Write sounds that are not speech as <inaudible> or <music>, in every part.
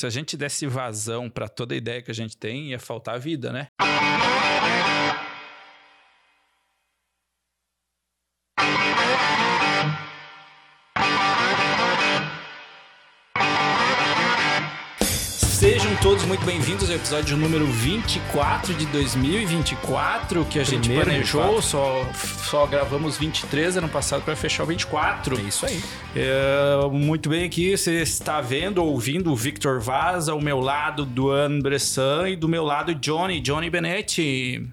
Se a gente desse vazão para toda ideia que a gente tem, ia faltar vida, né? Muito bem-vindos ao episódio número 24 de 2024, que a gente Primeiro planejou, só, só gravamos 23 ano passado para fechar o 24. É isso aí. É, muito bem aqui, você está vendo, ouvindo o Victor Vaz ao meu lado, Duan Bressan e do meu lado Johnny, Johnny Benetti.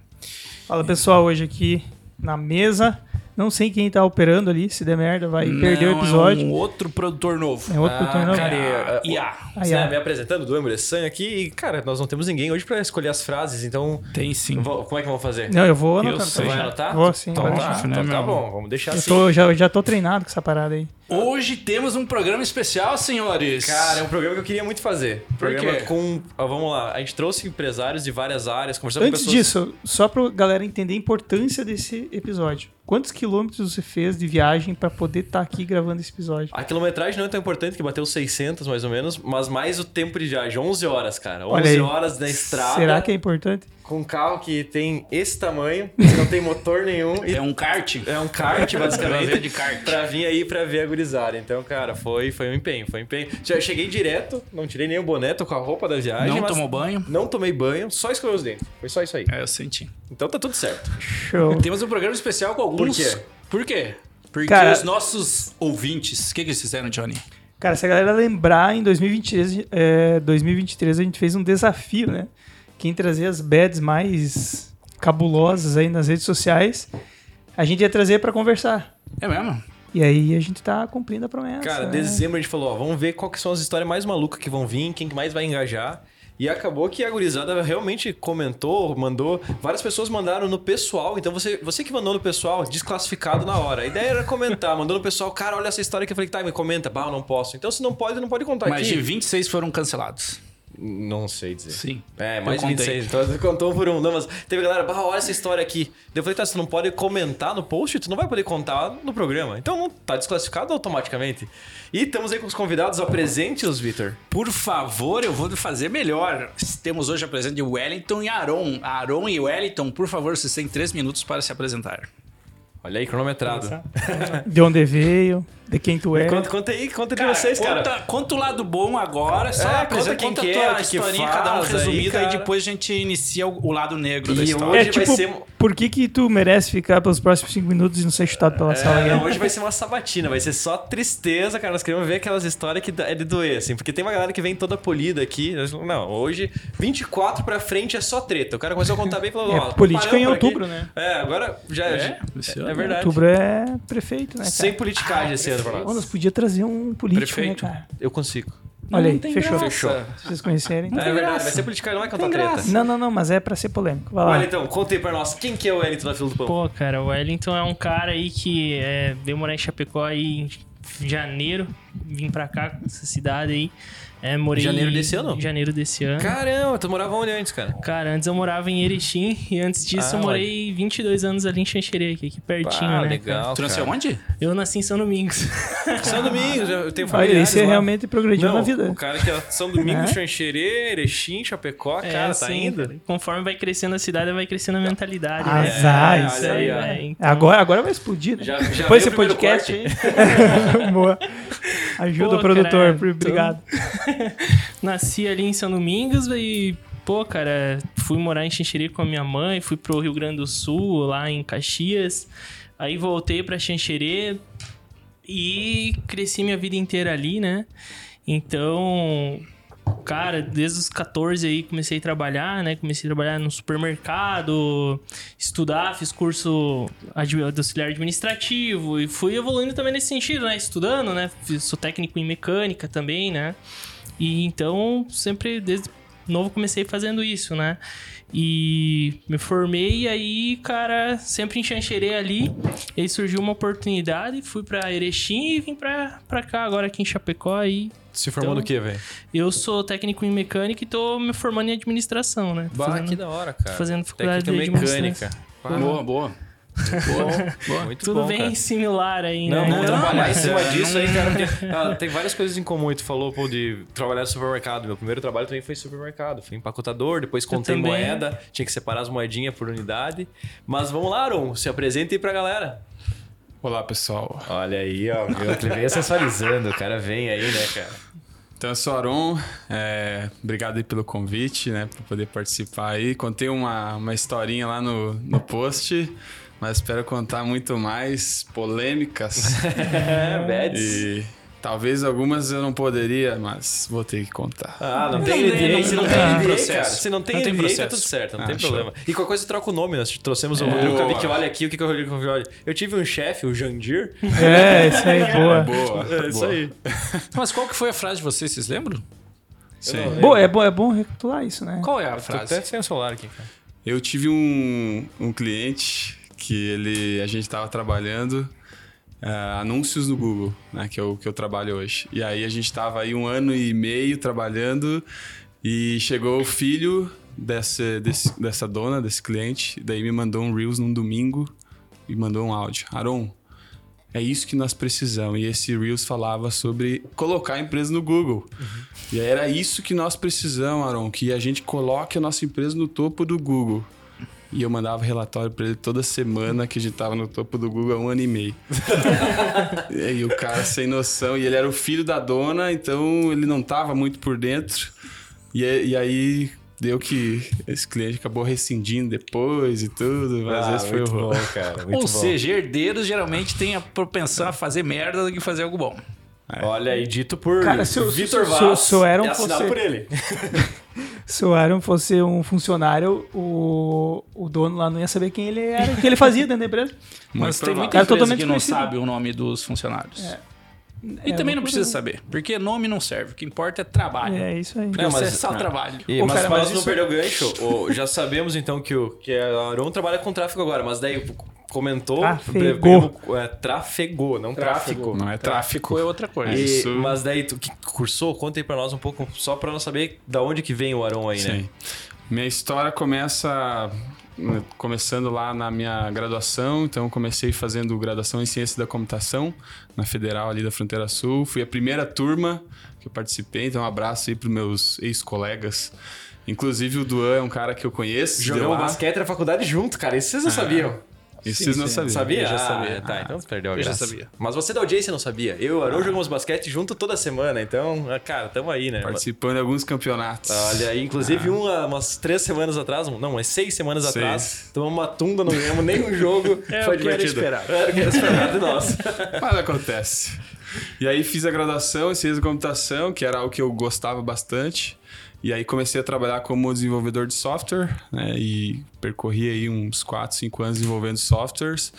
Fala pessoal, hoje aqui na mesa. Não sei quem tá operando ali, se der merda vai perder o Não, episódio. É um outro produtor novo. É outro produtor novo. cara, Ah, e, IA. Ah, Você IA. me apresentando do Embressan aqui e, cara, nós não temos ninguém hoje pra escolher as frases, então Tem sim. vo- como é que vamos fazer? Não, eu vou Eu anotar. sei. Você vai anotar? Vou sim, Então vou tá, anotar. né, então tá meu? bom, vamos deixar Eu assim. tô, já, já tô treinado com essa parada aí. Hoje temos um programa especial, senhores. Cara, é um programa que eu queria muito fazer. Por programa quê? com. ó, vamos lá, a gente trouxe empresários de várias áreas, conversando Antes com pessoas. disso, só pra galera entender a importância desse episódio. Quantos quilômetros você fez de viagem pra poder estar aqui gravando esse episódio? A quilometragem não é tão importante, que bateu 600 mais ou menos, mas mais o tempo de viagem, 11 horas, cara. 11 Olha aí. horas na estrada. Será que é importante? Com um carro que tem esse tamanho, que não tem motor nenhum É um kart. É um kart, <laughs> basicamente, de kart. pra vir aí pra ver a gurizada. Então, cara, foi, foi um empenho, foi um empenho. Já cheguei direto, não tirei nem o boné, tô com a roupa da viagem. Não mas tomou banho? Não tomei banho, só escovei os dentes. Foi só isso aí. É, eu senti. Então tá tudo certo. Show. Temos um programa especial com alguns. Por quê? Por quê? Porque Cara- os nossos ouvintes. O que, que eles fizeram, Johnny? Cara, se a galera lembrar, em 2023, é, 2023 a gente fez um desafio, né? Quem trazer as beds mais cabulosas aí nas redes sociais, a gente ia trazer pra conversar. É mesmo? E aí a gente tá cumprindo a promessa. Cara, né? dezembro a gente falou, ó, vamos ver qual que são as histórias mais malucas que vão vir, quem que mais vai engajar. E acabou que a gurizada realmente comentou, mandou. Várias pessoas mandaram no pessoal. Então você, você que mandou no pessoal, desclassificado na hora. A ideia era comentar. Mandou no pessoal, cara, olha essa história que eu falei, tá, me comenta. Bah, eu não posso. Então se não pode, não pode contar Mais aqui. de 26 foram cancelados. Não sei dizer. Sim. É, mais de contei. 26. Então você contou por um. Não, mas teve galera, bah, olha essa história aqui. Eu falei, tá, você não pode comentar no post, tu não vai poder contar no programa. Então tá desclassificado automaticamente. E estamos aí com os convidados, apresente-os, Vitor. Por favor, eu vou fazer melhor. Temos hoje a presença de Wellington e Aaron. Aaron e Wellington, por favor, vocês têm três minutos para se apresentar. Olha aí, cronometrado. De onde veio, de quem tu é. Conta, conta aí, conta de vocês, cara. Conta, conta o lado bom agora, só É, conta quem conta que a é, tua historinha, faz cada um resumido, aí, cara. depois a gente inicia o, o lado negro da E história. hoje É vai tipo, ser- por que que tu merece ficar pelos próximos cinco minutos e não ser chutado pela sala? É, né? não, hoje vai ser uma sabatina, vai ser só tristeza, cara. Nós queremos ver aquelas histórias que é de doer, assim. Porque tem uma galera que vem toda polida aqui. Não, hoje, 24 pra frente é só treta. O cara começou a contar bem e falou: <laughs> É, ó, política em por aqui. outubro, né? É, agora já É? é. É, ano. verdade. Outubro é prefeito, né, cara? Sem politicagem esse pra Pô, nós. nós podia trazer um político, Prefeito. né, cara? Eu consigo. Olha aí, Não tem fechou. graça. Fechou. Se vocês conhecerem. <laughs> É verdade, vai ser politicagem, não é contar treta. Não, não, não, mas é pra ser polêmico. Vai lá. Então, conta aí pra nós, quem que é o Wellington da Fila do Pão? Pô, cara, o Wellington é um cara aí que é, veio morar em Chapecó aí em janeiro. Vim pra cá, essa cidade aí. É, morei Janeiro desse ano? Janeiro desse ano. Caramba, tu morava onde antes, cara? Cara, antes eu morava em Erechim e antes disso Ah, eu morei 22 anos ali em Xanxerê, aqui, aqui pertinho, Ah, né? legal. cara? Tu nasceu cara. onde? Eu nasci em São Domingos. <laughs> São Domingos, eu tenho Olha, familiares esse é lá. realmente progrediu Não, na vida. o cara que é São Domingos, É. Xanxerê, Erechim, Chapecó, É, cara, tá assim, indo. cara. Conforme vai crescendo a cidade, vai crescendo a mentalidade. né? Azar, É, isso olha aí. É, então- Agora, agora vai explodir, né? Já- já Depois esse podcast aí. <laughs> Boa. Ajuda Pô, o produtor, cara, obrigado. <laughs> Nasci ali em São Domingos e, pô, cara, fui morar em Xanxerê com a minha mãe, fui pro Rio Grande do Sul, lá em Caxias. Aí voltei pra Xanxerê e cresci minha vida inteira ali, né? Então, cara, desde os 14 aí comecei a trabalhar, né? Comecei a trabalhar no supermercado, estudar, fiz curso de auxiliar administrativo e fui evoluindo também nesse sentido, né? Estudando, né? Sou técnico em mecânica também, né? E então, sempre desde novo comecei fazendo isso, né? E me formei e aí, cara, sempre em Xanxerê ali. E aí surgiu uma oportunidade, fui pra Erechim e vim pra, pra cá agora aqui em Chapecó e Se formou Então- no quê, velho? eu sou técnico em mecânica e tô me formando em administração, né? Bah, Fazendo- que da hora, cara. fazendo faculdade Técnica de mecânica. Bah, Boa, boa. Boa. Muito Tudo bom, bem cara. similar aí, Não, né? vamos trabalhar em cima é, disso não- aí, cara. Porque, <laughs> ah, tem várias coisas em comum. Tu falou, pô, de trabalhar no supermercado. Meu primeiro trabalho também foi em supermercado. Fui empacotador, depois contei moeda, tinha que separar as moedinhas por unidade. Mas vamos lá, Aron, se apresenta aí pra galera. Olá, pessoal. Olha aí, ó. Ele veio <laughs> sensualizando, o cara vem aí, né, cara? Então, eu sou Aron. é, obrigado aí pelo convite, né? Por poder participar aí. Contei uma, uma historinha lá no, no post, mas espero contar muito mais polêmicas. <laughs> É, Beds. e talvez algumas eu não poderia, mas vou ter que contar. Ah, não, Não tem NDA, não se não tem NDA, processo. cara. Se não tem Não tem NDA, tá processo. tudo certo, não Ah, tem show. problema. E qualquer coisa troca o nome, nós trouxemos o Rodrigo olha aqui o que, que o Rodrigo. Eu tive um chefe, o Jandir. É, isso aí, boa. Boa. É isso boa. aí. <laughs> Mas qual que foi a frase de vocês? Vocês lembram? Sim. Boa, é bom, é bom recapitular isso, né? Qual é a frase? até sem o celular aqui, cara. Eu tive um, um cliente que ele a gente estava trabalhando ah, anúncios no Google, né, que é o que eu trabalho hoje. E aí a gente estava aí um ano e meio trabalhando e chegou o filho desse, desse- dessa dona, desse cliente, daí me mandou um Reels num domingo e mandou um áudio. Aron, é isso que nós precisamos. E esse Reels falava sobre colocar a empresa no Google. E aí era isso que nós precisamos, Aron, que a gente coloque a nossa empresa no topo do Google. E eu mandava relatório pra ele toda semana que a gente tava no topo do Google há um ano e meio. <laughs> e aí o cara sem noção, e ele era o filho da dona, então ele não tava muito por dentro. E, e aí deu que esse cliente acabou rescindindo depois e tudo, mas Ah, esse foi o muito rolo. bom, cara. Muito Ou bom. seja, herdeiros geralmente têm a propensão a fazer merda do que fazer algo bom. Olha aí, dito por se Vitor se Vaz. se o Aaron e assinado fosse- por ele. <laughs> Se o Aaron fosse um funcionário, o, o dono lá não ia saber quem ele era, o que ele fazia dentro da empresa. Mas Muito tem muita Cara, empresa totalmente que não desconhecido. sabe o nome dos funcionários. E É, também não precisa né? saber, porque nome não serve. O que importa é trabalho. É isso aí. Porque Não, você mas- é só trabalho. E, mas cara, para mas nós não isso- perder o gancho, ô, já sabemos então que o que a Aron trabalha com tráfego agora, mas daí comentou... Trafegou. É, trafegou, não tráfico. Não é tráfico. Tráfico é outra coisa. E- Isso. Mas daí, tu que cursou, conta aí pra nós um pouco, só pra nós saber da onde que vem o Aron aí, né? Sim. Minha história começa né, começando lá na minha graduação, então comecei fazendo graduação em ciência da computação na Federal ali da Fronteira Sul. Fui a primeira turma que eu participei, então um abraço aí pros meus ex-colegas. Inclusive o Duan é um cara que eu conheço. Jogamos basquete na faculdade junto, cara. Isso vocês não sabiam. Isso vocês não sabiam. Sabia? Eu já Ah, sabia. tá, então você perdeu a Eu já graça. sabia. Mas você da audiência não sabia. Eu e o Aron jogamos basquete junto toda semana, então, ah, cara, tamo aí, né? Participando de alguns campeonatos. Olha aí, inclusive um, ah, umas três semanas atrás, não, umas seis semanas Seis. atrás, tomamos uma tunda, não ganhamos nenhum jogo. <laughs> É Foi o que era divertido. esperado. Era o que era esperado de nós. <laughs> Mas acontece. E aí fiz a graduação em ciência da computação, que era algo que eu gostava bastante. E aí comecei a trabalhar como desenvolvedor de software, né? E percorri aí uns 4, 5 anos desenvolvendo softwares.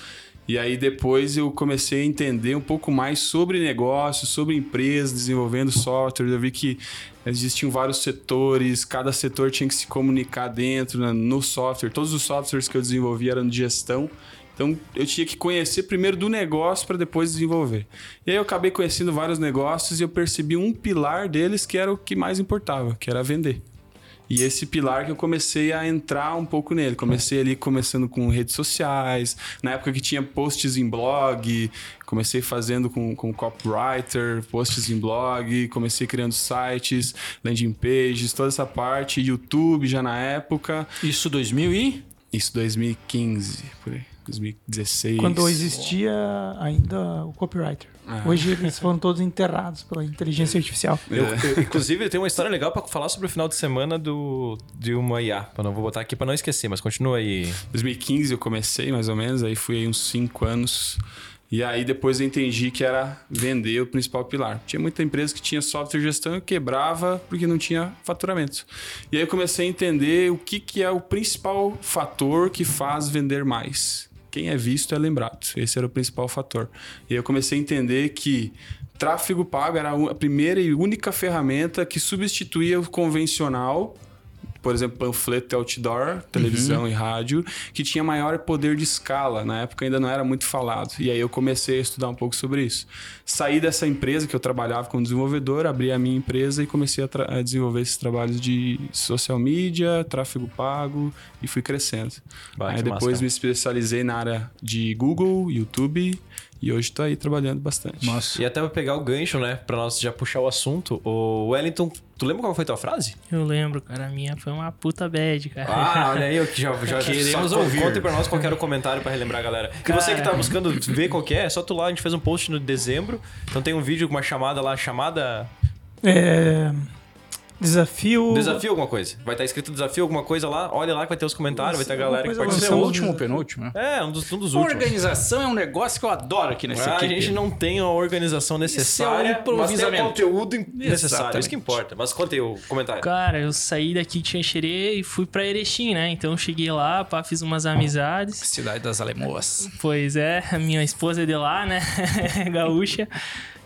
E aí depois eu comecei a entender um pouco mais sobre negócios, sobre empresas desenvolvendo software. Eu vi que existiam vários setores, cada setor tinha que se comunicar dentro, né, no software. Todos os softwares que eu desenvolvi eram de gestão. Então eu tinha que conhecer primeiro do negócio para depois desenvolver. E aí eu acabei conhecendo vários negócios e eu percebi um pilar deles que era o que mais importava, que era vender. E esse pilar que eu comecei a entrar um pouco nele. Comecei ali começando com redes sociais, na época que tinha posts em blog, comecei fazendo com, com copywriter, posts em blog, comecei criando sites, landing pages, toda essa parte, YouTube já na época. Isso 2000 e... Isso 2015, por aí. 2016. Quando existia ainda o copywriter. Ah. Hoje eles foram todos enterrados pela inteligência artificial. Eu, eu, inclusive, eu tenho uma história legal pra falar sobre o final de semana do, de uma IA. Eu não vou botar aqui pra não esquecer, mas continua aí. 2015 eu comecei, mais ou menos, aí fui aí uns 5 anos. E aí depois eu entendi que era vender o principal pilar. Tinha muita empresa que tinha software de gestão e quebrava porque não tinha faturamento. E aí eu comecei a entender o que, que é o principal fator que faz vender mais. Quem é visto é lembrado. Esse era o principal fator. E eu comecei a entender que tráfego pago era a primeira e única ferramenta que substituía o convencional por exemplo, panfleto e outdoor, televisão Uhum. e rádio, que tinha maior poder de escala. Na época ainda não era muito falado. E aí eu comecei a estudar um pouco sobre isso. Saí dessa empresa que eu trabalhava como desenvolvedor, abri a minha empresa e comecei a, a desenvolver esses trabalhos de social media, tráfego pago e fui crescendo. Aí depois massa, me especializei na área de Google, YouTube e hoje tô aí trabalhando bastante. Nossa. E até pra pegar o gancho, né? Pra nós já puxar o assunto, o Wellington, tu lembra qual foi a tua frase? Eu lembro, cara. A minha foi uma puta bad, cara. Ah, olha aí, eu que já, já <laughs> Queremos só, ouvir. Contem pra nós qual que era o comentário pra relembrar a galera. E você que tá buscando ver qual que é, é só tu lá, a gente fez um post no dezembro. Então tem um vídeo com uma chamada lá, chamada. É, desafio. Desafio alguma coisa. Vai estar escrito desafio alguma coisa lá, olha lá que vai ter os comentários, vai ter a galera que é participou. o último ou um- penúltimo, né? É, um dos, um dos últimos. Organização é um negócio que eu adoro aqui nesse Ah, aqui. a gente não tem a organização necessária, mas tem o improvisamento. conteúdo necessário. Exatamente. Isso que importa. Mas contei o comentário. Cara, eu saí daqui de Xanxerê e fui pra Erechim, né? Então eu cheguei lá, pá, fiz umas amizades. Cidade das Alemoas. Pois é, a minha esposa é de lá, né? <laughs> Gaúcha.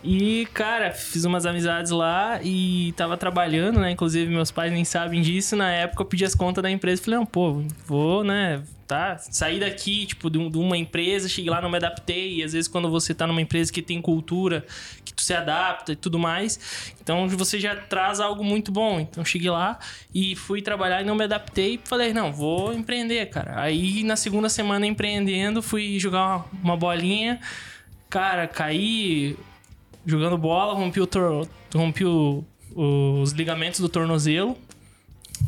E, cara, fiz umas amizades lá e tava trabalhando, né? Inclusive, meus pais nem sabem disso. Na época, eu pedi as contas da empresa. Falei, não, pô, vou, né? Tá? Saí daqui, tipo, de um- uma empresa, cheguei lá, não me adaptei. E às vezes, quando você tá numa empresa que tem cultura, que tu se adapta e tudo mais, então você já traz algo muito bom. Então, cheguei lá e fui trabalhar e não me adaptei. Falei, não, vou empreender, cara. Aí, na segunda semana empreendendo, fui jogar uma bolinha. Cara, caí jogando bola, rompi, o tor- rompi o- os ligamentos do tornozelo.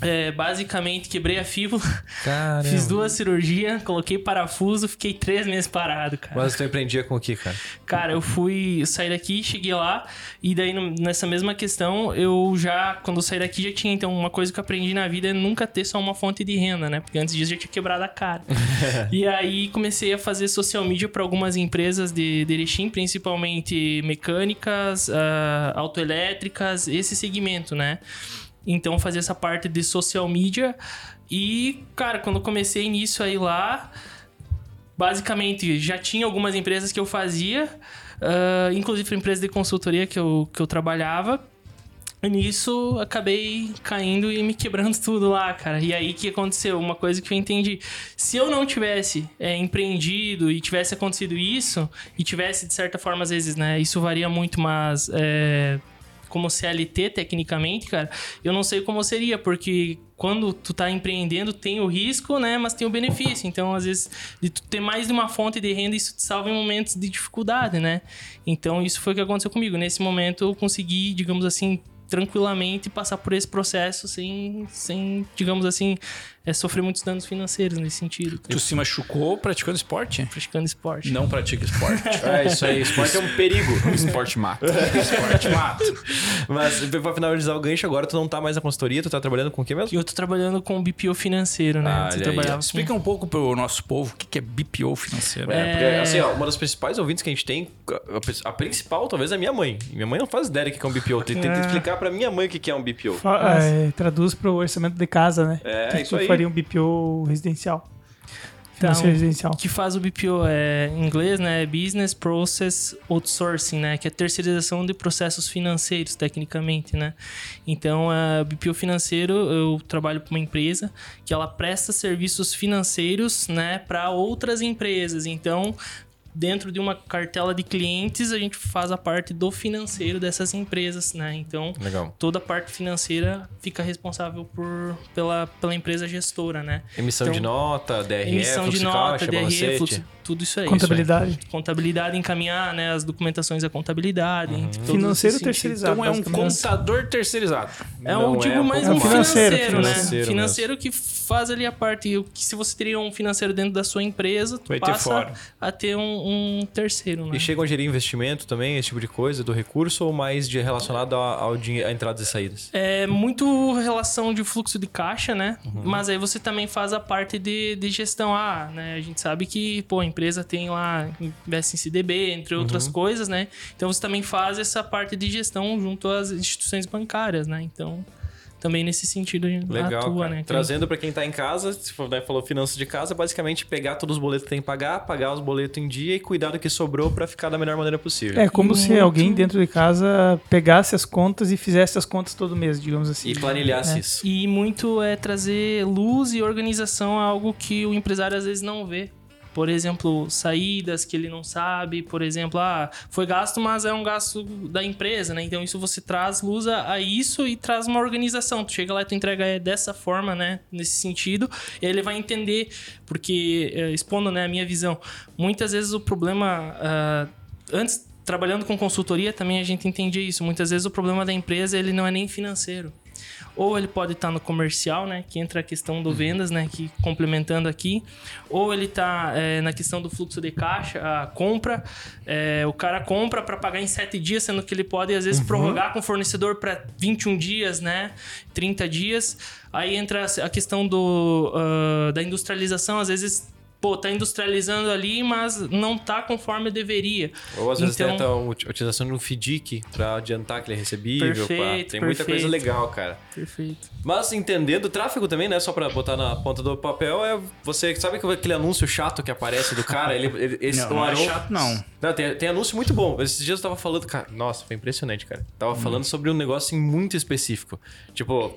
É, basicamente, quebrei a fíbula. Caramba. Fiz duas cirurgias, coloquei parafuso, fiquei três meses parado, cara. Mas tu empreendia com o que, cara? Cara, eu fui eu saí daqui, cheguei lá, e daí nessa mesma questão, eu já, quando eu saí daqui, já tinha. Então, uma coisa que eu aprendi na vida é nunca ter só uma fonte de renda, né? Porque antes disso eu já tinha quebrado a cara. <laughs> e aí comecei a fazer social media para algumas empresas de, de Erechim, principalmente mecânicas, ah, autoelétricas, esse segmento, né? Então, fazer essa parte de social media. E, cara, quando eu comecei nisso aí lá, basicamente já tinha algumas empresas que eu fazia, ah, inclusive empresa de consultoria que eu, que eu trabalhava. E nisso acabei caindo e me quebrando <laughs> tudo lá, cara. E aí que aconteceu? Uma coisa que eu entendi. Se eu não tivesse é, empreendido e tivesse acontecido isso, e tivesse, de certa forma, às vezes, né? Isso varia muito, mas. É, como CLT, tecnicamente, cara, eu não sei como seria, porque quando tu tá empreendendo, tem o risco, né? Mas tem o benefício. Então, às vezes, de tu ter mais de uma fonte de renda, isso te salva em momentos de dificuldade, né? Então, isso foi o que aconteceu comigo. Nesse momento, eu consegui, digamos assim, tranquilamente passar por esse processo sem, sem digamos assim, é, sofrer muitos danos financeiros nesse sentido. Tu se machucou praticando esporte? Praticando esporte. Não pratica esporte. <laughs> É, isso aí. Esporte é um perigo. <laughs> esporte mata. <laughs> esporte mata. Mas pra finalizar o gancho, agora tu não tá mais na consultoria, tu tá trabalhando com o quê mesmo? Eu tô trabalhando com BPO financeiro, né? Ah, com- Explica um pouco pro nosso povo o que que é BPO financeiro. É, porque, assim, ó, uma das principais ouvintes que a gente tem, a, a principal talvez é a minha mãe. Minha mãe não faz ideia do que é um BPO. Tem que É. explicar pra minha mãe o que é um BPO. Fa- é, traduz para o orçamento de casa, né? É, que isso aí. faria um BPO residencial. Então, Financeiro residencial. O que faz o BPO é em inglês, né? Business Process Outsourcing, né? Que é terceirização de processos financeiros, tecnicamente, né? Então, a BPO financeiro, eu trabalho para uma empresa que ela presta serviços financeiros, né, para outras empresas. Então, dentro de uma cartela de clientes, a gente faz a parte do financeiro dessas empresas, né? Então, Legal. toda a parte financeira fica responsável por, pela, pela empresa gestora, né? Emissão Então, de nota, DRE, Emissão fluxo de de nota, caixa, DRE, fluxo, tudo isso aí. Contabilidade. Isso aí. Contabilidade, encaminhar né, as documentações da contabilidade. Uhum. Financeiro terceirizado. Então é um contador terceirizado. É um, Não, digo é mais um financeiro, Financeiro, né? financeiro Financeiro, que faz ali a parte. que Se você teria um financeiro dentro da sua empresa, tu Vai ter passa fora. a ter um, um terceiro, né? E chegam a gerir investimento também, esse tipo de coisa, do recurso, ou mais de relacionado a, ao dinheiro, a entradas e saídas? É muito relação de fluxo de caixa, né? Uhum. Mas aí você também faz a parte de, de gestão. Ah, né? A gente sabe que, pô, a empresa tem lá, investe em CDB, entre Uhum. outras coisas, né? Então você também faz essa parte de gestão junto às instituições bancárias, né? Então também nesse sentido Legal, atua, cara. né? Trazendo pra quem tá em casa, se for, né, falou finanças de casa, basicamente pegar todos os boletos que tem que pagar, pagar os boletos em dia e cuidar do que sobrou pra ficar da melhor maneira possível. É como se alguém dentro de casa pegasse as contas e fizesse as contas todo mês, digamos assim. E planilhasse É. isso. E muito é trazer luz e organização a algo que o empresário às vezes não vê. Por exemplo, saídas que ele não sabe, por exemplo, ah, foi gasto, mas é um gasto da empresa, né? Então isso você traz luz a, isso e traz uma organização. Tu chega lá e tu entrega é dessa forma, né? Nesse sentido, e ele vai entender, porque, eh, expondo né, a minha visão, muitas vezes o problema. ah, antes, trabalhando com consultoria, também a gente entendia isso. Muitas vezes o problema da empresa ele não é nem financeiro. Ou ele pode estar no comercial, né? Que entra a questão do vendas, né? Que complementando aqui. Ou ele está na questão do fluxo de caixa, a compra. É, o cara compra para pagar em 7 dias, sendo que ele pode, às vezes, prorrogar com o fornecedor para 21 dias, né? 30 dias. Aí entra a questão do, ah, da industrialização, às vezes. Pô, tá industrializando ali, mas não tá conforme deveria. Ou às vezes Então- tenta a ut- utilização de um FDIC pra adiantar que ele é recebível. Perfeito, Tem muita coisa perfeito. legal, cara. Perfeito. Mas entendendo o tráfego também, né? Só pra botar na ponta do papel, é você sabe que aquele anúncio chato que aparece do cara? Ele, ele- <laughs> esse, Não, não é chato, não. Não, tem, tem anúncio muito bom. Esses dias eu tava falando, cara, nossa, foi impressionante, cara. Tava Hum. falando sobre um negócio assim, muito específico. Tipo,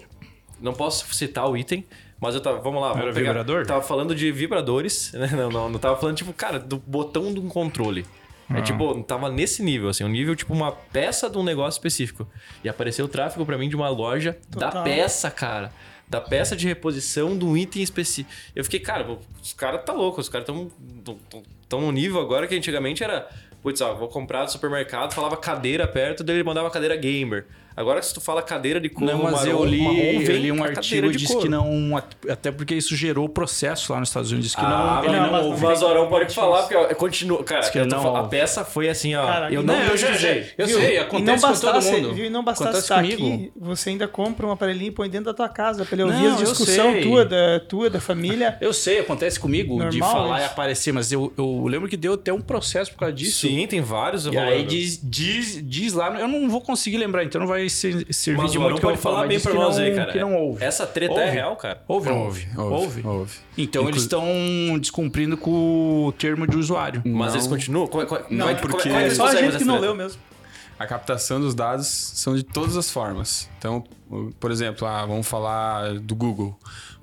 não posso citar o item, mas eu tava, vamos lá, vamos Era pegar. vibrador? Tava falando de vibradores, <laughs> né? Não, não, não tava falando, tipo, cara, do botão de um controle. Ah. É tipo, tava nesse nível, assim, um nível tipo uma peça de um negócio específico. E apareceu o tráfego pra mim de uma loja da Total. peça, cara. Da peça de reposição de um item específico. Eu fiquei, cara, os caras tá louco, os caras tão, tão, tão, tão num nível agora que antigamente era, putz, ó, vou comprar do supermercado, falava cadeira perto, daí ele mandava cadeira gamer. Agora se tu fala cadeira de couro, Não, mas marrom, eu li, marrom, eu li um a artigo que de disse couro. que não. Até porque isso gerou processo lá nos Estados Unidos. Que Ah, não, ele mas não, o ouve. Vazorão pode falar, porque ó, continua. Cara, Diz que eu não falando, a peça foi assim, ó. Cara, eu não, não, eu de jeito. Eu Viu? sei, acontece não com todo bastasse, mundo. viu? E não bastasse estar comigo. aqui, você ainda compra um aparelhinho e põe dentro da tua casa pra ele ouvir Não, as eu discussão tua da, tua, da família. <laughs> Eu sei, acontece comigo de Normal falar isso. e aparecer, mas eu, eu lembro que deu até um processo por causa disso. Sim, tem vários E aí diz, diz, diz lá, eu não vou conseguir lembrar, então não vai ser, servir Mas de o muito pode vou falar mas bem pra que nós não, aí, cara. Que não ouve. Essa treta é Ouve. real, cara. Ouve, não Ouve, ouve? ouve, ouve. Então Inclu- eles estão descumprindo com o termo de usuário. Mas Não. eles continuam? É- como, Não, é que- porque- é Só a gente que não leu mesmo. A captação dos dados são de todas as formas. Então, por exemplo, ah, vamos falar do Google.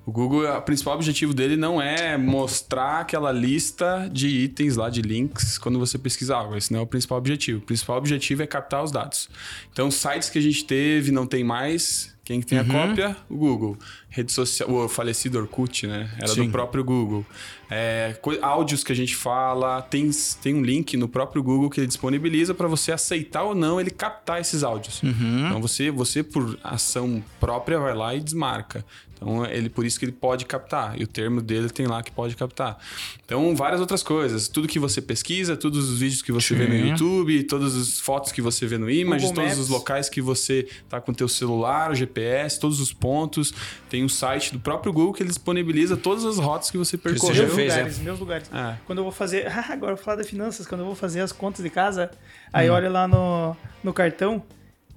O Google, o principal objetivo dele não é mostrar aquela lista de itens lá, de links, quando você pesquisa algo. Esse não é o principal objetivo. O principal objetivo é captar os dados. Então, sites que a gente teve, não tem mais. Quem que tem a cópia? O Google. Rede social, o falecido Orkut, né? Era Sim. do próprio Google. É, áudios que a gente fala, tem, tem um link no próprio Google que ele disponibiliza para você aceitar ou não ele captar esses áudios. Então você, você por ação própria vai lá e desmarca. Então ele por isso que ele pode captar e o termo dele tem lá que pode captar. Então várias outras coisas, tudo que você pesquisa, todos os vídeos que você vê no Sim. YouTube, todas as fotos que você vê no Images, Google todos os locais que você tá com o teu celular, o GPS, todos os pontos, tem um site do próprio Google que ele disponibiliza todas as rotas que você você já percorreu. meus fez, lugares, é? meus lugares. É. Quando eu vou fazer. Ah, <laughs> agora eu vou falar de finanças. Quando eu vou fazer as contas de casa, Hum. aí olha lá no, no cartão.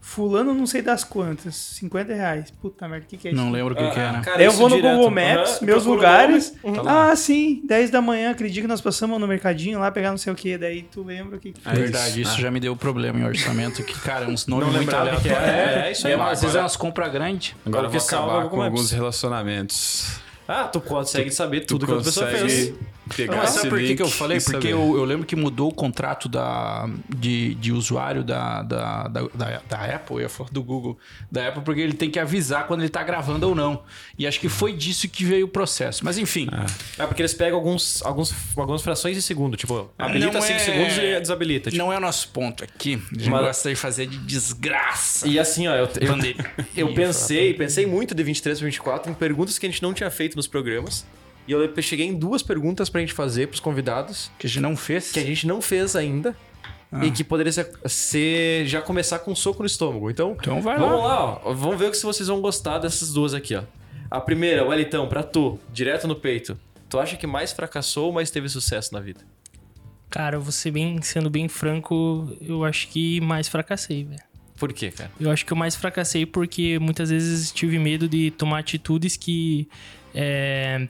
Fulano não sei das quantas. 50 reais. Puta merda, o que, que é isso? Não lembro o que, que era. Cara, eu vou no direto. Google Maps, Aham, meus lugares. Tá lá. ah, sim, 10 da manhã, dia que nós passamos no mercadinho lá, pegar não sei o que. Daí tu lembra o que, que É foi. verdade, isso já me deu problema em orçamento, que, cara, uns nomes Não muito aleatórios. É, é isso aí. É, mas às vezes é Agora- umas compras grandes. Agora eu vou acabar com alguns relacionamentos. Ah, tu consegue saber Tu tudo que a pessoa fez. Pegar Mas esse sabe por que, eu falei? Porque eu, eu lembro que mudou o contrato da, de, de usuário da, da, da, da, da Apple, eu ia falar do Google, da Apple, porque ele tem que avisar quando ele tá gravando ou não. E acho que foi disso que veio o processo. Mas enfim, Ah, porque eles pegam alguns, alguns, algumas frações de segundo. Tipo, habilita Não 5 é- segundos e desabilita. Tipo. não é o nosso ponto aqui. A gente Mas- gosta de fazer de desgraça. E assim, ó, eu, eu, eu pensei, pensei muito de 23 para 24 em perguntas que a gente não tinha feito nos programas. E eu cheguei em duas perguntas pra gente fazer pros convidados, Que a gente não fez. que a gente não fez ainda. E que poderia ser, ser- já começar com um soco no estômago. Então, Então vai vamos lá. lá, ó. Vamos ver se vocês vão gostar dessas duas aqui, ó. A primeira, Wellington, pra tu, direto no peito. Tu acha que mais fracassou ou mais teve sucesso na vida? Cara, eu vou ser bem, sendo bem franco, eu acho que mais fracassei, velho. Por quê, cara? Eu acho que eu mais fracassei porque muitas vezes tive medo de tomar atitudes que é,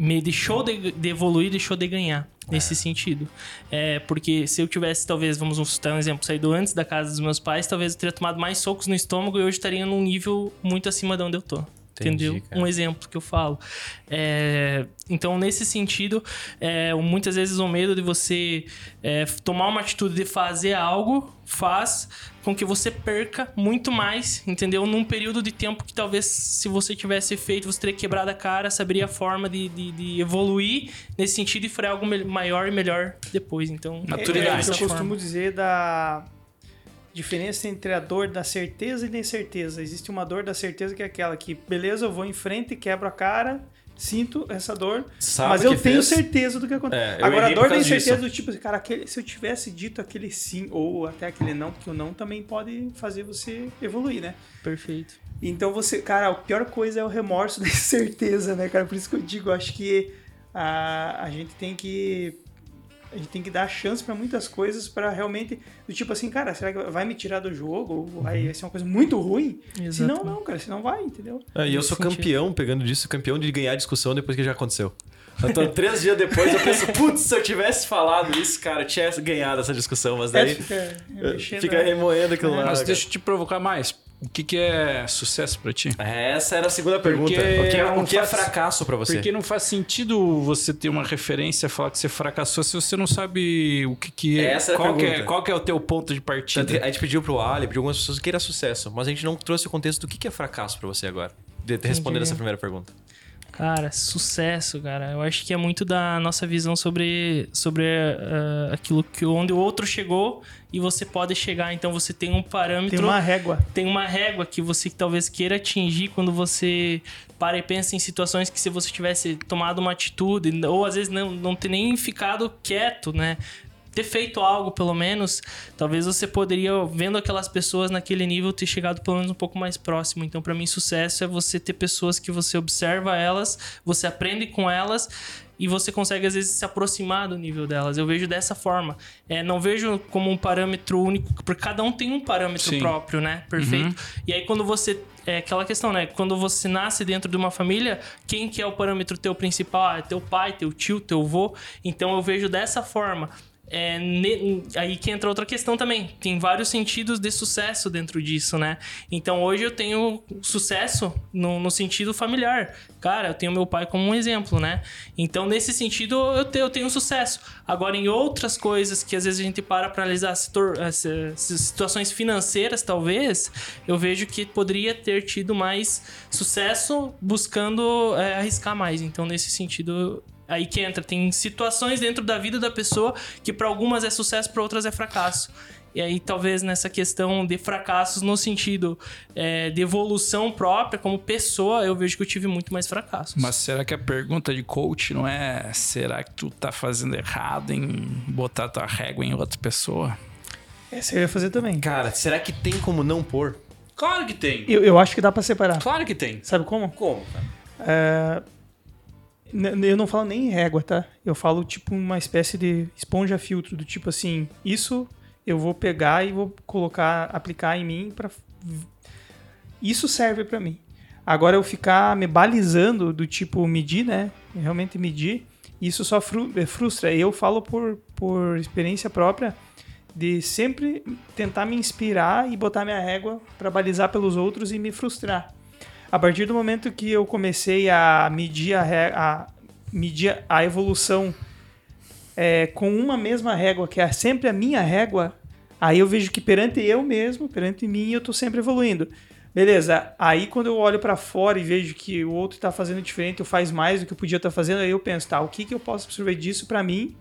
me deixou de, de evoluir, deixou de ganhar. Nesse sentido. É, porque se eu tivesse, talvez, vamos citar um exemplo, saído antes da casa dos meus pais, talvez eu teria tomado mais socos no estômago e hoje estaria num nível muito acima de onde eu tô. Entendi, entendeu? cara. Um exemplo que eu falo. É, então, nesse sentido, é, muitas vezes o medo de você é, tomar uma atitude de fazer algo faz com que você perca muito mais, entendeu? Num período de tempo que talvez se você tivesse feito, você teria quebrado a cara, saberia a forma de, de, de evoluir nesse sentido e faria algo maior e melhor depois. Então, Maturidade. É, é, dessa eu costumo dizer da diferença entre a dor da certeza e da incerteza. Existe uma dor da certeza que é aquela que, beleza, eu vou em frente, quebro a cara, sinto essa dor, Sabe mas eu tenho fez? certeza do que aconteceu. É, Agora, a dor da incerteza disso. do tipo, assim, cara, aquele, se eu tivesse dito aquele sim ou até aquele não, porque o não também pode fazer você evoluir, né? Perfeito. Então você, cara, a pior coisa é o remorso <laughs> da incerteza, né, cara? Por isso que eu digo, eu acho que a, a gente tem que a gente tem que dar chance pra muitas coisas pra realmente do tipo assim, cara, será que vai me tirar do jogo ou vai ser uma coisa muito ruim? Se não, não, cara, se não vai, entendeu? Ah, e eu sou sentido. campeão, pegando disso, campeão de ganhar discussão depois que já aconteceu. Então, três dias depois eu penso, putz, se eu tivesse falado isso, cara, eu tinha ganhado essa discussão, mas É, daí fica mexendo, fica né? remoendo aquilo lá. Mas cara. deixa eu te provocar mais. O que, que é sucesso pra ti? Essa era a segunda pergunta. Porque O que é, o que é faz- fracasso pra você? Porque não faz sentido você ter uma referência, falar que você fracassou se você não sabe o que, que é. Essa é a qual, que é pergunta. qual que é o teu ponto de partida. A gente pediu pro Ali, pediu algumas pessoas que era sucesso, mas a gente não trouxe o contexto do que que é fracasso pra você agora. De, de responder essa primeira pergunta. Cara, sucesso, cara. Eu acho que é muito da nossa visão sobre, sobre eh, aquilo que onde o outro chegou e você pode chegar. Então você tem um parâmetro, Tem uma régua. tem uma régua que você talvez queira atingir quando você para e pensa em situações que se você tivesse tomado uma atitude ou às vezes não, não ter nem ficado quieto, né? Ter feito algo, pelo menos, talvez você poderia, vendo aquelas pessoas naquele nível, ter chegado pelo menos um pouco mais próximo. Então, pra mim, sucesso é você ter pessoas que você observa elas, você aprende com elas e você consegue, às vezes, se aproximar do nível delas. Eu vejo dessa forma. É, não vejo como um parâmetro único, porque cada um tem um parâmetro Sim. próprio, né? Perfeito. E aí, quando você. É aquela questão, né? Quando você nasce dentro de uma família, quem que é o parâmetro teu principal? Ah, é teu pai, teu tio, teu avô. Então eu vejo dessa forma. É, ne- aí que entra outra questão também. Tem vários sentidos de sucesso dentro disso, né? Então hoje eu tenho sucesso no, no sentido familiar. Cara, eu tenho meu pai como um exemplo, né? Então nesse sentido eu, te- eu tenho sucesso. Agora em outras coisas que às vezes a gente para pra analisar situações financeiras, talvez, eu vejo que poderia ter tido mais sucesso buscando é, arriscar mais. Então nesse sentido aí que entra. Tem situações dentro da vida da pessoa que para algumas é sucesso, para outras é fracasso. E aí, talvez nessa questão de fracassos no sentido é, de evolução própria, como pessoa, eu vejo que eu tive muito mais fracassos. Mas será que a pergunta de coach não é será que tu tá fazendo errado em botar tua régua em outra pessoa? Essa eu ia fazer também. Cara, será que tem como não pôr? Claro que tem. Eu, eu acho que dá pra separar. Claro que tem. Sabe como? Como, cara? É, eu não falo nem em régua, tá? Eu falo tipo uma espécie de esponja filtro, do tipo assim, isso eu vou pegar e vou colocar, aplicar em mim para isso serve pra mim. Agora eu ficar me balizando do tipo medir, né? Realmente medir, isso só eh, frustra. Eu falo por, por experiência própria de sempre tentar me inspirar e botar minha régua para balizar pelos outros e me frustrar. A partir do momento que eu comecei a medir a, a, medir a evolução é, com uma mesma régua, que é sempre a minha régua, aí eu vejo que perante eu mesmo, perante mim, eu tô sempre evoluindo. Beleza, aí quando eu olho para fora e vejo que o outro tá fazendo diferente, ou faz mais do que eu podia estar fazendo, aí eu penso, tá, o que, que eu posso absorver disso para mim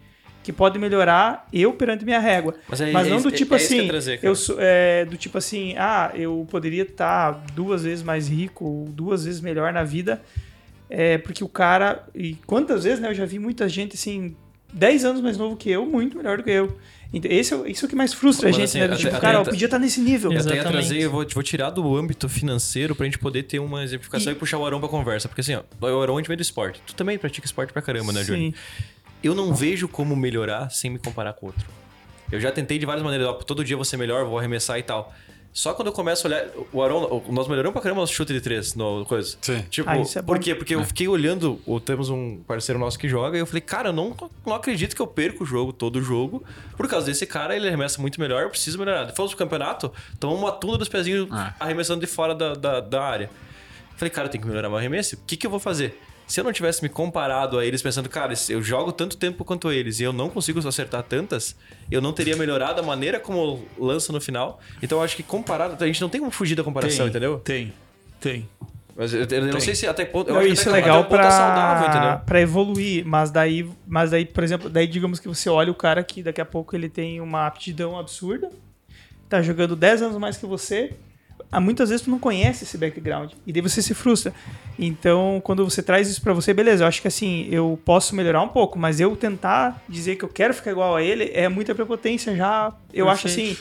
que pode melhorar eu perante minha régua. Mas, é, Mas é não isso- do tipo é eu assim, trazer, cara. eu sou, é, do tipo assim, ah, eu poderia estar duas vezes mais rico, duas vezes melhor na vida, é, porque o cara, e quantas vezes, né, eu já vi muita gente assim, 10 anos mais novo que eu, muito melhor do que eu. Então, esse é, isso é o que mais frustra a Mas, gente, assim, né? Do até- tipo, até- cara, eu até- podia estar nesse nível. Eu até Exatamente. trazer, eu vou, vou tirar do âmbito financeiro pra gente poder ter uma exemplificação e, puxar o Arão pra conversa. Porque assim, ó, o Arão a gente veio do esporte. Tu também pratica esporte pra caramba, né, Johnny? Sim. Eu não vejo como melhorar sem me comparar com o outro. Eu já tentei de várias maneiras, ó, todo dia vou ser melhor, vou arremessar e tal. Só quando eu começo a olhar. O Aron, nós melhoramos pra caramba o nosso chute de três no coisa. Sim. Tipo, Ah, isso é por quê? Porque eu fiquei olhando. o- Temos um parceiro nosso que joga e eu falei, cara, eu não, não acredito que eu perco o jogo, todo o jogo. Por causa desse cara, ele arremessa muito melhor, eu preciso melhorar. Depois do campeonato, tomamos uma tunda dos pezinhos Ah. arremessando de fora da, da, da área. Falei, cara, eu tenho que melhorar meu arremesso. O que, que eu vou fazer? Se eu não tivesse me comparado a eles, pensando, cara, eu jogo tanto tempo quanto eles e eu não consigo acertar tantas, eu não teria melhorado a maneira como eu lanço no final. Então eu acho que comparado, a gente não tem como fugir da comparação, entendeu? Tem, tem. Mas eu, eu não Tem. sei se até ponto. Eu Não, acho que isso é até- legal até um ponto é saudável, pra, entendeu? pra evoluir, mas daí, mas daí, por exemplo, daí digamos que você olha o cara que daqui a pouco ele tem uma aptidão absurda, tá jogando 10 anos mais que você, muitas vezes tu não conhece esse background, e daí você se frustra. Então, quando você traz isso pra você, beleza, eu acho que assim, eu posso melhorar um pouco, mas eu tentar dizer que eu quero ficar igual a ele é muita prepotência já. Eu acho assim,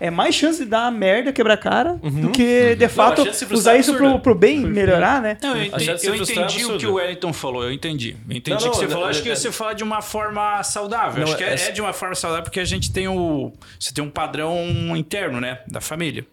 é mais chance de dar merda, quebrar a cara, do que de fato frustrar usar isso pro, pro bem melhorar, né? Não, eu entendi, eu é entendi o que o Wellington falou, eu entendi. Eu entendi Não, o que você não, falou. Acho que é- você fala de uma forma saudável. Não, acho que é, é- é de uma forma saudável porque a gente tem o. Você tem um padrão interno, né? Da família.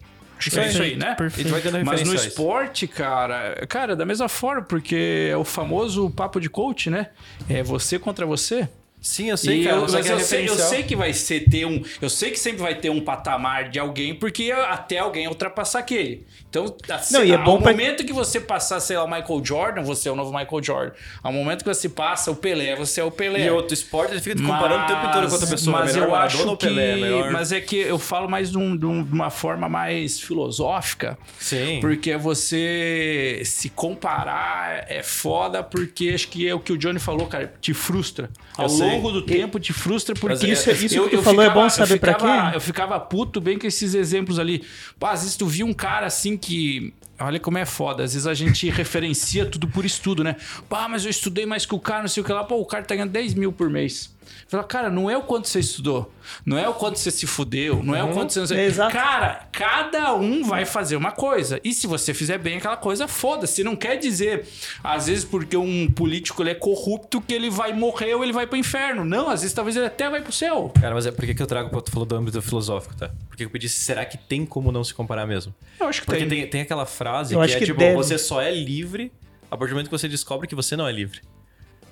É isso aí, né? Tendo Mas no esporte, cara, cara, da mesma forma, porque é o famoso papo de coach, né? É você contra você. Sim, eu sei, E cara. eu, mas mas é eu, sei, eu sei que vai ser ter um. Eu sei que sempre vai ter um patamar de alguém, porque até alguém ultrapassar aquele. Então, assim, Não, e é ao bom pra- momento que você passar, sei lá, o Michael Jordan, você é o novo Michael Jordan. Ao momento que você passa o Pelé, você é o Pelé. E outro esporte, ele fica te comparando o tempo inteiro com outra pessoa. Mas é melhor eu acho que. Pelé, é melhor... Mas é que eu falo mais de, um- de um- uma forma mais filosófica. Sim. Porque você se comparar é foda, porque acho que é o que o Johnny falou, cara, te frustra. Ao Eu sei. Longo do tempo te frustra, porque Mas é- isso- isso que tu falou é bom saber eu ficava- quê? Eu ficava puto bem com esses exemplos ali. Pô, às vezes tu via um cara assim que. Olha como é foda. Às vezes a gente <laughs> referencia tudo por estudo, né? Pá, mas eu estudei mais que o cara, não sei o que lá. Pô, o cara tá ganhando 10 mil por mês. Fala, cara, não é o quanto você estudou. Não é o quanto você se fudeu. Não é o quanto você não sei. Exato. Cara, cada um vai fazer uma coisa. E se você fizer bem aquela coisa, foda-se. Não quer dizer, às vezes, porque um político ele é corrupto, que ele vai morrer ou ele vai pro inferno. Não, às vezes talvez ele até vai pro céu. Cara, mas é por que que eu trago pra tu falou do âmbito filosófico, tá? Porque eu pedi, será que tem como não se comparar mesmo? Eu acho que Porque tem. tem, tem aquela frase Eu que acho é que tipo, deve. você só é livre a partir do momento que você descobre que você não é livre.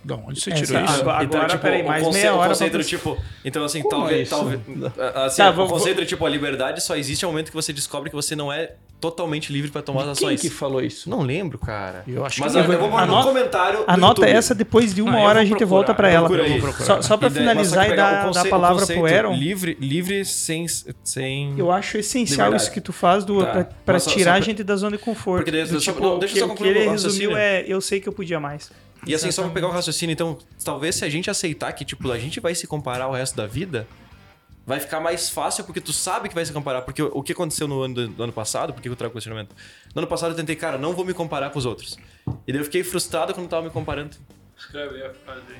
De onde você Essa- tirou isso? Agora- agora, peraí, mais o conce- meia o hora conceito pra tipo, então assim, Como talvez, é talvez assim, Tá, o vou- conceito do tipo a liberdade só existe ao momento que você descobre que você não é totalmente livre pra tomar as Quem ações. que falou isso? Não lembro, cara. Eu acho Mas que eu, não. eu vou pôr no comentário. Anota YouTube. essa depois de uma Ah, hora a gente procurar, volta pra ela. Só, só que finalizar e o dar, dar conce- a o palavra pro Aaron, Livre, livre sem. sem... eu acho essencial Liberdade. isso que tu faz do, Tá. só- tirar a gente da zona de conforto. Porque daí- tipo, não, deixa eu só o que concluir ele o resumiu é eu sei que eu podia mais. E assim, só pra pegar o raciocínio, então, talvez se a gente aceitar que, tipo, a gente vai se comparar ao resto da vida, vai ficar mais fácil porque tu sabe que vai se comparar. Porque o, o que aconteceu no ano, do, do ano passado, por que eu trago o questionamento? No ano passado eu tentei, cara, não vou me comparar com os outros. E daí eu fiquei frustrado quando tava me comparando.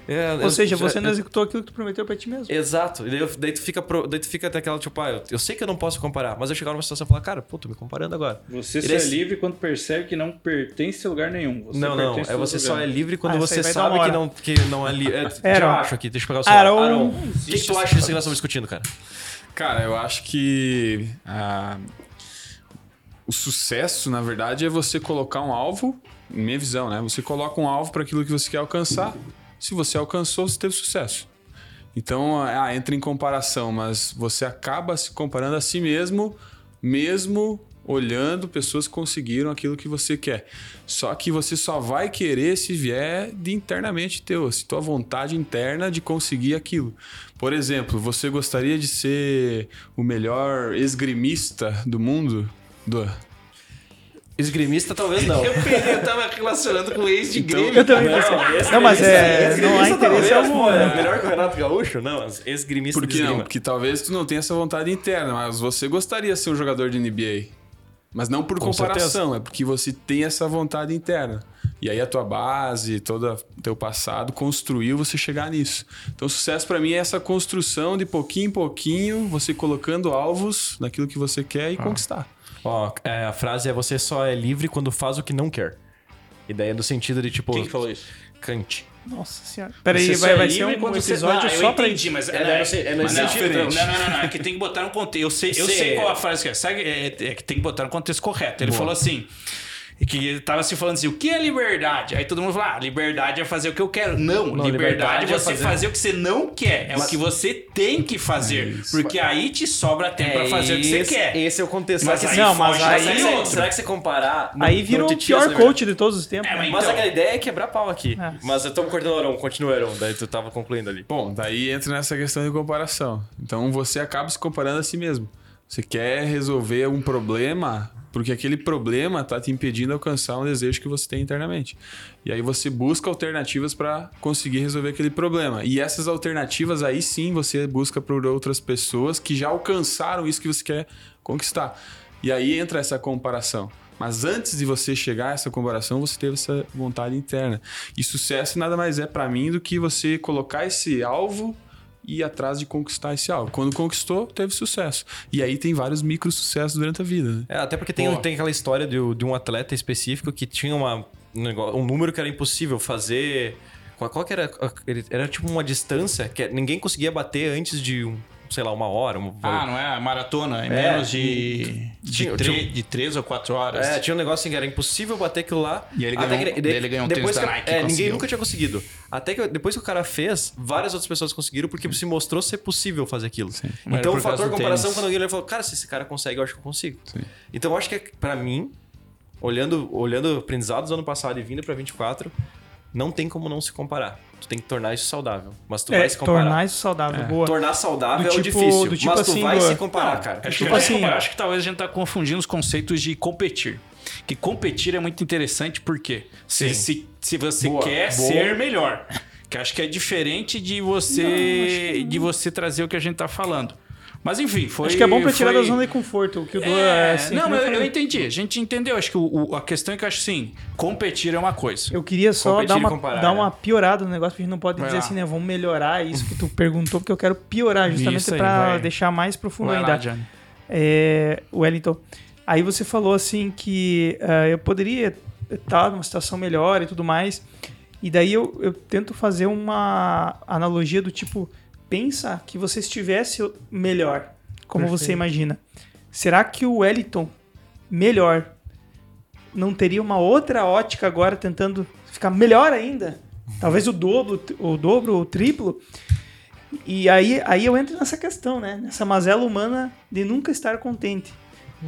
É, Ou eu- seja, já- você não eu- executou aquilo que tu prometeu pra ti mesmo. Exato. E daí, eu- daí tu fica, pro- daí tu fica até aquela, tipo, ah, eu, eu sei que eu não posso comparar, mas eu chegar numa situação e falar, cara, pô, tô me comparando agora. Você Ele só é livre quando percebe que não pertence a lugar nenhum. Você não, não. É a você só lugar. é livre quando Ah, você sabe que não, que não é livre. É, <laughs> já acho aqui, deixa eu pegar o celular. Aaron. Aaron, o que, que tu acha disso que nós estamos discutindo, cara? Cara, eu acho que ah, o sucesso, na verdade, é você colocar um alvo, minha visão, né? Você coloca um alvo para aquilo que você quer alcançar. Se você alcançou, você teve sucesso. Então, ah, entra em comparação, mas você acaba se comparando a si mesmo, mesmo olhando pessoas que conseguiram aquilo que você quer. Só que você só vai querer se vier de internamente teu, se tua vontade interna de conseguir aquilo. Por exemplo, você gostaria de ser o melhor esgrimista do mundo? Do... Esgrimista talvez não. <laughs> Eu pensei, eu tava relacionando com o ex de Grêmio. Eu também pensei. Não, mas é. Não há interesse algum. Pô, é né? melhor que o Renato Gaúcho? Não, mas esgrimista Por que não? Porque talvez tu não tenha essa vontade interna, mas você gostaria de ser um jogador de NBA. Mas não por Com comparação, é porque você tem essa vontade interna. E aí a tua base, todo o teu passado construiu você chegar nisso. Então sucesso pra mim é essa construção de pouquinho em pouquinho, você colocando alvos naquilo que você quer e conquistar. Ó, é, a frase é você só é livre quando faz o que não quer. Ideia no sentido de tipo. Quem que falou isso? Kant. Nossa senhora. Peraí, vai, vai aí, ser um, episódio Ah, eu só pra entendi, isso. mas É, é, é é não, não, diferente. não, não, não, é que tem que botar no contexto. Eu sei, eu Sei. sei qual a frase que é. Sabe, é, é que tem que botar no contexto correto. Ele falou assim. Que ele tava se falando assim, o que é liberdade? Aí todo mundo falou, ah, liberdade é fazer o que eu quero. Não, Não, liberdade, liberdade é é você fazer- fazer... o que você não quer. É o que você tem que fazer. porque aí te sobra tempo pra fazer o que você esse, quer. Esse é o contexto. Mas que aí não, mas aí- dessa será, que, será que você comparar. não- Aí virou o pior coach de todos os tempos. É, mas Mas Então. aquela ideia é quebrar pau aqui. Ah. Mas eu tô me cortando, Arão. Continua, Arão. Daí tu tava concluindo ali. Bom, daí entra nessa questão de comparação. Então você acaba se comparando a si mesmo. Você quer resolver um problema porque aquele problema está te impedindo de alcançar um desejo que você tem internamente. E aí você busca alternativas para conseguir resolver aquele problema. E essas alternativas aí sim você busca por outras pessoas que já alcançaram isso que você quer conquistar. E aí entra essa comparação. Mas antes de você chegar a essa comparação, você teve essa vontade interna. E sucesso nada mais é para mim do que você colocar esse alvo ir atrás de conquistar esse alvo. Quando conquistou, teve sucesso. E aí tem vários micro sucessos durante a vida. Né? É, até porque tem, tem aquela história de, de um atleta específico que tinha uma, um, negócio- um número que era impossível fazer. Qual, qual que era? Era tipo uma distância que ninguém conseguia bater antes de, um, sei lá, uma hora. um- Ah, não é? A maratona em É. menos de, de, tre- tinha- de três ou quatro horas. É, tinha um negócio assim que era impossível bater aquilo lá. E ele Até ganhou- que- daí ele ganhou um depois tênis da que- Nike, É, ninguém nunca tinha conseguido. Até que depois que o cara fez, várias outras pessoas conseguiram porque se mostrou ser possível fazer aquilo. Mas Então o fator comparação, tênis. quando alguém e falou, cara, se esse cara consegue, eu acho que eu consigo. Sim. Então eu acho que é, pra mim, olhando, olhando aprendizados do ano passado e vindo pra 24, não tem como não se comparar. Tu tem que tornar isso saudável. Mas tu É, vai se comparar. tornar isso saudável, boa. Tornar saudável Do é o tipo- difícil, do tipo mas tu assim, vai do- se comparar, Não, cara. Acho, Tipo que, assim, eu acho que talvez a gente tá confundindo os conceitos de competir. Que competir é muito interessante porque se, se, se você Boa, quer boa. ser melhor. Que acho que é diferente de você de você trazer o que a gente tá falando. Mas enfim, foi. Acho que é bom pra tirar foi- da zona de conforto. O que o Du É, é, assim, não, eu eu, entendi. A gente entendeu. Acho que o- o- a questão é que eu acho assim: competir é uma coisa. Eu queria só Competir dar uma, comparar, dar né? uma piorada no negócio, porque a gente não pode Vai dizer lá. assim, né? Vamos melhorar isso que tu perguntou, porque eu quero piorar, justamente vai. deixar mais profundo Vai ainda. lá, Johnny. É, Wellington, aí você falou assim que ah, eu poderia estar numa situação melhor e tudo mais. E daí eu, eu tento fazer uma analogia do tipo, pensa que você estivesse melhor, como você Perfeito. imagina. Será que o Wellington melhor não teria uma outra ótica agora tentando ficar melhor ainda? Talvez o dobro, o dobro ou o triplo. E aí, aí eu entro nessa questão, né? Nessa mazela humana de nunca estar contente.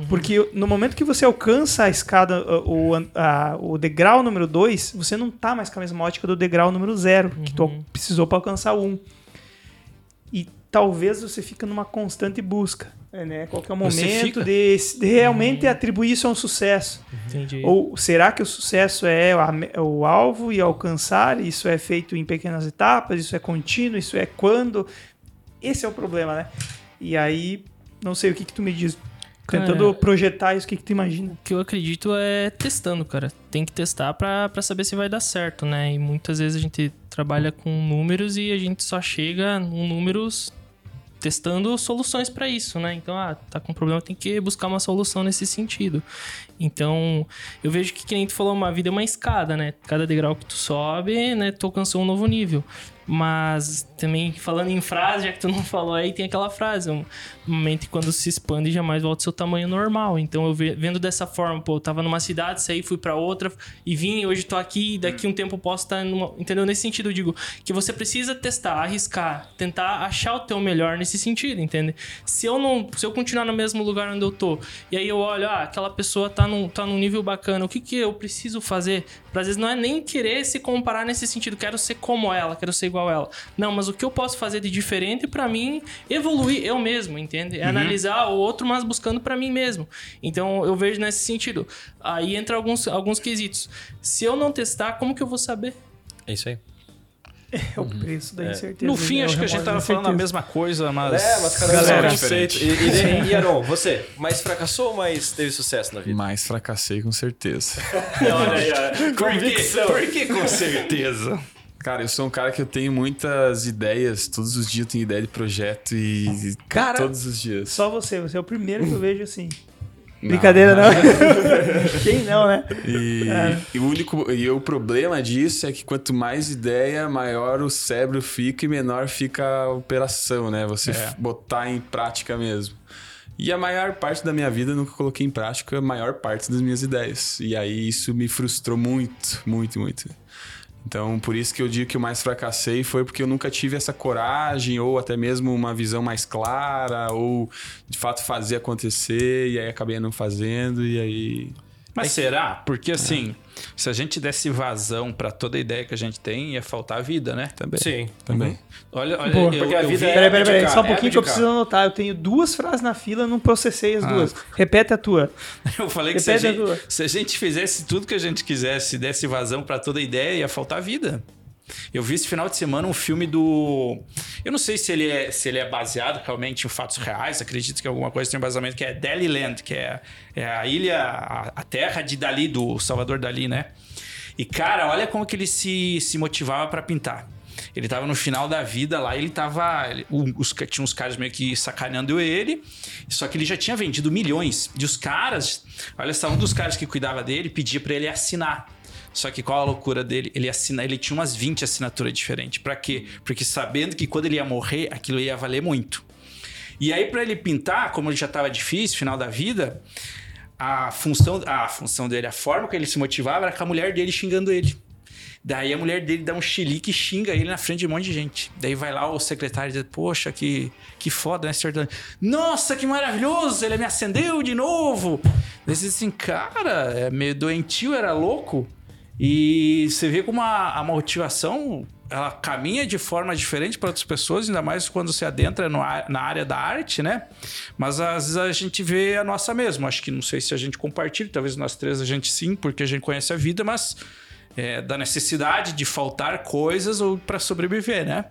Porque no momento que você alcança a escada, o, a- o degrau número 2, você não tá mais com a mesma ótica do degrau número 0, que tu precisou para alcançar o 1. Um. E talvez você fica numa constante busca, né? Qual que o Você momento de, de realmente atribuir isso a um sucesso. Entendi. Ou será que o sucesso é o alvo e alcançar? Isso é feito em pequenas etapas? Isso é contínuo? Isso é quando? Esse é o problema, né? E aí, não sei o que, que tu me diz. Tentando Cara, projetar isso, o que, que tu imagina? O que eu acredito é testando, cara. Tem que testar pra, pra saber se vai dar certo, né? E muitas vezes a gente trabalha com números e a gente só chega em números testando soluções pra isso, né? Então, ah, tá com problema, tem que buscar uma solução nesse sentido. Então, eu vejo que, que tu falou, uma vida é uma escada, né? Cada degrau que tu sobe, né, tu alcançou um novo nível. Mas também, falando em frase, já que tu não falou aí, tem aquela frase, um momento que quando se expande jamais volta ao seu tamanho normal. Então, eu ve- vendo dessa forma, pô, eu tava numa cidade, saí, fui pra outra e vim, hoje tô aqui, daqui um tempo posso estar numa... Entendeu? Nesse sentido, eu digo que você precisa testar, arriscar, tentar achar o teu melhor nesse sentido, entende? Se eu não, se eu continuar no mesmo lugar onde eu tô, e aí eu olho, ah, aquela pessoa tá num, tá num nível bacana, o que que eu preciso fazer? Pra, às vezes não é nem querer se comparar nesse sentido, quero ser como ela, quero ser igual a ela. Não, mas o que eu posso fazer de diferente pra mim evoluir eu mesmo, entende? É analisar o outro, mas buscando pra mim mesmo. Então eu vejo nesse sentido. Aí entra alguns, alguns quesitos. Se eu não testar, como que eu vou saber? É isso aí. <laughs> É o preço da incerteza. No fim, é o acho que a gente tava falando a mesma coisa, mas. É, mas cada Galera, um conceito. E, e, e Aron, você, mais fracassou ou mais teve sucesso na vida? Mas fracassei com certeza. <laughs> Olha aí, ó. <laughs> Por que, Convicção. por que com certeza? Cara, eu sou um cara que eu tenho muitas ideias. Todos os dias eu tenho ideia de projeto e. Cara, todos os dias. Só você, você é o primeiro que eu vejo assim. Brincadeira, não. <laughs> Quem não, né? E, e o único e o problema disso é que quanto mais ideia, maior o cérebro fica e menor fica a operação, né? Você É. botar em prática mesmo. E a maior parte da minha vida eu nunca coloquei em prática a maior parte das minhas ideias. E aí isso me frustrou muito, muito, muito. Então, por isso que eu digo que eu mais fracassei foi porque eu nunca tive essa coragem ou até mesmo uma visão mais clara ou de fato fazer acontecer e aí acabei não fazendo e aí Mas será? Porque assim, se a gente desse vazão pra toda ideia que a gente tem, ia faltar vida, né? também. Sim. Também. Olha, olha, Boa. eu, Porque a eu vida vi- é- Peraí, peraí, peraí. Só um é pouquinho que eu preciso anotar. Eu tenho duas frases na fila, não processei as Ah. duas. Repete a tua. <laughs> Eu falei que se a, Repete a gente, tua. se a gente fizesse tudo que a gente quisesse, desse vazão pra toda ideia, ia faltar vida. Eu vi esse final de semana um filme do. Eu não sei se ele é, se ele é baseado realmente em fatos reais, acredito que alguma coisa tem um embasamento, que é Daliland, que é, é a ilha, a, a terra de Dali, do Salvador Dali, né? E cara, olha como que ele se, se motivava pra pintar. Ele tava no final da vida lá, ele tava. ele- os, tinha uns caras meio que sacaneando ele, só que ele já tinha vendido milhões. E os caras, olha só, um dos caras que cuidava dele pedia pra ele assinar. Só que qual a loucura dele? Ele assina, ele tinha umas 20 assinaturas diferentes. Pra quê? Porque sabendo que quando ele ia morrer, aquilo ia valer muito. E aí, pra ele pintar, como já tava difícil, final da vida, a função, a função dele, a forma que ele se motivava era com a mulher dele xingando ele. Daí a mulher dele dá um chilique e xinga ele na frente de um monte de gente. Daí vai lá o secretário e diz: Poxa, que, que foda, né, senhor? Nossa, que maravilhoso! Ele me acendeu de novo! Daí você diz assim, cara, é meio doentio, era louco. E você vê como a, a motivação ela caminha de forma diferente para outras pessoas, ainda mais quando você adentra no na área da arte, né? Mas às vezes a gente vê a nossa mesmo. Acho que não sei se a gente compartilha, talvez nós três a gente sim, porque a gente conhece a vida, mas é, da necessidade de faltar coisas ou para sobreviver, né?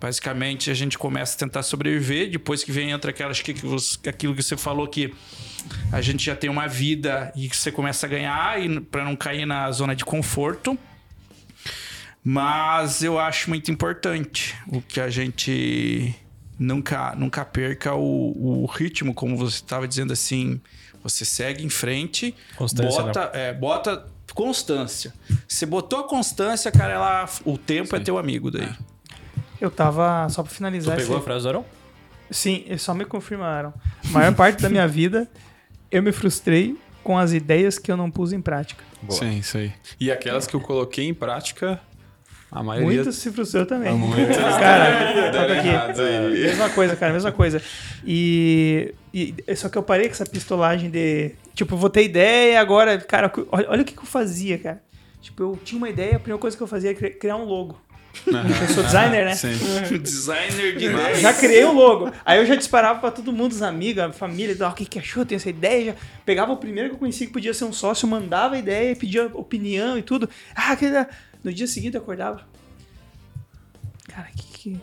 Basicamente a gente começa a tentar sobreviver, depois que vem entra aquela, acho que que você- aquilo que você falou que a gente já tem uma vida e você começa a ganhar e para não cair na zona de conforto. Mas eu acho muito importante o que a gente nunca, nunca perca o, o ritmo, como você estava dizendo assim. Você segue em frente, Constância, bota, é, bota constância. Você botou a constância, cara, ela, o tempo é teu amigo daí. Eu tava, só pra Tu finalizar... pegou a esse- frase do Arão? Sim, eles só me confirmaram. A maior <laughs> parte da minha vida, eu me frustrei com as ideias que eu não pus em prática. Boa. Sim, isso aí. E aquelas que eu coloquei em prática, a maioria Muito se frustrou também. Muitas <laughs> Cara, toca aqui. errado aí. Mesma coisa, cara, mesma coisa. E, e só que eu parei com essa pistolagem de tipo, vou ter ideia agora, cara, olha, olha o que, que eu fazia, cara. Tipo, eu tinha uma ideia, a primeira coisa que eu fazia era cri- criar um logo. Eu sou designer, né? Sim. Designer de ideias. Já criei um logo. Aí eu já disparava pra todo mundo, os amigos, a família, tal, o que, que achou? Tem essa ideia? Já pegava o primeiro que eu conhecia que podia ser um sócio, mandava a ideia, pedia opinião e tudo. Ah, que... no dia seguinte eu acordava. Cara, que,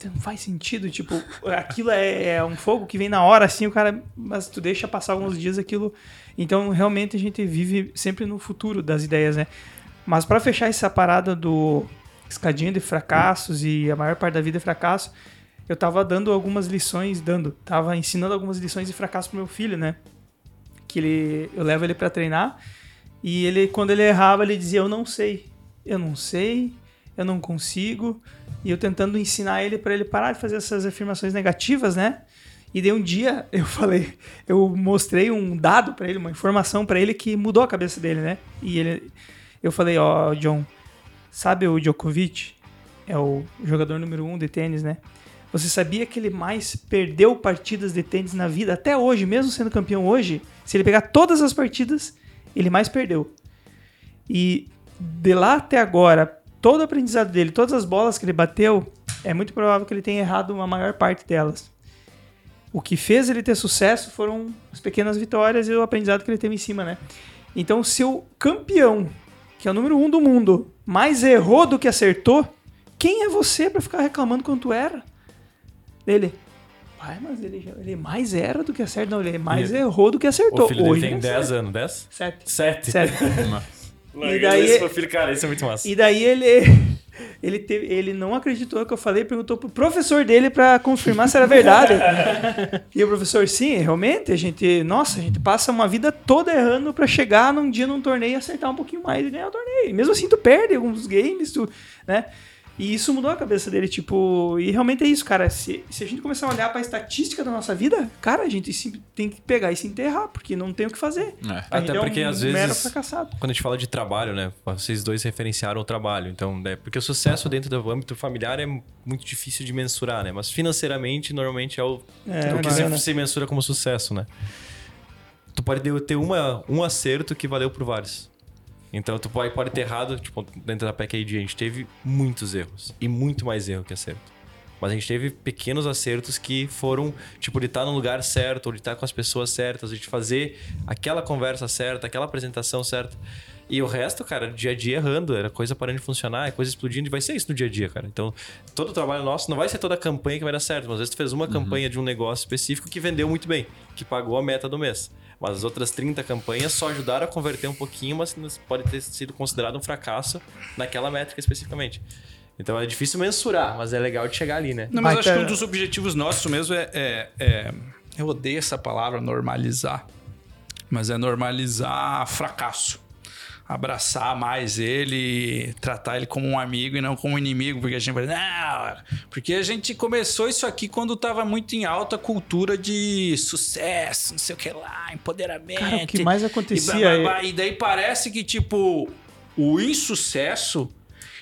que não faz sentido. Tipo, aquilo é, é um fogo que vem na hora, assim, o cara. Mas tu deixa passar alguns dias aquilo. Então, realmente, a gente vive sempre no futuro das ideias, né? Mas pra fechar essa parada do escadinha de fracassos e a maior parte da vida é fracasso, eu tava dando algumas lições, dando, tava ensinando algumas lições de fracasso pro meu filho, né? Que ele, eu levo ele pra treinar e ele, quando ele errava, ele dizia: Eu não sei, eu não sei, eu não consigo. E eu tentando ensinar ele para ele parar de fazer essas afirmações negativas, né? E daí um dia <laughs> eu falei, eu mostrei um dado para ele, uma informação para ele que mudou a cabeça dele, né? E ele, eu falei, ó, John, sabe o Djokovic? É o jogador número um de tênis, né? Você sabia que ele mais perdeu partidas de tênis na vida até hoje, mesmo sendo campeão hoje? Se ele pegar todas as partidas, ele mais perdeu. E de lá até agora, todo o aprendizado dele, todas as bolas que ele bateu, é muito provável que ele tenha errado uma maior parte delas. O que fez ele ter sucesso foram as pequenas vitórias e o aprendizado que ele teve em cima, né? Então, se o campeão, que é o número um do mundo, mais errou do que acertou, quem é você pra ficar reclamando quanto era? Ele. Pai, mas ele, já- ele mais era do que acertou. Não, ele mais E- errou do que acertou. O filho Hoje tem ele 10 acerta. anos, 10? Sete. 7. Sete. <laughs> E daí- esse filho, cara, isso é muito massa. E daí ele, ele, teve, ele não acreditou no que eu falei, perguntou pro professor dele pra confirmar se era verdade. <laughs> e o professor, sim, realmente, a gente, nossa, a gente passa uma vida toda errando pra chegar num dia num torneio e acertar um pouquinho mais e ganhar o torneio. Mesmo assim tu perde alguns games, tu, né? E isso mudou a cabeça dele, tipo, e realmente é isso, cara. Se, se a gente começar a olhar pra estatística da nossa vida, cara, a gente sim- tem que pegar e se enterrar, porque não tem o que fazer. É. Até gente porque, é um às mero vezes, fracassado. Quando a gente fala de trabalho, né? Vocês dois referenciaram o trabalho. Então, né? Porque o sucesso dentro do âmbito familiar é muito difícil de mensurar, né? Mas financeiramente, normalmente é o, É, o que se, se mensura como sucesso, né? Tu pode ter uma, um acerto que valeu por vários. Então, tu pode, pode ter errado, tipo, dentro da PKD a gente teve muitos erros. E muito mais erro que acerto. Mas a gente teve pequenos acertos que foram, tipo, de estar no lugar certo, ou de estar com as pessoas certas, de fazer aquela conversa certa, aquela apresentação certa. E o resto, cara, dia a dia errando, era coisa parando de funcionar, é coisa explodindo, e vai ser isso no dia a dia, cara. Então, todo o trabalho nosso não vai ser toda a campanha que vai dar certo, mas às vezes tu fez uma campanha de um negócio específico que vendeu muito bem, que pagou a meta do mês. Mas as outras 30 campanhas só ajudaram a converter um pouquinho, mas pode ter sido considerado um fracasso naquela métrica especificamente. Então é difícil mensurar, mas é legal de chegar ali, né? Não, mas acho que um dos objetivos nossos mesmo é, é- é- Eu odeio essa palavra normalizar. Mas é normalizar fracasso. Abraçar mais ele, tratar ele como um amigo e não como um inimigo, porque a gente vai. Não! Porque a gente começou isso aqui quando tava muito em alta cultura de sucesso, não sei o que lá, empoderamento. Cara, o que mais e, acontecia blá, blá, é- blá. E daí parece que, tipo, o insucesso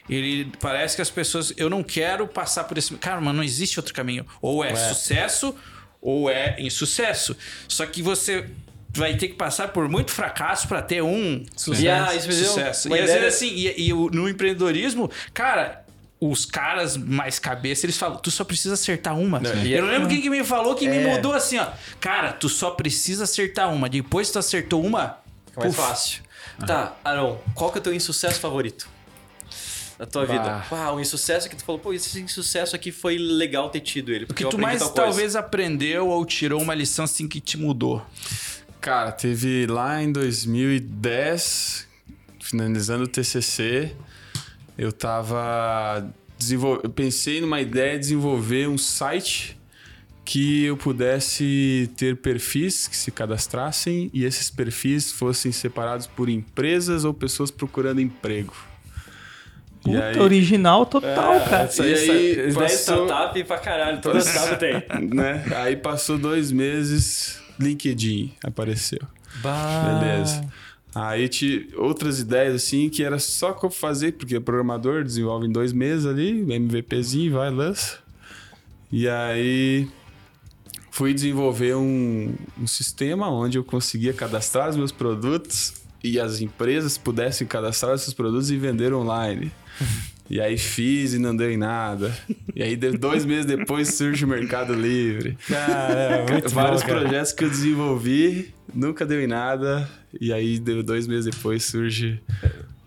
ele parece que as pessoas. Eu não quero passar por esse. Cara, mas não existe outro caminho. Ou é, sucesso ou é insucesso. Só que você vai ter que passar por muito fracasso para ter um Sucesso. Me deu sucesso. E às ideia- vezes assim, e, e no empreendedorismo, cara. Os caras mais cabeça, eles falam, tu só precisa acertar uma. Não, e eu é- não lembro quem que me falou que me É. mudou assim, ó. Cara, tu só precisa acertar uma. Depois que tu acertou uma, Fica mais puf, fácil. Tá, Aaron, qual que é o teu insucesso favorito? Na tua Bah. vida. Ah, um insucesso que tu falou, pô, esse insucesso aqui foi legal ter tido ele. O Porque que tu mais talvez aprendeu ou tirou uma lição assim que te mudou? Cara, teve lá em 2010, finalizando o TCC, eu tava desenvol... eu pensei numa ideia de desenvolver um site que eu pudesse ter perfis que se cadastrassem e esses perfis fossem separados por empresas ou pessoas procurando emprego. Puta, aí- original total, cara. Essa, E essa, aí, ideia passou- startup pra caralho, toda startup tem. <laughs> né? Aí passou dois meses, LinkedIn apareceu. Beleza. Aí tinha outras ideias assim que era só que eu fazer, porque programador desenvolve em dois meses ali, MVPzinho, vai, lança. E aí fui desenvolver um, um sistema onde eu conseguia cadastrar os meus produtos e as empresas pudessem cadastrar esses produtos e vender online. <laughs> E aí fiz e não deu em nada. E aí dois meses depois surge o Mercado Livre. Cara, muito <laughs> Vários bom, cara. projetos que eu desenvolvi, nunca deu em nada. E aí, dois meses depois, surge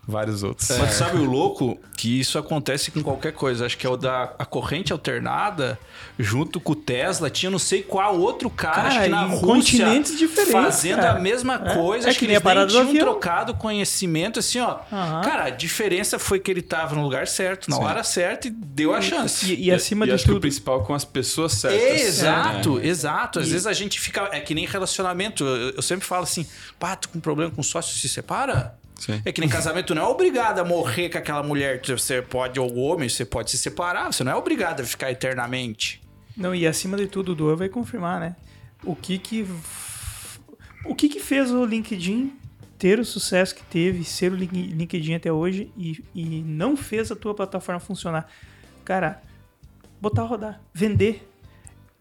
vários outros. Mas sabe o louco? Que isso acontece com qualquer coisa. Acho que é o da a corrente alternada, junto com o Tesla, tinha não sei qual outro cara, Cara, acho que na Rússia, continentes diferentes, fazendo cara. a mesma É. coisa. É acho que que, nem a parada tinham avião. trocado conhecimento, assim, ó. Cara, a diferença foi que ele tava no lugar certo, na hora certa e deu a chance. E, e acima e de acho que o tudo. principal com as pessoas certas. É, exato, né? exato. Às vezes a gente fica. É que nem relacionamento. Eu, eu sempre falo assim: pá, tu com problema com sócio, se separa? Sim. É que nem casamento não é obrigado a morrer com aquela mulher. Você pode, ou homem, você pode se separar. Você não é obrigado a ficar eternamente. Não, e acima de tudo, o Duan vai confirmar, né? O que que. O que que fez o LinkedIn ter o sucesso que teve, ser o Lin- LinkedIn até hoje e, e não fez a tua plataforma funcionar? Cara, botar a rodar, vender.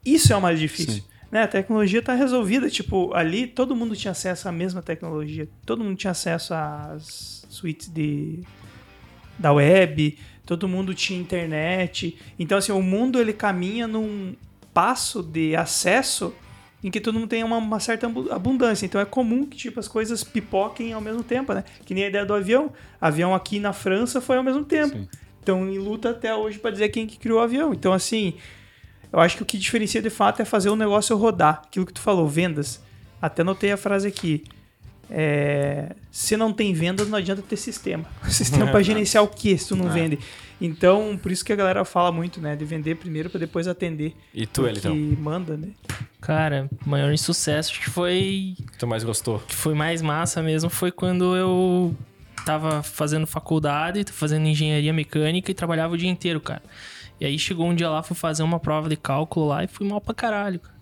Isso é o mais difícil. Sim. Né? A tecnologia está resolvida. Tipo, ali todo mundo tinha acesso à mesma tecnologia. Todo mundo tinha acesso às suítes de, da web, todo mundo tinha internet. Então, assim, o mundo ele caminha num passo de acesso em que todo mundo tem uma, uma certa abu- abundância. Então é comum que tipo, as coisas pipoquem ao mesmo tempo, né? Que nem a ideia do avião. Avião aqui na França foi ao mesmo tempo. Sim. Então, em luta até hoje para dizer quem que criou o avião. Então, assim, eu acho que o que diferencia de fato é fazer o negócio rodar. Aquilo que tu falou, vendas. Até notei a frase aqui. é, se não tem venda, não adianta ter sistema. <laughs> Sistema para gerenciar o que se tu não vende. Então, por isso que a galera fala muito, né? De vender primeiro para depois atender. E tu, o Elitão? que manda, né? Cara, maior insucesso acho que foi O que tu mais gostou? que foi mais massa mesmo foi quando eu tava fazendo faculdade, fazendo engenharia mecânica e trabalhava o dia inteiro, cara. E aí chegou um dia lá, fui fazer uma prova de cálculo lá e fui mal pra caralho, cara.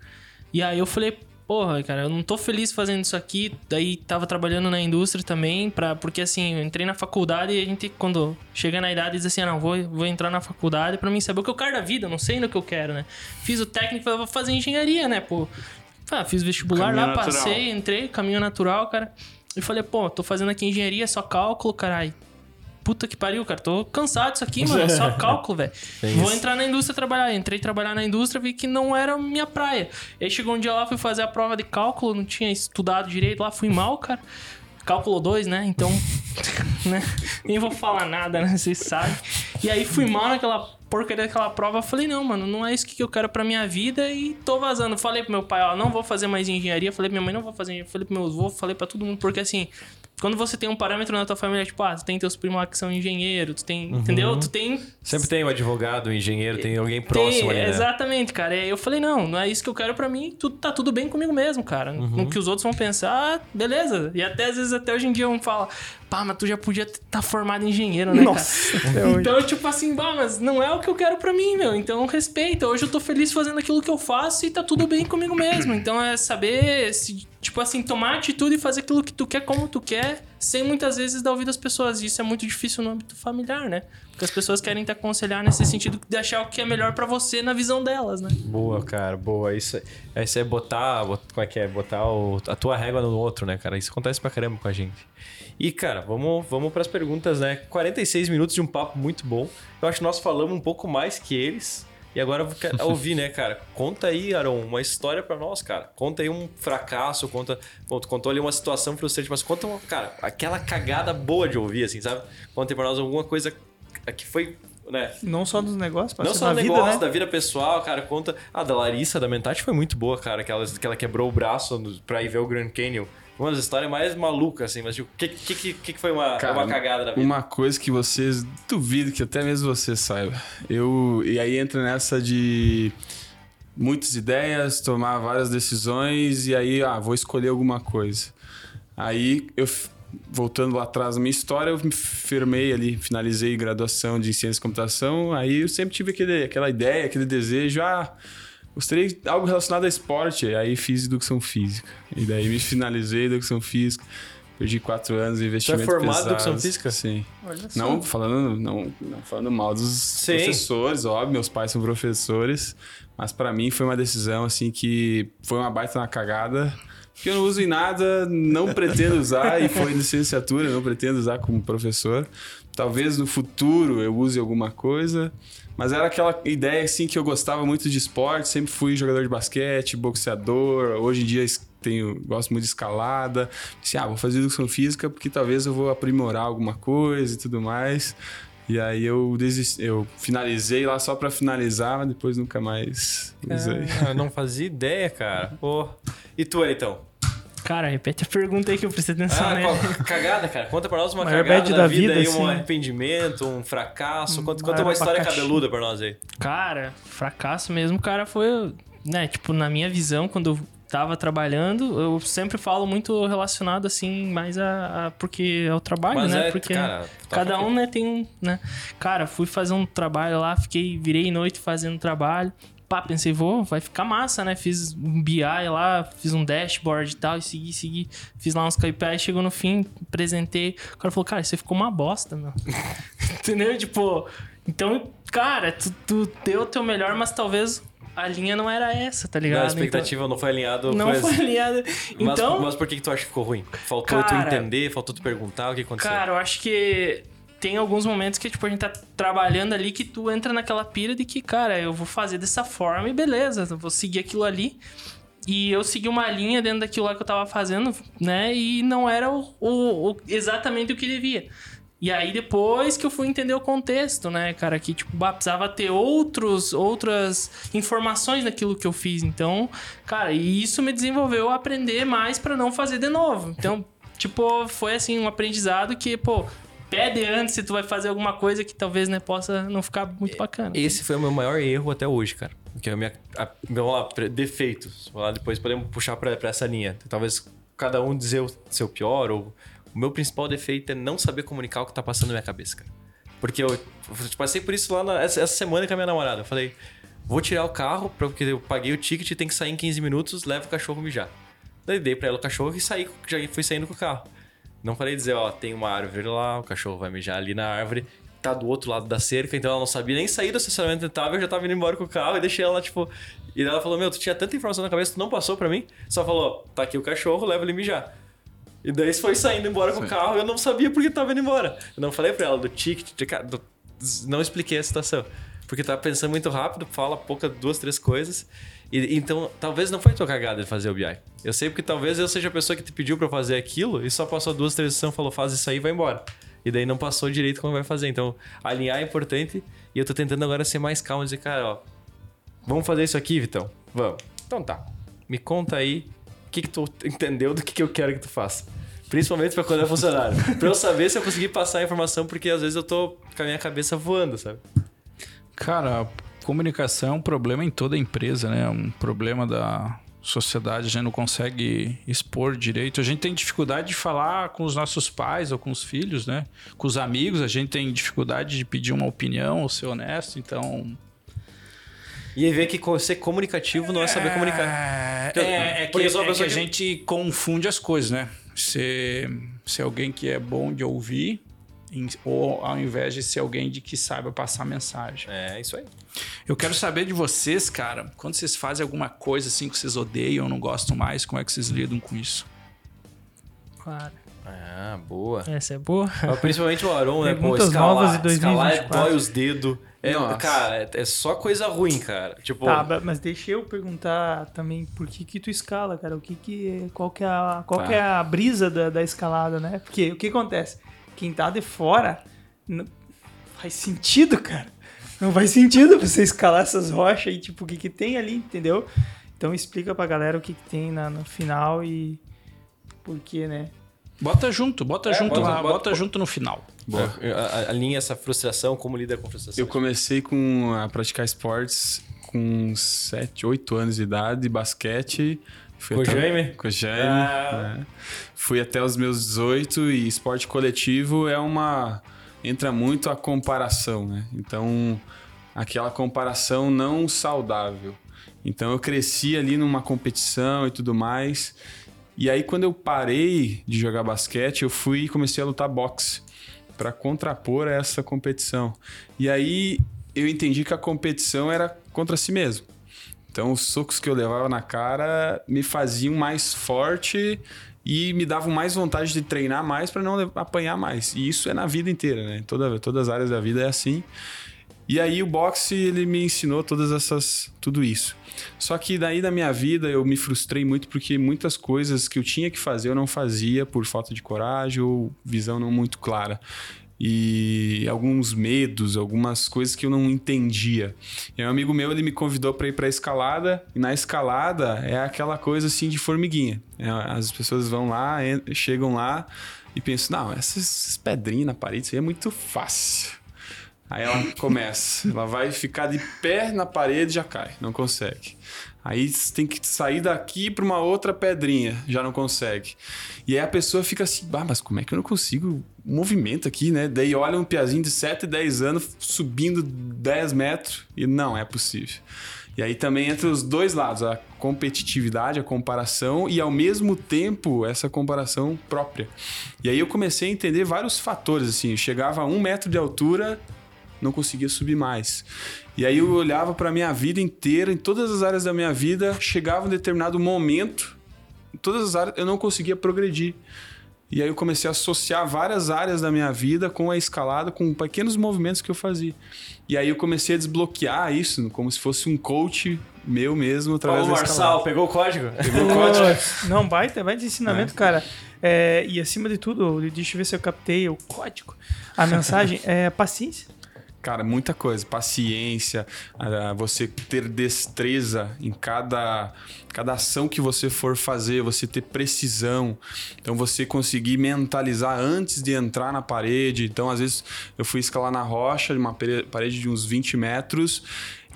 E aí eu falei, porra, cara, eu não tô feliz fazendo isso aqui. Daí tava trabalhando na indústria também, pra, porque assim, eu entrei na faculdade e a gente, quando chega na idade, diz assim, ah, não, vou, vou entrar na faculdade pra mim saber o que eu quero da vida, não sei no que eu quero, né? Fiz o técnico, eu vou fazer engenharia, né, pô. Ah, fiz vestibular Caminho lá, natural. passei, entrei, caminho natural, cara. E falei, pô, tô fazendo aqui engenharia, só cálculo, caralho. Puta que pariu, cara. Tô cansado disso aqui, mano. É só <laughs> cálculo, velho. Vou isso. entrar na indústria trabalhar. Entrei trabalhar na indústria, vi que não era minha praia. Aí chegou um dia lá, fui fazer a prova de cálculo, não tinha estudado direito lá, fui mal, cara. Cálculo 2, né? Então, <laughs> né? Nem vou falar nada, né? Vocês sabem. E aí fui mal naquela porcaria daquela prova. Falei, não, mano, não é isso que eu quero pra minha vida e tô vazando. Falei pro meu pai, ó, não vou fazer mais engenharia. Falei pra minha mãe, não vou fazer engenharia. Falei pro meu avô, falei pra todo mundo, porque assim, quando você tem um parâmetro na tua família, tipo, ah, tu tem teus primos lá que são engenheiros, tu tem, entendeu? Tu tem Sempre tem um advogado, um engenheiro, tem alguém próximo tem, ali, né? Exatamente, cara. E eu falei, não, não é isso que eu quero pra mim, tudo, tá tudo bem comigo mesmo, cara. Uhum. No que os outros vão pensar, ah, beleza. E até às vezes, até hoje em dia, um fala, pá, mas tu já podia estar tá formado em engenheiro, né, Nossa, cara? até hoje. Então, tipo assim, bah, mas não é o que eu quero pra mim, meu. Então, respeita. Hoje eu tô feliz fazendo aquilo que eu faço e tá tudo bem comigo mesmo. Então, é saber, se, tipo assim, tomar atitude e fazer aquilo que tu quer como tu quer, sem muitas vezes dar ouvido às pessoas. E isso é muito difícil no âmbito familiar, né? Porque as pessoas querem te aconselhar nesse sentido de achar o que é melhor pra você na visão delas, né? Boa, cara, boa. Isso, é- isso é botar, bot- como é que é? Botar o- a tua régua no outro, né, cara? Isso acontece pra caramba com a gente. E, cara, vamos, vamos pras perguntas, né? 46 minutos de um papo muito bom. Eu acho que nós falamos um pouco mais que eles. E agora eu quero ouvir, né, <laughs> cara? Conta aí, Aaron, uma história pra nós, cara. Conta aí um fracasso, conta. Bom, tu contou ali uma situação frustrante, mas conta, uma, cara, aquela cagada boa de ouvir, assim, sabe? Conta aí pra nós alguma coisa que foi, né? Não só dos negócios, Não ser só na o vida, negócio né? da vida pessoal, cara, conta. Ah, da Larissa, da Mentati foi muito boa, cara. Que ela, que ela quebrou o braço pra ir ver o Grand Canyon. Uma das histórias mais malucas, assim, mas o que, que, que, que foi uma, Cara, uma cagada da vida? Uma coisa que vocês duvido que até mesmo você saiba. Eu e aí entra nessa de muitas ideias, tomar várias decisões e aí ah, vou escolher alguma coisa. Aí eu voltando lá atrás na minha história, eu me firmei ali, finalizei graduação de ciência e computação, aí eu sempre tive aquele, aquela ideia, aquele desejo, ah, gostaria de algo relacionado a esporte, aí fiz educação física. E daí me finalizei educação física. Perdi quatro anos em investimento formado em pesado. educação física? Sim. Olha só. Não falando, não, não falando mal dos professores, óbvio, meus pais são professores, mas pra mim foi uma decisão assim que foi uma baita na cagada, que eu não uso em nada, não pretendo usar e foi licenciatura, não pretendo usar como professor. Talvez no futuro eu use alguma coisa, mas era aquela ideia assim que eu gostava muito de esporte, sempre fui jogador de basquete, boxeador, hoje em dia tenho, gosto muito de escalada. Disse, ah, vou fazer educação física porque talvez eu vou aprimorar alguma coisa e tudo mais. E aí eu desisti, eu finalizei lá só pra finalizar, mas depois nunca mais usei. Ah, eu não fazia ideia, cara. Pô. E tu, então? Cara, repete a pergunta aí que eu prestei atenção, Ah, né? qual- cagada, cara. Conta pra nós uma Maior cagada da, da vida, vida, aí, assim, um arrependimento, um fracasso. Conta, conta Maior uma história abacaxi. cabeluda pra nós aí. Cara, fracasso mesmo, cara, foi, né, tipo, na minha visão, quando eu tava trabalhando, eu sempre falo muito relacionado, assim, mais a... a- porque é o trabalho, Mas né? é, porque cara, cada um, né, tem um, né? Cara, fui fazer um trabalho lá, fiquei, virei noite fazendo trabalho. Pá, pensei, vou, vai ficar massa, né? Fiz um BI lá, fiz um dashboard e tal, e segui, segui. Fiz lá uns KPIs, chegou no fim, apresentei. O cara falou, cara, isso aí ficou uma bosta, meu. <laughs> Entendeu? Tipo, então, cara, tu, tu deu o teu melhor, mas talvez a linha não era essa, tá Não, ligado? a expectativa não foi alinhada. Então, não foi alinhada. Mas, Então, mas por que, que tu acha que ficou ruim? Faltou tu Cara, entender, faltou tu perguntar o que aconteceu? Cara, eu acho que tem alguns momentos que, tipo, a gente tá trabalhando ali que tu entra naquela pira de que, cara, eu vou fazer dessa forma e beleza, eu vou seguir aquilo ali. E eu segui uma linha dentro daquilo lá que eu tava fazendo, né? E não era o, o- o- exatamente o que devia. E aí depois que eu fui entender o contexto, né, cara, que tipo, precisava ter outros, outras informações naquilo que eu fiz. Então, cara, e isso me desenvolveu a aprender mais pra não fazer de novo. Então, <laughs> tipo, foi assim, um aprendizado que, pô, pede antes se tu vai fazer alguma coisa que talvez né, possa não ficar muito bacana. Esse foi o meu maior erro até hoje, cara. Que é minha. A, vamos lá, defeitos. Lá, depois podemos puxar pra essa linha. Talvez cada um dizer o seu pior ou. O meu principal defeito é não saber comunicar o que tá passando na minha cabeça, cara. Porque eu, eu passei por isso lá na- essa, semana com a minha namorada. Eu falei, vou tirar o carro, porque eu paguei o ticket e tem que sair em 15 minutos, leva o cachorro mijar. Daí dei pra ela o cachorro e saí, já fui saindo com o carro. Não falei dizer, ó, tem uma árvore lá, o cachorro vai mijar ali na árvore, tá do outro lado da cerca, então ela não sabia nem sair do estacionamento tava, eu já tava indo embora com o carro e deixei ela, tipo. E ela falou: Meu, tu tinha tanta informação na cabeça, tu não passou pra mim? Só falou: tá aqui o cachorro, leva ele mijar. E daí foi saindo embora com o carro, eu não sabia porque tava indo embora. Eu não falei pra ela do ticket, do- não expliquei a situação. Porque tava pensando muito rápido, fala pouca, duas, três coisas. E, então, talvez não foi tua cagada de fazer o BI. Eu sei porque talvez eu seja a pessoa que te pediu pra fazer aquilo e só passou duas, três sessões, falou, faz isso aí e vai embora. E daí não passou direito como vai fazer. Então, alinhar é importante e eu tô tentando agora ser mais calmo e dizer, cara, ó, vamos fazer isso aqui, Vitão? Vamos. Então tá. Me conta aí o que, que tu entendeu do que, que eu quero que tu faça. Principalmente pra quando é funcionário. <laughs> pra eu saber se eu conseguir passar a informação, porque às vezes eu tô com a minha cabeça voando, sabe? Cara, comunicação é um problema em toda empresa, né? É um problema da sociedade, a gente não consegue expor direito. A gente tem dificuldade de falar com os nossos pais ou com os filhos, né? Com os amigos, a gente tem dificuldade de pedir uma opinião ou ser honesto, então... E ver que ser comunicativo não é saber comunicar. É, é, é que, é que a gente confunde as coisas, né? Ser, ser alguém que é bom de ouvir, em- ou ao invés de ser alguém de que saiba passar mensagem. É, isso aí. Eu quero saber de vocês, cara, quando vocês fazem alguma coisa assim que vocês odeiam ou não gostam mais, como é que vocês lidam com isso? Claro. Ah, boa. Essa é boa. Mas Principalmente o Aron, né? Pô, escalar, novas de escalar é 2024. dói os dedos. É, Nossa. cara, é, é só coisa ruim, cara. Tipo, Tá, mas deixa eu perguntar também por que que tu escala, cara? O que que qual que é a, qual Tá. que é a brisa da, da escalada, né? Porque o que acontece? Quem tá de fora não faz sentido, cara. Não faz sentido você escalar essas rochas e tipo o que que tem ali, entendeu? Então explica pra galera o que que tem na, no final e por que, né? Bota junto, bota É, junto bota- lá, bota- bota, junto no final. Boa. a- a- alinha essa frustração, como lida com frustração. Eu comecei com a praticar esportes com 7, 8 anos de idade, basquete. Fui Com o até- Jaime? Com o Jaime. Ah. é. Fui até os meus 18 e esporte coletivo é uma. Entra muito a comparação, né? Então, aquela comparação não saudável. Então, eu cresci ali numa competição e tudo mais. E aí, quando eu parei de jogar basquete, eu fui e comecei a lutar boxe para contrapor essa competição. E aí, eu entendi que a competição era contra si mesmo. Então, os socos que eu levava na cara me faziam mais forte e me davam mais vontade de treinar mais para não apanhar mais. E isso é na vida inteira, né? Toda, todas as áreas da vida é assim. E aí o boxe ele me ensinou todas essas tudo isso. Só que daí da minha vida eu me frustrei muito porque muitas coisas que eu tinha que fazer eu não fazia por falta de coragem ou visão não muito clara. E alguns medos, algumas coisas que eu não entendia. E um amigo meu, ele me convidou para ir para escalada, e na escalada é aquela coisa assim de formiguinha. É, as pessoas vão lá, chegam lá e pensam: "Não, essas pedrinhas na parede, isso aí é muito fácil". Aí ela começa, ela vai ficar de pé na parede e já cai, não consegue. Aí tem que sair daqui para uma outra pedrinha, já não consegue. E aí a pessoa fica assim, bah, mas como é que eu não consigo movimento aqui, né? Daí olha um piazinho de 7, 10 anos subindo 10 metros e não é possível. E aí também entre os dois lados, a competitividade, a comparação e ao mesmo tempo essa comparação própria. E aí eu comecei a entender vários fatores, assim, chegava a um metro de altura, não conseguia subir mais. E aí eu olhava para minha vida inteira, em todas as áreas da minha vida, chegava um determinado momento, em todas as áreas eu não conseguia progredir. E aí eu comecei a associar várias áreas da minha vida com a escalada, com pequenos movimentos que eu fazia. E aí eu comecei a desbloquear isso, como se fosse um coach meu mesmo através Paulo da Marçal, escalada. pegou o código? <laughs> Pegou o código. Não, baita, baita ensinamento, cara. É, e acima de tudo, deixa eu ver se eu captei o código. A mensagem é paciência. Cara, muita coisa. Paciência, ah, você ter destreza em cada, cada ação que você for fazer, você ter precisão. Então, você conseguir mentalizar antes de entrar na parede. Então, às vezes, eu fui escalar na rocha, uma pare- parede de uns 20 metros.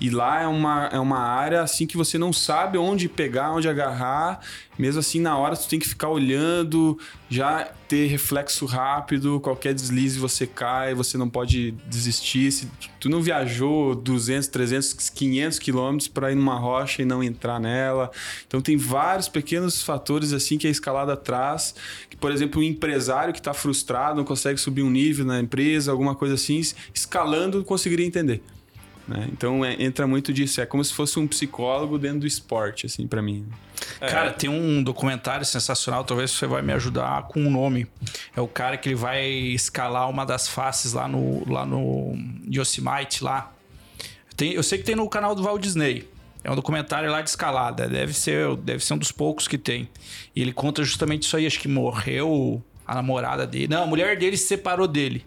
E lá é uma, é uma área assim que você não sabe onde pegar, onde agarrar. Mesmo assim, na hora, tu tem que ficar olhando, já ter reflexo rápido. Qualquer deslize você cai, você não pode desistir. Se tu não viajou 200, 300, 500 quilômetros para ir numa rocha e não entrar nela. Então, tem vários pequenos fatores assim que a escalada traz. Que, por exemplo, um empresário que está frustrado, não consegue subir um nível na empresa, alguma coisa assim, escalando, conseguiria entender. Né? Então é, entra muito disso. É como se fosse um psicólogo dentro do esporte, assim, para mim. Cara, tem um documentário sensacional, talvez você vai me ajudar com o nome. É o cara que ele vai escalar uma das faces lá no, lá no Yosemite, lá. Tem, eu sei que tem no canal do Walt Disney. É um documentário lá de escalada. Deve ser, deve ser um dos poucos que tem. E ele conta justamente isso aí. Acho que morreu a namorada dele. Não, a mulher dele se separou dele.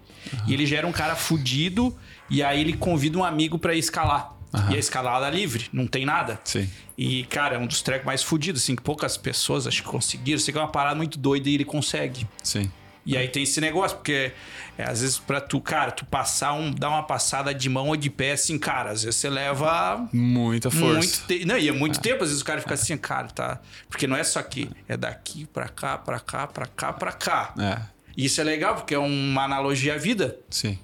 E ele já era um cara fudido. E aí ele convida um amigo pra ir escalar. E a escalada livre, não tem nada. Sim. E, cara, é um dos trecos mais fudidos, assim, que poucas pessoas acho que conseguiram. Sei que é uma parada muito doida e ele consegue. Sim. E aí tem esse negócio, porque é, às vezes pra tu, cara, tu passar um, dar uma passada de mão ou de pé, assim, cara, às vezes você leva Muita força. muito tempo. Não, e é muito tempo, às vezes o cara fica assim, cara, tá. Porque não é só aqui, é daqui pra cá, pra cá, pra cá, pra cá. É, E isso é legal, porque é uma analogia à vida. sim.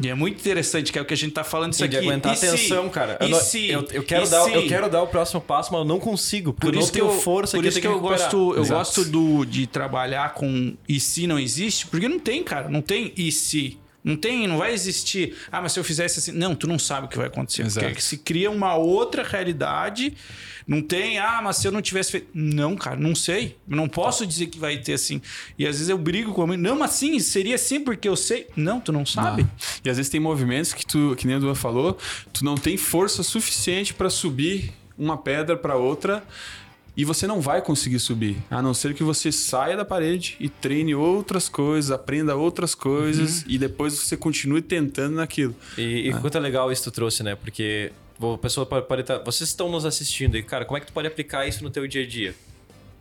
E é muito interessante, que é o que a gente tá falando isso E de aqui. aguentar E a se? cara. Eu, não- se? eu, eu quero dar, se? eu quero dar o próximo passo, mas eu não consigo. Por isso que eu, força por isso que eu recuperar. gosto, eu Exato. gosto do, de trabalhar com e se não existe, porque não tem, cara, não tem e se. Não tem, não vai existir. Ah, mas se eu fizesse assim. Não, tu não sabe o que vai acontecer. Exato. Porque se cria uma outra realidade. Não tem, ah, mas se eu não tivesse feito. Não, cara, não sei. Eu não posso dizer que vai ter assim. E às vezes eu brigo com a mãe. Não, mas sim, seria assim porque eu sei. Não, tu não sabe. Não. E às vezes tem movimentos que tu, que nem o Duan falou, tu não tem força suficiente para subir uma pedra para outra e você não vai conseguir subir, a não ser que você saia da parede e treine outras coisas, aprenda outras coisas e depois você continue tentando naquilo. E, e quanto é legal isso que tu trouxe, né? Porque a pessoa pode, pode estar... Vocês estão nos assistindo e, cara, como é que tu pode aplicar isso no teu dia a dia?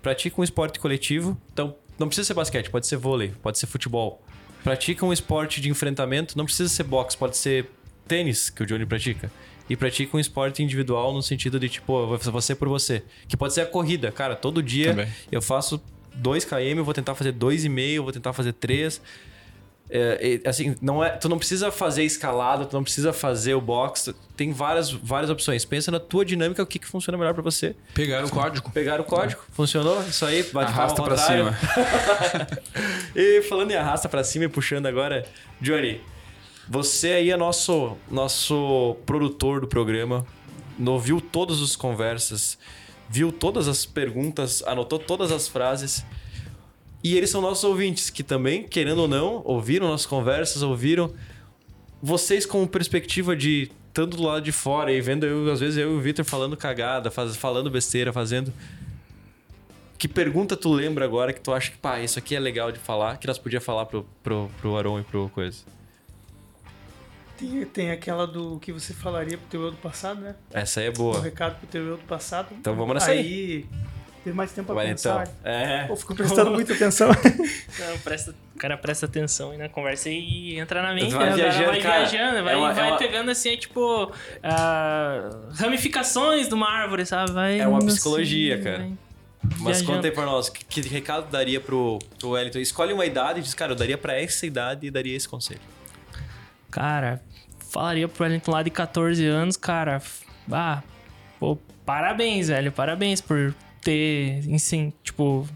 Pratica um esporte coletivo. Então, não precisa ser basquete, pode ser vôlei, pode ser futebol. Pratica um esporte de enfrentamento, não precisa ser boxe, pode ser tênis, que o Johnny pratica. E pratica um esporte individual no sentido de, tipo, você por você. Que pode ser a corrida. Cara, todo dia Também. eu faço 2 km, eu vou tentar fazer 2,5, eu vou tentar fazer 3. É, é, assim, não é, tu não precisa fazer escalada, tu não precisa fazer o box. Tem várias, várias opções. Pensa na tua dinâmica, o que, que funciona melhor pra você. Pegaram o código. Pegar o código, funcionou? Isso aí, bate Arrasta contrário. cima. <laughs> E falando em arrasta pra cima e puxando agora, Johnny, você aí é nosso, nosso produtor do programa, ouviu todas as conversas, viu todas as perguntas, anotou todas as frases. E eles são nossos ouvintes, que também, querendo ou não, ouviram nossas conversas, ouviram. Vocês com perspectiva de tanto do lado de fora e vendo eu, às vezes eu e o Victor falando cagada, faz, falando besteira, fazendo. Que pergunta tu lembra agora que tu acha que, pá, isso aqui é legal de falar, que nós podíamos falar pro, pro, pro Aron e pro coisa? Tem, tem aquela do que você falaria pro teu eu do passado, né? Essa aí é boa. recado pro teu eu do passado. Então vamos nessa aí. aí. Teve mais tempo pra Vai pensar. então. É. Pô, ficou prestando muita atenção. <laughs> Não, presta, o cara presta atenção aí na conversa e entra na mente, Vai né? Viajando, vai cara. viajando, vai, É uma- é vai uma- pegando assim, é tipo ah, ramificações de uma árvore, sabe? Vai É uma assim, psicologia, cara. vai Mas viajando. conta aí pra nós, que, que recado daria pro, pro Wellington? Escolhe uma idade e diz, cara, eu daria pra essa idade e daria esse conselho. Cara, falaria pro Wellington lá de 14 anos, cara. Ah, pô, parabéns, velho. Parabéns por ter, assim, tipo,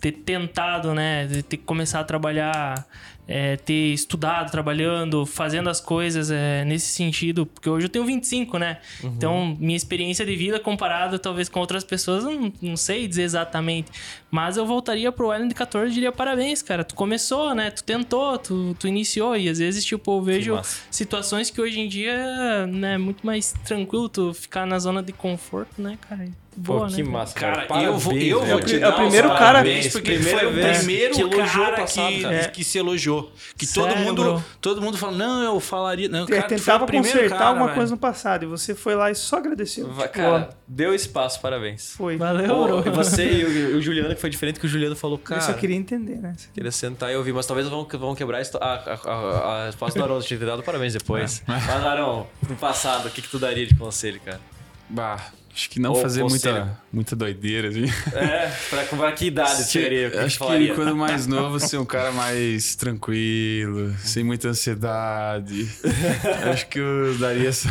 ter tentado, né? Ter começado a trabalhar, é, ter estudado, trabalhando, fazendo as coisas é, nesse sentido. Porque hoje eu tenho 25, né? Então, minha experiência de vida comparado talvez com outras pessoas, não, não sei dizer exatamente. Mas eu voltaria pro Wellington de 14 e diria parabéns, cara. Tu começou, né? Tu tentou, tu, tu iniciou. E às vezes, tipo, eu vejo massa. situações que hoje em dia né, é muito mais tranquilo tu ficar na zona de conforto, né, cara? Boa, Pô, que né? massa, Cara, cara. eu vou, eu vou te É o dar os primeiro cara- parabéns, porque Primeira foi o vez primeiro que elogiou o cara passado, que, cara. que se elogiou. Que todo Sério, mundo, bro? todo mundo fala, não, eu falaria. Não, Eu cara, o tentava consertar cara, alguma velho. coisa no passado e você foi lá e só agradeceu. Tipo, Cara, deu espaço, parabéns. ó, foi. Valeu, Ô, bro. e você e o, o Juliano, que foi diferente que o Juliano falou, cara. eu só queria entender, né? Queria sentar e ouvir, mas talvez vão, vão quebrar a, a, a, a, resposta do Arão. Tinha que ter dado parabéns depois. <laughs> Mas, Arão, no passado, o que, que tu daria de conselho, cara? Bah, acho que não Ou fazer conselho. muita, muita doideira, assim. É, pra, pra que idade <laughs> chegaria? O que acho que falaria? quando mais <laughs> novo, ser um cara mais tranquilo, sem muita ansiedade. <laughs> acho que eu daria essa,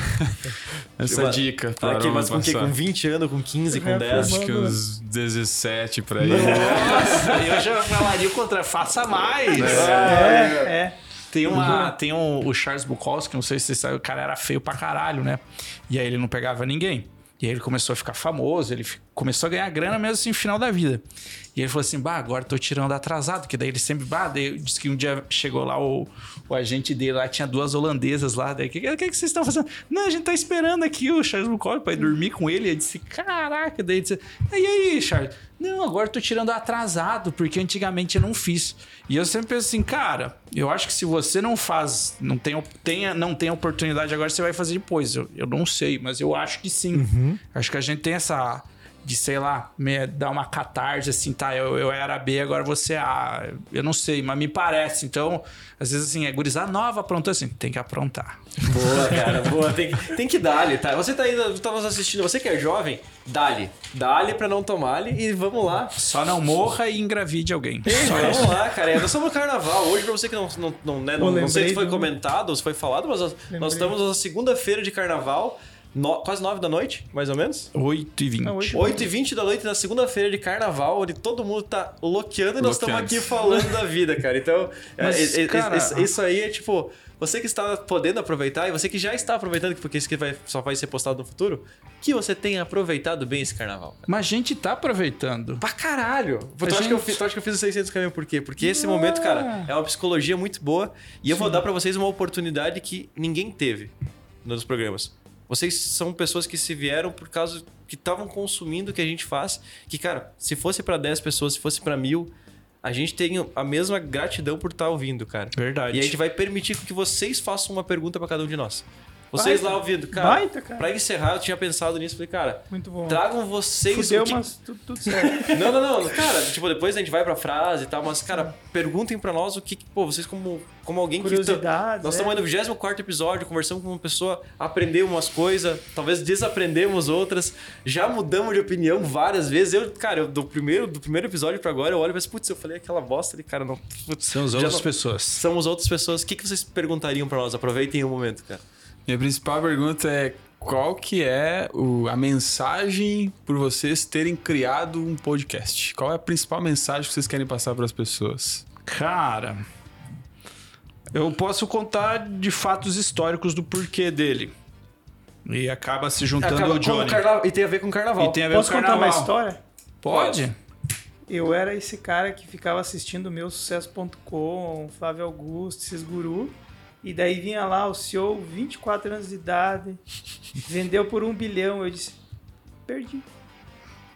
essa Tipo, dica pra Aqui, Aroma mas com, que, com 20 anos, com 15, com É, 10? Acho que uns 17 pra aí. Nossa, eu já falaria o contrário, faça mais. É, é. Tem, uma, tem um, o Charles Bukowski, não sei se você sabe, o cara era feio pra caralho, né? E aí ele não pegava ninguém. E aí ele começou a ficar famoso, ele começou a ganhar grana mesmo assim no final da vida. E ele falou assim: bah, agora tô tirando atrasado, que daí ele sempre. Bah, daí disse que um dia chegou lá o, o agente dele lá, tinha duas holandesas lá. Daí, o que, que, que vocês estão fazendo? Não, a gente tá esperando aqui o Charles Bukowski pra ir dormir com ele. E ele disse: caraca, daí ele disse: e aí, Charles? Não, agora tô tirando atrasado, porque antigamente eu não fiz. E eu sempre penso assim, cara, eu acho que se você não faz, não tem, tenha, não tem oportunidade agora, você vai fazer depois. Eu, eu não sei, mas eu acho que sim. Acho que a gente tem essa. De, sei lá, me, dar uma catarse assim, tá? Eu, eu era B, agora você é A. Eu não sei, mas me parece. Então, às vezes assim, é gurizar nova, aprontou assim, tem que aprontar. Boa, cara, boa. Tem, tem que dar-lhe, tá? Você tá ainda, tá nos assistindo, você que é jovem, dá-lhe. Dá-lhe pra não tomar-lhe e vamos lá. Só não morra e engravide alguém. Só Vamos isso. lá, cara. Nós estamos no carnaval. Hoje, pra você que não, não, não, né, não, não sei se foi do- comentado ou se foi falado, mas nós, nós estamos na segunda-feira de carnaval, no- quase nove da noite, mais ou menos. 8 e 20. Não, oito. 8 e 20 da noite na segunda-feira de carnaval, onde todo mundo tá loqueando e nós estamos aqui falando da vida, cara. Então, <laughs> é, Mas, é, é, cara- isso- isso aí é tipo. Você que está podendo aproveitar e você que já está aproveitando, porque isso aqui vai, só vai ser postado no futuro, que você tenha aproveitado bem esse carnaval. Mas a gente tá aproveitando. Pra caralho! Tu, acha que eu gente- tu acha que eu fiz os 600 km por quê? Porque esse momento, cara, é uma psicologia muito boa e eu vou dar pra vocês uma oportunidade que ninguém teve nos programas. Vocês são pessoas que se vieram por causa que estavam consumindo o que a gente faz. Que, cara, se fosse pra 10 pessoas, se fosse pra mil, a gente tem a mesma gratidão por estar ouvindo, cara. Verdade. E a gente vai permitir que vocês façam uma pergunta pra cada um de nós. Vocês Baita. lá ouvindo, cara, Baita, cara. pra encerrar, eu tinha pensado nisso, falei, cara, Muito bom. tragam vocês Fudeu, o que mas tudo, tudo certo. <laughs> não, não, não. Cara, tipo, depois a gente vai pra frase e tal, mas, cara, perguntem pra nós o que, pô, vocês como, como alguém que... Curiosidades, Nós é. estamos aí no 24 episódio, conversando com uma pessoa, aprendeu umas coisas, talvez desaprendemos outras, já mudamos de opinião várias vezes. Eu, cara, eu, do, primeiro, do primeiro episódio pra agora, eu olho e penso, putz, eu falei aquela bosta ali, cara, não... Putz, São as outras não- pessoas. Somos outras pessoas. O que, que vocês perguntariam pra nós? Aproveitem o momento, cara. Minha principal pergunta é qual que é o- a mensagem por vocês terem criado um podcast? Qual é a principal mensagem que vocês querem passar para as pessoas? Cara, eu posso contar de fatos históricos do porquê dele. E acaba se juntando Acaba ao Johnny. o carnaval- E tem a ver com o carnaval. E tem a ver Posso com o contar uma carnaval. história? Pode? Eu era esse cara que ficava assistindo o meu sucesso.com, Flávio Augusto, esses guru. E daí vinha lá o CEO, 24 anos de idade, vendeu por um bilhão. Eu disse, perdi.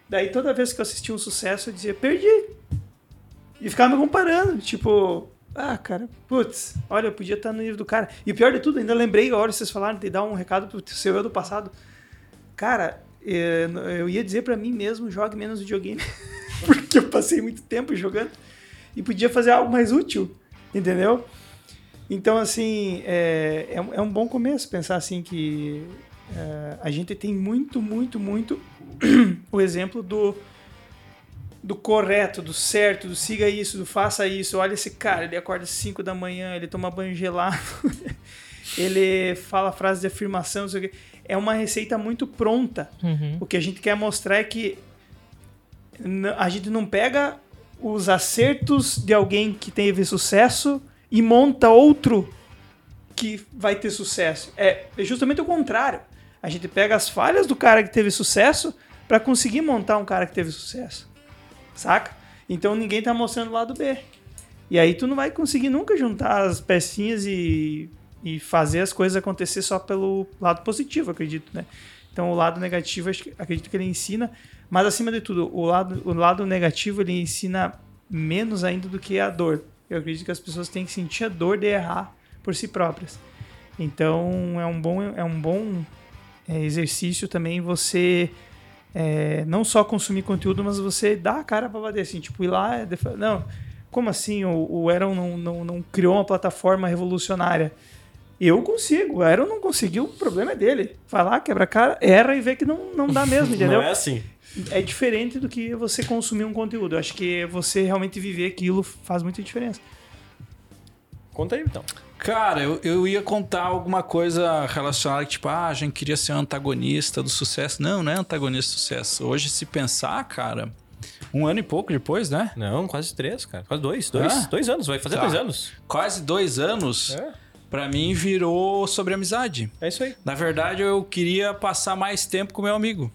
Daí toda vez que eu assistia um sucesso, eu dizia, perdi. E ficava me comparando, tipo, ah, cara, putz, olha, eu podia estar no nível do cara. E pior de tudo, ainda lembrei a hora que vocês falaram de dar um recado pro seu eu do passado. Cara, eh, eu ia dizer pra mim mesmo, jogue menos videogame. <laughs> Porque eu passei muito tempo jogando e podia fazer algo mais útil, entendeu? Então, assim, é, é, um- é um bom começo pensar assim que é, a gente tem muito, muito, muito <clears throat> o exemplo do do correto, do certo, do siga isso, do faça isso. Olha esse cara, ele acorda às 5 da manhã, ele toma banho gelado, <laughs> ele fala frases de afirmação, não sei o quê. É uma receita muito pronta. Uhum. O que a gente quer mostrar é que a gente não pega os acertos de alguém que teve sucesso e monta outro que vai ter sucesso. É é justamente o contrário. A gente pega as falhas do cara que teve sucesso para conseguir montar um cara que teve sucesso. Saca? Então ninguém tá mostrando o lado B. E aí tu não vai conseguir nunca juntar as pecinhas e, e fazer as coisas acontecer só pelo lado positivo, acredito, né? Então o lado negativo, acredito que ele ensina, mas acima de tudo, o lado, o lado negativo ele ensina menos ainda do que a dor. Eu acredito que as pessoas têm que sentir a dor de errar por si próprias. Então é um bom, é um bom é, exercício também você é, não só consumir conteúdo, mas você dar a cara para bater, assim, tipo, ir lá, e não, como assim o, o Aaron não, não, não criou uma plataforma revolucionária? Eu consigo, o Aaron não conseguiu, o problema é dele. Vai lá, quebra a cara, erra e vê que não, não dá mesmo, <laughs> entendeu? Não é assim. É diferente do que você consumir um conteúdo. Eu acho que você realmente viver aquilo faz muita diferença. Conta aí, então. Cara, eu, eu ia contar alguma coisa relacionada, tipo, ah, a gente queria ser antagonista do sucesso. Não, não é antagonista do sucesso. Hoje, se pensar, cara, um ano e pouco depois, né? Não, quase três, cara. Quase dois. Dois, Ah? dois anos, vai fazer Tá. dois anos. Quase dois anos, É, pra mim, virou sobre amizade. é isso aí. Na verdade, eu queria passar mais tempo com meu amigo.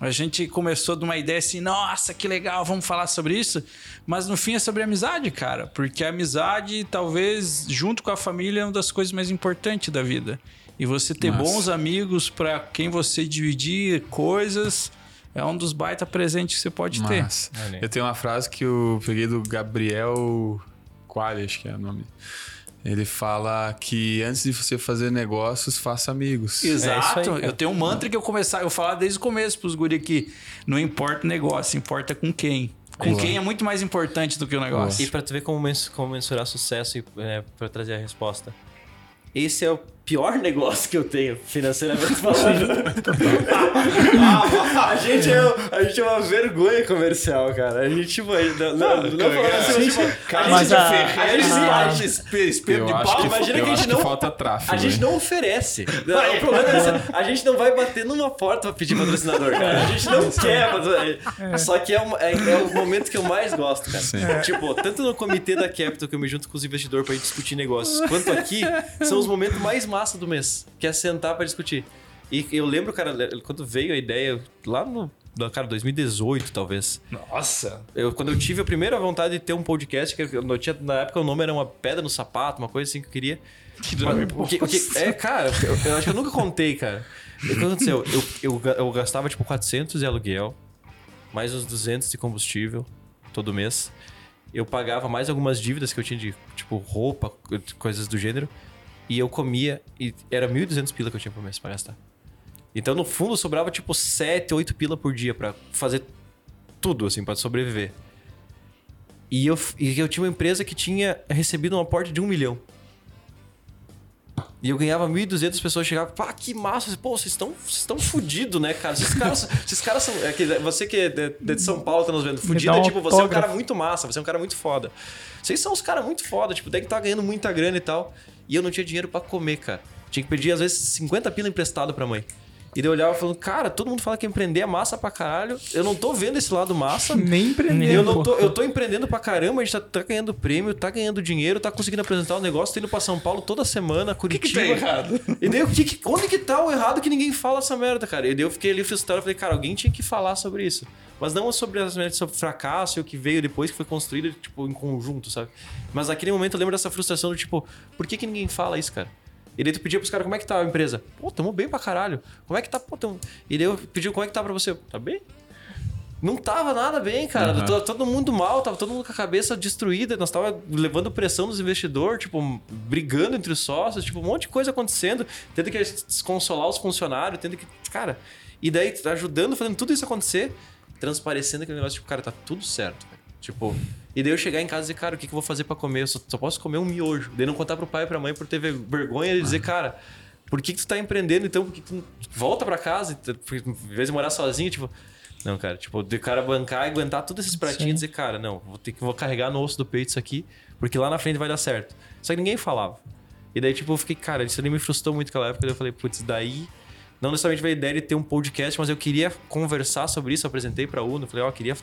A gente começou de uma ideia assim, nossa, que legal, vamos falar sobre isso. Mas no fim é sobre amizade, cara. Porque a amizade, talvez, junto com a família, é uma das coisas mais importantes da vida. E você ter Massa. bons amigos pra quem você dividir coisas é um dos baita presentes que você pode ter. Mas aí. eu tenho uma frase que eu peguei do Gabriel Quali, acho que é o nome. Ele fala que antes de você fazer negócios, faça amigos. Exato. É isso aí, cara. eu tenho um mantra que eu começar, eu falar desde o começo pros guri aqui. Não importa o negócio, importa com quem. Com Boa. quem é muito mais importante do que o negócio. E pra tu ver como, mens- como mensurar sucesso e é, pra trazer a resposta. Esse é o pior negócio que eu tenho, financeiramente falando. <laughs> a, gente é, a gente é uma vergonha comercial, cara. A gente, tipo, gente- não, não, não falando assim, mas, tipo, a gente, Mas a- gente, a- a gente espelho de pau, imagina que a gente não falta tráfego. a gente não oferece. <laughs> Não, o problema é esse. A gente não vai bater numa porta pra pedir patrocinador, cara. A gente não quer. patrocinador. Só que é, um- é- é o momento que eu mais gosto, cara. Sim. Tipo, tanto no comitê da Capital que eu me junto com os investidores pra gente discutir negócios, quanto aqui, são os momentos mais massa do mês, que é sentar pra discutir. E eu lembro, cara, quando veio a ideia, lá no. Cara, 2018, talvez. Nossa. Eu, quando eu tive a primeira vontade de ter um podcast, que eu, tinha, na época o nome era uma pedra no sapato, uma coisa assim que eu queria. Que o que- é, cara, eu, eu acho que eu nunca contei, cara. O que aconteceu? Eu, eu, eu gastava tipo 400 de aluguel, mais uns 200 de combustível todo mês. Eu pagava mais algumas dívidas que eu tinha de, tipo, roupa, co- coisas do gênero. E eu comia, e era 1.200 pila que eu tinha por mês pra gastar. Então, no fundo, sobrava tipo 7, 8 pila por dia pra fazer tudo, assim, pra sobreviver. E eu, e eu tinha uma empresa que tinha recebido um aporte de um milhão. E eu ganhava 1.200 pessoas chegavam, pá, que massa. Pô, vocês estão estão fudidos, né, cara? Esses caras, <laughs> esses caras são. é que você que é de, de São Paulo tá nos vendo. Fudido dá é um tipo, você é um autógrafo. cara muito massa, você é um cara muito foda. Vocês são uns caras muito foda, tipo, daí que tá ganhando muita grana e tal. E eu não tinha dinheiro pra comer, cara. Tinha que pedir, às vezes, 50 pila emprestado pra mãe. E daí eu olhava falando, cara, todo mundo fala que empreender é massa pra caralho. Eu não tô vendo esse lado massa. <laughs> Nem empreender. Eu, não tô, eu tô empreendendo pra caramba, a gente tá, tá ganhando prêmio, tá ganhando dinheiro, tá conseguindo apresentar o negócio, tô indo pra São Paulo toda semana, Curitiba. errado? E daí, o que, que- onde que tá o errado que ninguém fala essa merda, cara? E daí eu fiquei ali frustrado, falei, cara, alguém tinha que falar sobre isso. Mas não sobre as merdas sobre fracasso e o que veio depois, que foi construído, tipo, em conjunto, sabe? Mas naquele momento eu lembro dessa frustração do tipo, por que que ninguém fala isso, cara? E daí tu pedia pros caras, como é que tá a empresa? Pô, tamo bem pra caralho. Como é que tá? Pô, tamo... E daí eu pedi, como é que tá pra você? Tá bem? Não tava nada bem, cara. Aham. Tava todo mundo mal, tava todo mundo com a cabeça destruída. Nós tava levando pressão dos investidores, tipo, brigando entre os sócios, tipo, um monte de coisa acontecendo, tendo que desconsolar os funcionários, tendo que. Cara. E daí, ajudando, fazendo tudo isso acontecer, transparecendo aquele negócio, tipo, cara, tá tudo certo, velho. Tipo. E daí eu chegar em casa e dizer, cara, o que, que eu vou fazer pra comer? Eu só, só posso comer um miojo. Daí não contar pro pai e pra mãe por ter vergonha de dizer, cara, por que, que tu tá empreendendo então? Por que, que tu volta pra casa? Porque, Em vez de morar sozinho, tipo. Não, cara, tipo, de cara bancar e aguentar todos esses pratinhos e dizer, cara, não, vou ter que vou carregar no osso do peito isso aqui, porque lá na frente vai dar certo. Só que ninguém falava. E daí, tipo, eu fiquei, cara, isso ali me frustrou muito naquela época. Daí eu falei, putz, daí. Não necessariamente veio a ideia de ter um podcast, mas eu queria conversar sobre isso. Eu apresentei pra Uno, falei, ó, eu queria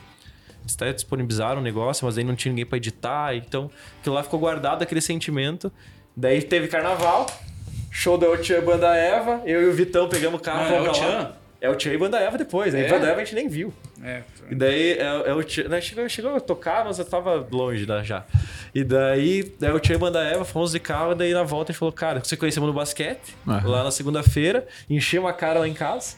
até disponibilizar um negócio, mas aí não tinha ninguém pra editar. Então, aquilo lá ficou guardado, aquele sentimento. Daí teve carnaval, show da e Banda Eva, eu e o Vitão pegamos o carro. Ah, fomos É o Tchan e Banda Eva depois. Aí É? Banda Eva a gente nem viu. É. E daí é, é o Tchan, né, chegou, chegou a tocar, mas eu tava longe né, já. E daí, daí o Tchan e Banda Eva, fomos de carro, e daí na volta a gente falou, cara, você conhecemos no basquete, Aham. lá na segunda-feira, enchemos a cara lá em casa.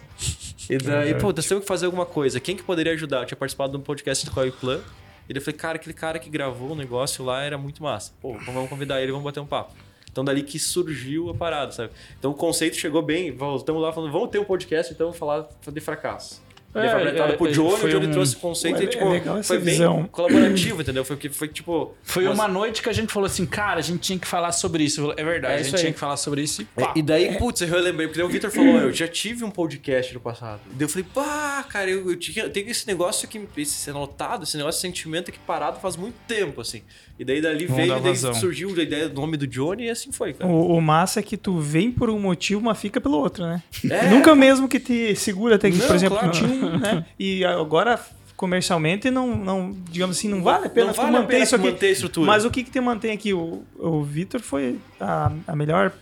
E daí, pô, nós temos que fazer alguma coisa. Quem que poderia ajudar? Eu tinha participado de um podcast do Coy Plan. E daí eu falei, cara, aquele cara que gravou o negócio lá era muito massa. Pô, vamos convidar ele, vamos bater um papo. Então dali que surgiu a parada, sabe? Então o conceito chegou bem, voltamos lá falando, vamos ter um podcast, então falar de fracasso. É, e foi apresentado é, pro é, Johnny, o Johnny um- trouxe o conceito Ué, e, é tipo, essa foi bem visão. colaborativo, entendeu? Foi, foi tipo... Foi uma noite que a gente falou assim, cara, a gente tinha que falar sobre isso. É verdade, É a gente tinha que falar sobre isso e É. E daí, putz, eu lembrei, porque daí o Victor falou, eu já tive um podcast no passado. Daí eu falei, pá, cara, eu, eu, tinha, eu tenho esse negócio que, esse anotado, esse negócio, esse sentimento aqui parado faz muito tempo, assim. E daí dali Vamos veio, e daí vazão. surgiu a ideia do nome do Johnny e assim foi, cara. O, o massa é que tu vem por um motivo, mas fica pelo outro, né? É. Nunca mesmo que te segura até que, Não, por exemplo, claro. tinha um, né? E agora, comercialmente, não, não, digamos assim, não vale a pena Não vale manter pena isso aqui. manter a estrutura. Mas o que, que te mantém aqui? O, o Vitor foi a, a melhor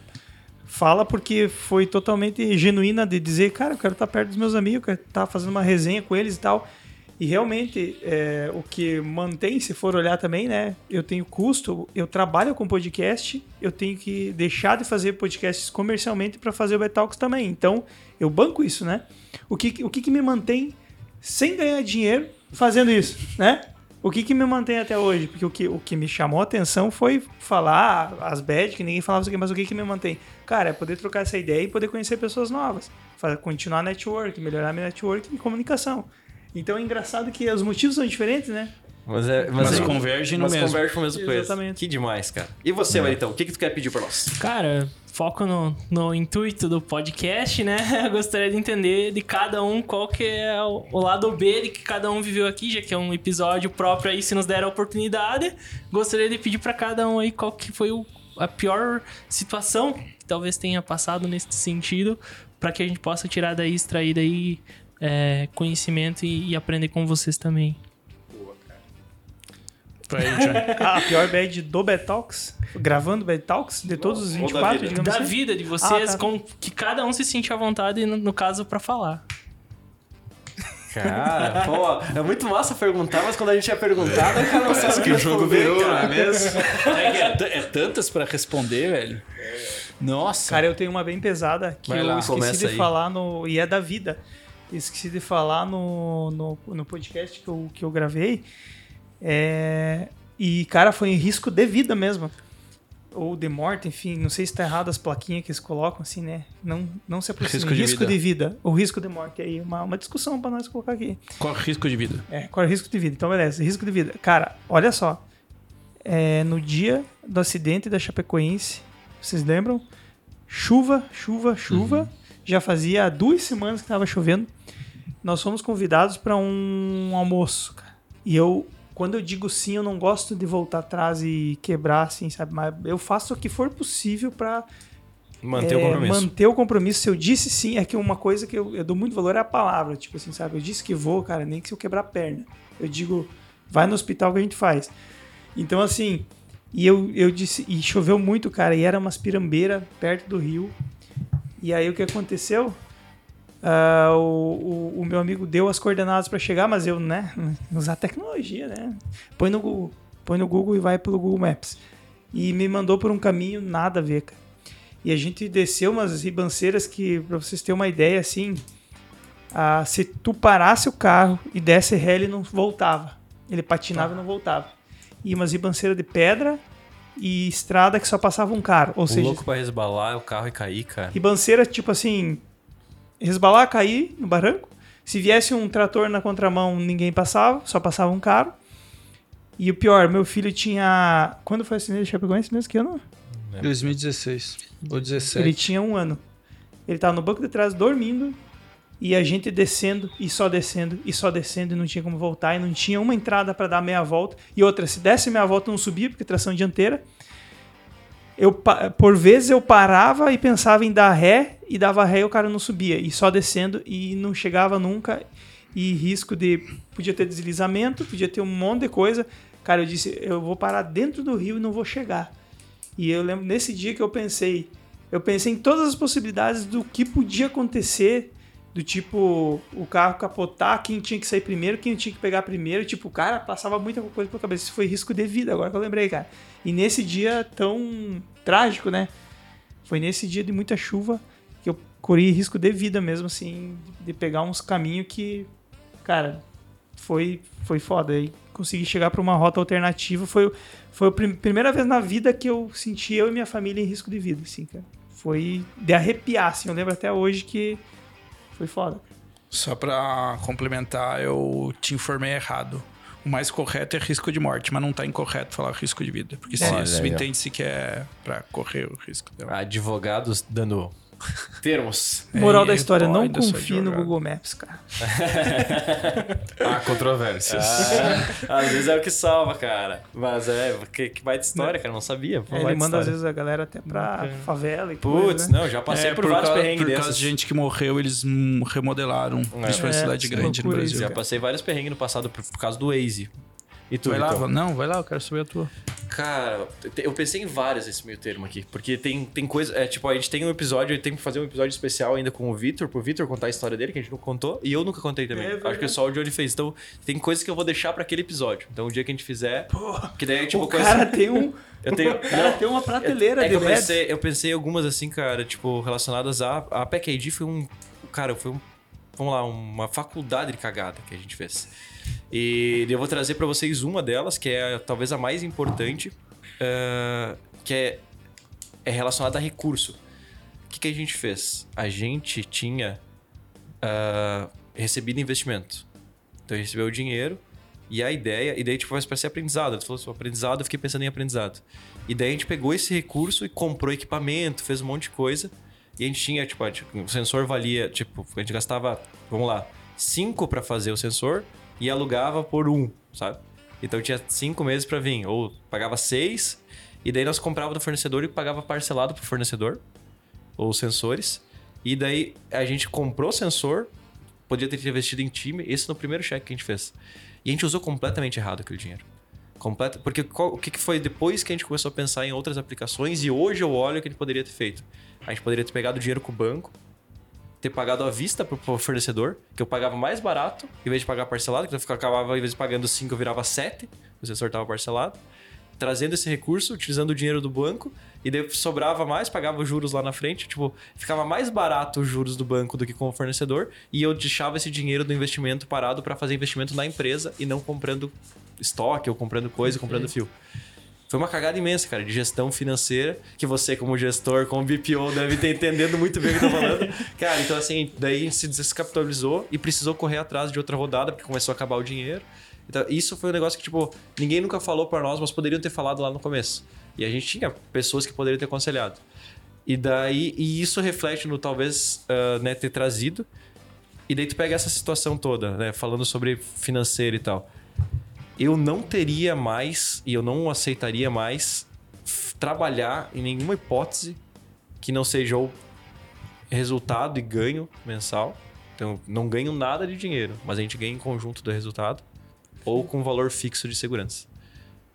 fala porque foi totalmente genuína de dizer, cara, eu quero estar perto dos meus amigos, eu quero estar fazendo uma resenha com eles e tal. E realmente, é, o que mantém, se for olhar também, né? Eu tenho custo, eu trabalho com podcast, eu tenho que deixar de fazer podcasts comercialmente para fazer o Betalks também. Então, eu banco isso, né? O que, o que, que me mantém sem ganhar dinheiro fazendo isso, né? O que, que me mantém até hoje? Porque o que, o que me chamou a atenção foi falar as bad, que ninguém falava isso aqui, mas o que, que me mantém? Cara, é poder trocar essa ideia e poder conhecer pessoas novas. Continuar network, melhorar minha network e comunicação. Então é engraçado que os motivos são diferentes, né? Mas, é, Mas é- converge no mas mesmo. converge no mesmo coisa. Exatamente. Que demais, cara. E você, Maritão, o que, que tu quer pedir pra nós? Cara, foco no, no intuito do podcast, né? <laughs> Eu gostaria de entender de cada um qual que é o, o lado B de que cada um viveu aqui, já que é um episódio próprio aí, se nos der a oportunidade. Gostaria de pedir pra cada um aí qual que foi o- a pior situação que talvez tenha passado nesse sentido, pra que a gente possa tirar daí, extrair daí é, conhecimento e, e aprender com vocês também. Pra ele, Johnny. A <laughs> pior bad do Betalks, gravando Betalks, de todos os Ou da 24, vida. digamos Da assim. vida de vocês, Ah, tá. com que cada um se sente à vontade, no, no caso, pra falar. Cara, pô, é muito massa perguntar, mas quando a gente é perguntado, cara, não sabe que o jogo virou, cara. não é mesmo? <laughs> É, é é tantas pra responder, velho. Nossa. Cara, eu tenho uma bem pesada que Vai eu lá, esqueci de aí. falar no. E é da vida. Esqueci de falar no, no, no podcast que eu, que eu gravei. É, e, cara, foi em risco de vida mesmo. Ou de morte, enfim, não sei se tá errado as plaquinhas que eles colocam, assim, né? Não, não se aproxima. Risco de risco vida. de vida. Ou risco de morte. Aí, uma, uma discussão pra nós colocar aqui. Qual é o risco de vida? É, qual é o risco de vida? Então, beleza, risco de vida. Cara, olha só. É, no dia do acidente da Chapecoense, vocês lembram? Chuva, chuva, chuva. Já fazia duas semanas que tava chovendo. Nós fomos convidados para um almoço, cara. E eu, quando eu digo sim, eu não gosto de voltar atrás e quebrar, assim, sabe? Mas eu faço o que for possível para Manter o é, compromisso. Manter o compromisso. Se eu disse sim, é que uma coisa que eu, eu dou muito valor é a palavra. Tipo assim, sabe? Eu disse que vou, cara, nem que se eu quebrar a perna. Eu digo, vai no hospital que a gente faz. Então, assim, e eu, eu disse, e choveu muito, cara, e era umas pirambeiras perto do rio. E aí o que aconteceu? Ah, o, o, o meu amigo deu as coordenadas para chegar, mas eu, né, usar tecnologia, né? Põe no Google, põe no Google e vai pelo Google Maps. E me mandou por um caminho nada a ver, cara. E a gente desceu umas ribanceiras que, pra vocês terem uma ideia, assim, ah, se tu parasse o carro e desse ré, ele não voltava. Ele patinava e não voltava. E umas ribanceiras de pedra e estrada que só passava um carro. Ou O seja, louco pra resbalar o carro e cair, cara. ribanceira, tipo assim, resbalar, cair no barranco. Se viesse um trator na contramão, ninguém passava, só passava um carro. E o pior, meu filho tinha. Quando foi o acidente de Chapecoense mesmo? Que ano? 2016 ou 17. Ele tinha um ano. Ele tava no banco de trás dormindo e a gente descendo e só descendo e só descendo e não tinha como voltar e não tinha uma entrada para dar meia volta. E outra, se desse meia volta não subia porque tração dianteira. Eu, por vezes eu parava e pensava em dar ré e dava ré e o cara não subia. E só descendo e não chegava nunca. E risco de. Podia ter deslizamento, podia ter um monte de coisa. Cara, eu disse, eu vou parar dentro do rio e não vou chegar. E eu lembro nesse dia que eu pensei, eu pensei em todas as possibilidades do que podia acontecer, do tipo o carro capotar, quem tinha que sair primeiro, quem tinha que pegar primeiro, tipo, cara, passava muita coisa pela cabeça, isso foi risco de vida, agora que eu lembrei, cara. E nesse dia tão trágico, né? Foi nesse dia de muita chuva que eu corri risco de vida mesmo, assim, de pegar uns caminhos que, cara, foi, foi foda. E conseguir chegar para uma rota alternativa. Foi, foi a prim- primeira vez na vida que eu senti eu e minha família em risco de vida, assim, cara. Foi de arrepiar, assim. Eu lembro até hoje que foi foda. Só pra complementar, eu te informei errado. O mais correto é risco de morte, mas não tá incorreto falar risco de vida. Porque se Olha isso aí, ó. entende-se que é pra correr o risco dela. Advogados dando termos. Moral É, da história, não confie no. Google Maps, cara. <laughs> Há controvérsias. Ah, às vezes é o que salva, cara. Mas é, que, que baita história, cara. Não sabia. Pô, Ele baita manda às história. vezes a galera até pra Bacana. favela e Putz, né? não, já passei É, por, vários causa, perrengues por causa de gente que morreu, eles remodelaram, principalmente É, cidade grande no Brasil. isso, Já passei vários perrengues no passado por, por causa do Waze. E tu, Vai lá, Vitão? não, vai lá, eu quero saber a tua. Cara, eu pensei em várias nesse meio termo aqui. Porque tem, tem coisa. É, tipo, a gente tem um episódio, eu tenho que fazer um episódio especial ainda com o Vitor, pro Vitor contar a história dele, que a gente não contou, e eu nunca contei também. É Acho que só o Johnny fez. Então, tem coisas que eu vou deixar pra aquele episódio. Então, o dia que a gente fizer. que daí é tipo o coisa. cara tem um. <laughs> Eu tenho. O cara tem uma prateleira É de que eu pensei, eu pensei em algumas assim, cara, tipo, relacionadas a. A Pack ID foi um. Cara, foi um. Vamos lá, uma faculdade de cagada que a gente fez. E eu vou trazer pra vocês uma delas, que é talvez a mais importante, eh, que é, é relacionada a recurso. O que, que a gente fez? A gente tinha ah, recebido investimento. Então a gente recebeu o dinheiro e a ideia, e daí tipo, vai ser aprendizado. Ele falou aprendizado, eu fiquei pensando em aprendizado. E daí a gente pegou esse recurso e comprou equipamento, fez um monte de coisa. E a gente tinha, tipo, tipo, o sensor valia, tipo, a gente gastava, vamos lá, 5 para fazer o sensor e alugava por um, sabe? Então tinha cinco meses para vir, ou pagava seis, e daí nós comprava do fornecedor e pagava parcelado pro fornecedor, ou sensores. E daí a gente comprou o sensor, podia ter investido em time, esse no primeiro cheque que a gente fez. E a gente usou completamente errado aquele dinheiro. Completa, porque qual- o que, que foi depois que a gente começou a pensar em outras aplicações e hoje eu olho o que a gente poderia ter feito. A gente poderia ter pegado o dinheiro com o banco, ter pagado à vista pro, pro fornecedor, que eu pagava mais barato, em vez de pagar parcelado, que eu acabava, em vez de pagando 5, eu virava 7, o sensor estava parcelado. Trazendo esse recurso, utilizando o dinheiro do banco, e daí sobrava mais, pagava os juros lá na frente. Tipo, ficava mais barato os juros do banco do que com o fornecedor, e eu deixava esse dinheiro do investimento parado para fazer investimento na empresa e não comprando estoque ou comprando coisa, comprando fio. Foi uma cagada imensa, cara, de gestão financeira, que você, como gestor, como BPO, deve ter entendendo muito bem o que eu tô falando. <laughs> Cara, então assim, daí se descapitalizou e precisou correr atrás de outra rodada, porque começou a acabar o dinheiro. Então, isso foi um negócio que, tipo, ninguém nunca falou pra nós, mas poderiam ter falado lá no começo. E a gente tinha pessoas que poderiam ter aconselhado. E daí, e isso reflete no talvez ah, né, ter trazido. E daí tu pega essa situação toda, né? Falando sobre financeiro e tal eu não teria mais e eu não aceitaria mais trabalhar em nenhuma hipótese que não seja o resultado e ganho mensal. Então, não ganho nada de dinheiro, mas a gente ganha em conjunto do resultado ou com valor fixo de segurança.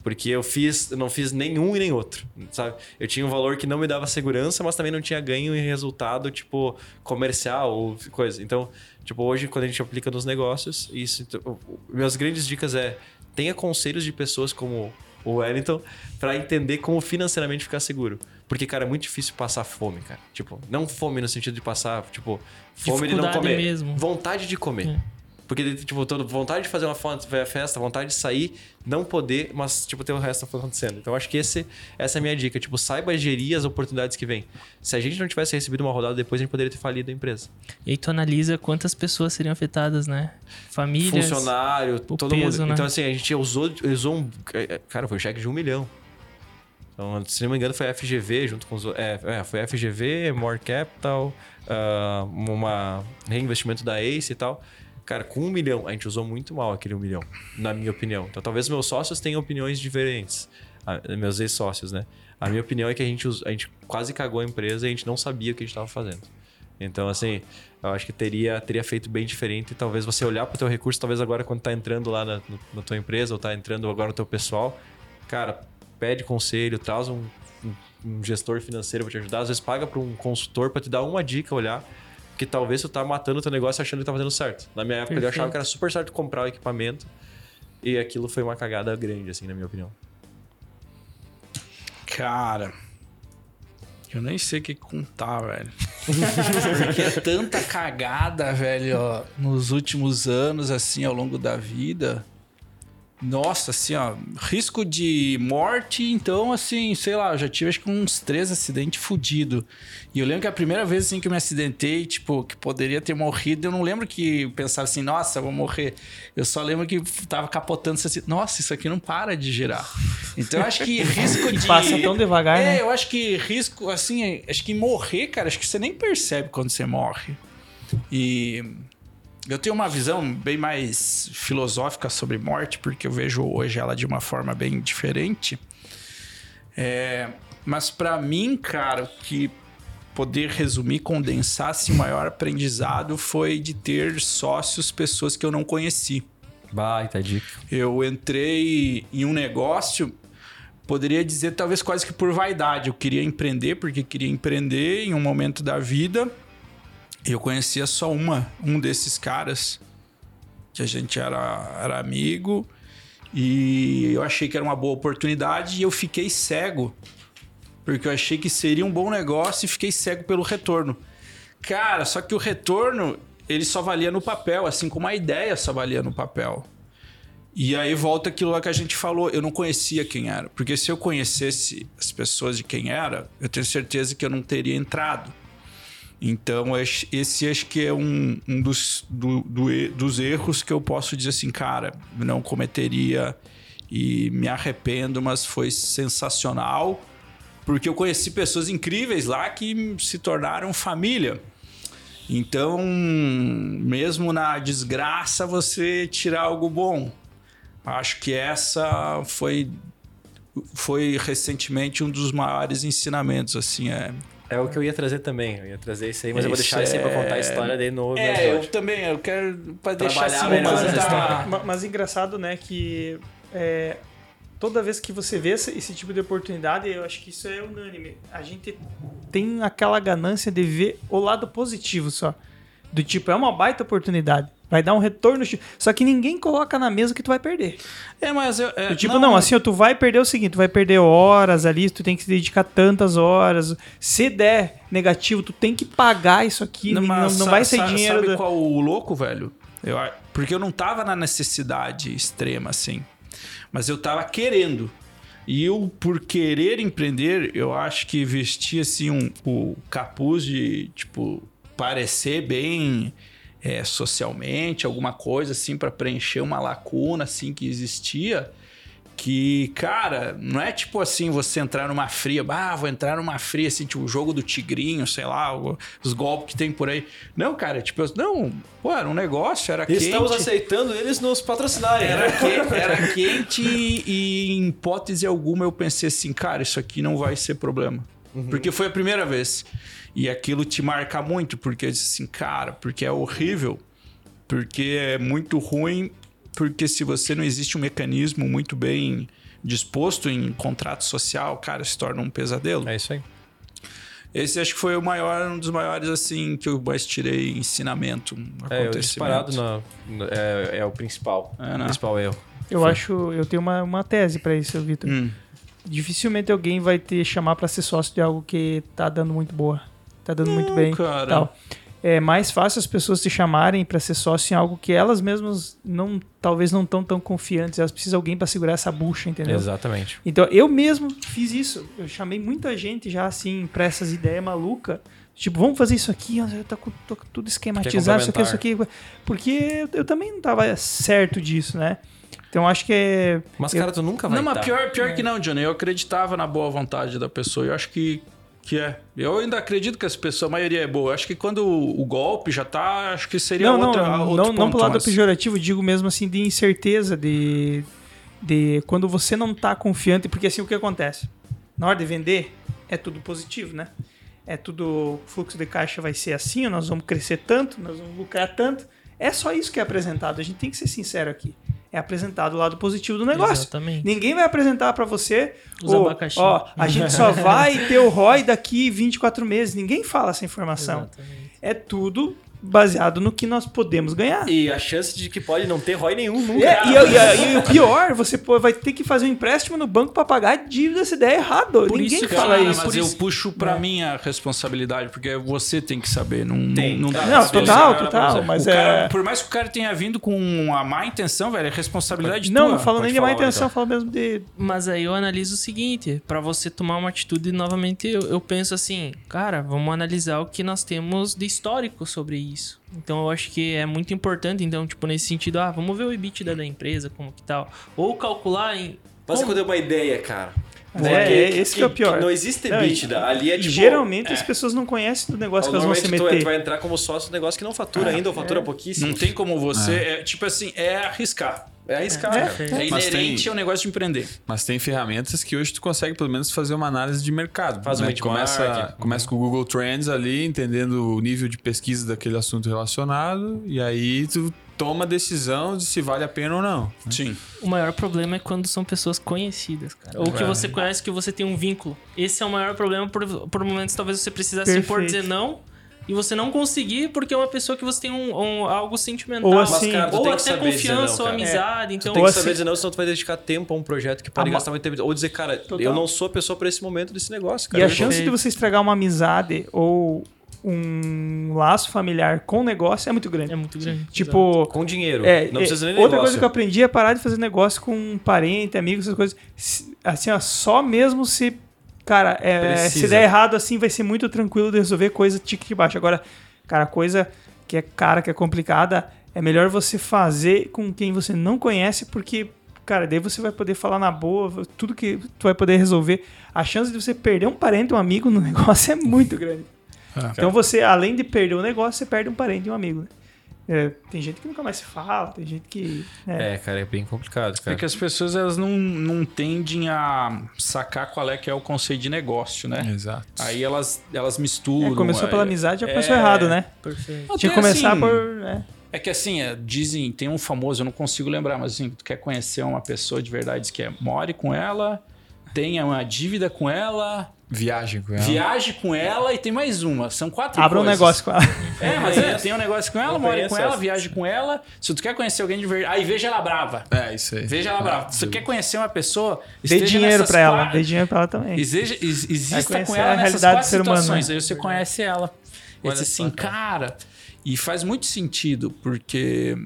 Porque eu fiz, eu não fiz nenhum e nem outro, sabe? Eu tinha um valor que não me dava segurança, mas também não tinha ganho em resultado, tipo, comercial ou coisa. Então, tipo, hoje, quando a gente aplica nos negócios, isso. então, minhas grandes dicas é tenha conselhos de pessoas como o Wellington para entender como financeiramente ficar seguro. Porque, cara, é muito difícil passar fome, cara. Tipo, não fome no sentido de passar, tipo, fome de não comer. mesmo. Vontade de comer. É. Porque, tipo, toda vontade de fazer uma festa, vontade de sair, não poder, mas, tipo, ter o resto acontecendo. Então, acho que esse, essa é a minha dica. Tipo, saiba gerir as oportunidades que vêm. Se a gente não tivesse recebido uma rodada depois, a gente poderia ter falido a empresa. E aí tu analisa quantas pessoas seriam afetadas, né? Famílias. Funcionário, todo peso, mundo. né? Então, assim, a gente usou, usou um... Cara, foi um cheque de um milhão. Então, se não me engano, foi a FGV junto com os... É, é foi a FGV, More Capital, ah, uma reinvestimento da Ace e tal. Cara, com um milhão, a gente usou muito mal aquele um milhão, na minha opinião. Então, talvez meus sócios tenham opiniões diferentes. Ah, meus ex-sócios, né? A minha opinião é que a gente, a gente quase cagou a empresa e a gente não sabia o que a gente estava fazendo. Então, assim, eu acho que teria, teria feito bem diferente. E talvez você olhar para o teu recurso, talvez agora quando tá entrando lá na, no- na tua empresa ou tá entrando agora no teu pessoal, cara, pede conselho, traz um, um- um gestor financeiro para te ajudar. Às vezes paga para um consultor para te dar uma dica, olhar. Porque talvez tu tá matando o teu negócio achando que tá fazendo certo. Na minha época, eu achava Perfeito. que era super certo comprar o equipamento. E aquilo foi uma cagada grande, assim, na minha opinião. Cara, eu nem sei o que contar, velho. Porque é tanta cagada, velho, ó, nos últimos anos, assim, ao longo da vida. Nossa, assim, ó, risco de morte, então, assim, sei lá, eu já tive acho que uns três acidentes fudidos. E eu lembro que a primeira vez, assim, que eu me acidentei, tipo, que poderia ter morrido, eu não lembro que pensava assim, nossa, vou morrer. Eu só lembro que tava capotando, assim, nossa, isso aqui não para de girar. Então, eu acho que <laughs> risco de... Passa tão devagar, É, né? eu acho que risco, assim, acho que morrer, cara, acho que você nem percebe quando você morre. E eu tenho uma visão bem mais filosófica sobre morte, porque eu vejo hoje ela de uma forma bem diferente. É, mas para mim, cara, o que poder resumir, condensar assim, o maior aprendizado foi de ter sócios, pessoas que eu não conheci. Baita dica. Eu entrei em um negócio, poderia dizer talvez quase que por vaidade. Eu queria empreender porque queria empreender em um momento da vida. Eu conhecia só uma, um desses caras que a gente era, era amigo e eu achei que era uma boa oportunidade e eu fiquei cego porque eu achei que seria um bom negócio e fiquei cego pelo retorno. Cara, só que o retorno ele só valia no papel, assim como a ideia só valia no papel. E aí volta aquilo lá que a gente falou, eu não conhecia quem era. Porque se eu conhecesse as pessoas de quem era, eu tenho certeza que eu não teria entrado. Então, esse acho que é um, um dos, do- do dos erros que eu posso dizer assim, cara, não cometeria e me arrependo, mas foi sensacional. Porque eu conheci pessoas incríveis lá que se tornaram família. Então, mesmo na desgraça, você tirar algo bom. Acho que essa foi foi recentemente um dos maiores ensinamentos, assim, é. É o que eu ia trazer também. Eu ia trazer isso aí, mas eu vou Isso deixar isso aí pra é- contar a história dele no, no É, eu também, eu quero para deixar assim, mas tá- Mas engraçado, né, que é, toda vez que você vê esse, esse tipo de oportunidade, eu acho que isso é unânime. A gente tem aquela ganância de ver o lado positivo só. Do tipo, é uma baita oportunidade. Vai dar um retorno. Só que ninguém coloca na mesa que tu vai perder. É, mas eu, é, tipo, não, assim, ó, tu vai perder o seguinte, tu vai perder horas ali, tu tem que se dedicar tantas horas. Se der negativo, tu tem que pagar isso aqui. Não, não sa- vai ser dinheiro. Sabe do- qual o louco, velho? Eu, porque eu não tava na necessidade extrema, assim. Mas eu tava querendo. E eu, por querer empreender, eu acho que vestir, assim, um, o capuz de, tipo, parecer bem é, socialmente, alguma coisa, assim, para preencher uma lacuna, assim, que existia. Que, cara, não é tipo assim você entrar numa fria, ah, vou entrar numa fria, assim, tipo o jogo do tigrinho, sei lá, os golpes que tem por aí. Não, cara, tipo, não, pô, era um negócio, era quente. Estamos aceitando eles nos patrocinarem. Era, né? que- era quente e, e em hipótese alguma eu pensei assim, cara, isso aqui não vai ser problema. Porque foi a primeira vez. E aquilo te marca muito, porque eu disse assim, cara, porque é horrível, porque é muito ruim, porque se você não existe um mecanismo muito bem disposto em contrato social, cara, se torna um pesadelo. É isso aí. Esse acho que foi o maior, um dos maiores, assim, que eu mais tirei ensinamento, É, disparado na, na- é, é o principal. É, né? o principal erro. Eu acho, eu tenho uma, uma tese pra isso, Vitor. Hum. Dificilmente alguém vai te chamar pra ser sócio de algo que tá dando muito boa. Tá dando muito bem. cara. Tal. É mais fácil as pessoas te chamarem pra ser sócio em algo que elas mesmas não, talvez não estão tão confiantes. Elas precisam de alguém pra segurar essa bucha, entendeu? Exatamente. Então, eu mesmo fiz isso. Eu chamei muita gente já, assim, pra essas ideias malucas. Tipo, vamos fazer isso aqui, com tô com tudo esquematizado, isso aqui, isso aqui. Porque eu também não tava certo disso, né? Então, acho que é... Mas, eu- cara, tu nunca vai Não, mas tá. pior, pior que não, Johnny. Eu acreditava na boa vontade da pessoa. Eu acho que, que é. Eu ainda acredito que as pessoas, a maioria é boa. Eu acho que quando o, o golpe já tá, acho que seria não, outra, não, outro não, não ponto, pro lado mas- pejorativo, digo mesmo assim, de incerteza, de, de quando você não tá confiante, porque assim, o que acontece? Na hora de vender, é tudo positivo, né? É tudo, fluxo de caixa vai ser assim, nós vamos crescer tanto, nós vamos lucrar tanto. É só isso que é apresentado, a gente tem que ser sincero aqui. É apresentado o lado positivo do negócio. Exatamente. Ninguém vai apresentar pra você Os "Ô, abacaxi." Ó, a gente só vai ter o ROI daqui 24 meses. Ninguém fala essa informação. Exatamente. É tudo baseado no que nós podemos ganhar. E a chance de que pode não ter ROI nenhum nunca. É, e, e- e o pior, você pô- vai ter que fazer um empréstimo no banco pra pagar a dívida se der errado. Por Ninguém isso que- fala Cara, isso. mas Por eu isso- puxo pra mim a responsabilidade, porque você tem que saber. Não, Tem. não, não Ah, Não, pra total, você- total. Mas O cara- é. Por mais que o cara tenha vindo com uma má intenção, velho, é responsabilidade Não, tua. não falo nem de má intenção, então. falo mesmo de. Mas aí eu analiso o seguinte, pra você tomar uma atitude novamente, eu, eu penso assim, cara, vamos analisar o que nós temos de histórico sobre isso. Então eu acho que é muito importante, então, tipo, nesse sentido, ah, vamos ver o EBITDA da empresa, como que tal. Ou calcular em. Mas como- quando é uma ideia, cara. É, é esse que é o pior. Não existe Não, e- EBITDA. Ali é e tipo. geralmente as pessoas não conhecem do negócio que elas vão se é- meter. tu vai entrar como sócio do negócio que não fatura ainda ou fatura pouquíssimo. Não tem como você. É, tipo assim, é arriscar. É arriscar. É. cara. É Mas inerente tem- ao negócio de empreender. Mas tem ferramentas que hoje tu consegue pelo menos fazer uma análise de mercado. Faz um né? benchmark. começa, começa com o Google Trends ali, entendendo o nível de pesquisa daquele assunto relacionado, e aí tu toma a decisão de se vale a pena ou não. Sim. O maior problema é quando são pessoas conhecidas, cara. Ou que É. você conhece, que você tem um vínculo. Esse é o maior problema por, por momentos talvez você precisasse se impor dizer não e você não conseguir porque é uma pessoa que você tem um, um- algo sentimental. Ou Mas, assim, cara, tu ou tem até confiança não, ou cara. amizade. Então, Tem Ou que assim- saber dizer não, senão tu vai dedicar tempo a um projeto que pode A gastar muito tempo. Ou dizer, cara, Total. eu não sou a pessoa pra esse momento desse negócio, E cara. a Eu chance de você estragar uma amizade ou um laço familiar com o negócio é muito grande. é muito grande. Tipo, Com dinheiro. É, não é, precisa nem outra negócio. coisa que eu aprendi é parar de fazer negócio com um parente, amigo, essas coisas. Assim, ó, só mesmo se. Cara, é, se der errado assim, vai ser muito tranquilo de resolver coisa tique que baixa. Agora, cara, coisa que é cara, que é complicada, é melhor você fazer com quem você não conhece, porque, cara, daí você vai poder falar na boa, tudo que tu vai poder resolver. A chance de você perder um parente, um amigo no <laughs> negócio é muito grande. É. Então você, além de perder o negócio, você perde um parente e um amigo. né? É, tem gente que nunca mais se fala, tem gente que. né, É, cara, é bem complicado, É cara. que as pessoas elas não, não tendem a sacar qual é que é o conceito de negócio, né? Exato. Aí elas, elas é, misturam. começou é- pela amizade, já começou é- errado, né? Perfeito. Tinha que começar assim, por. né? É que assim, é, dizem, tem um famoso, eu não consigo lembrar, mas assim, tu quer conhecer uma pessoa de verdade, diz que é more com ela, tenha uma dívida com ela, Viagem com ela. viaje com ela e tem mais uma. São quatro Abra um coisas. negócio com ela. É, mas é, tem um negócio com ela, conheço com ela, viaje com ela. Se tu quer conhecer alguém de verdade, aí veja ela brava. É, isso aí. Veja ela brava. Se tu quer conhecer uma pessoa, Dê dinheiro pra ela, quatro- dê dinheiro pra ela também. Exige, ex- exista conhecer com a ela nessas quatro situações. né? Aí você conhece ela. Diz assim, cara. E faz muito sentido, porque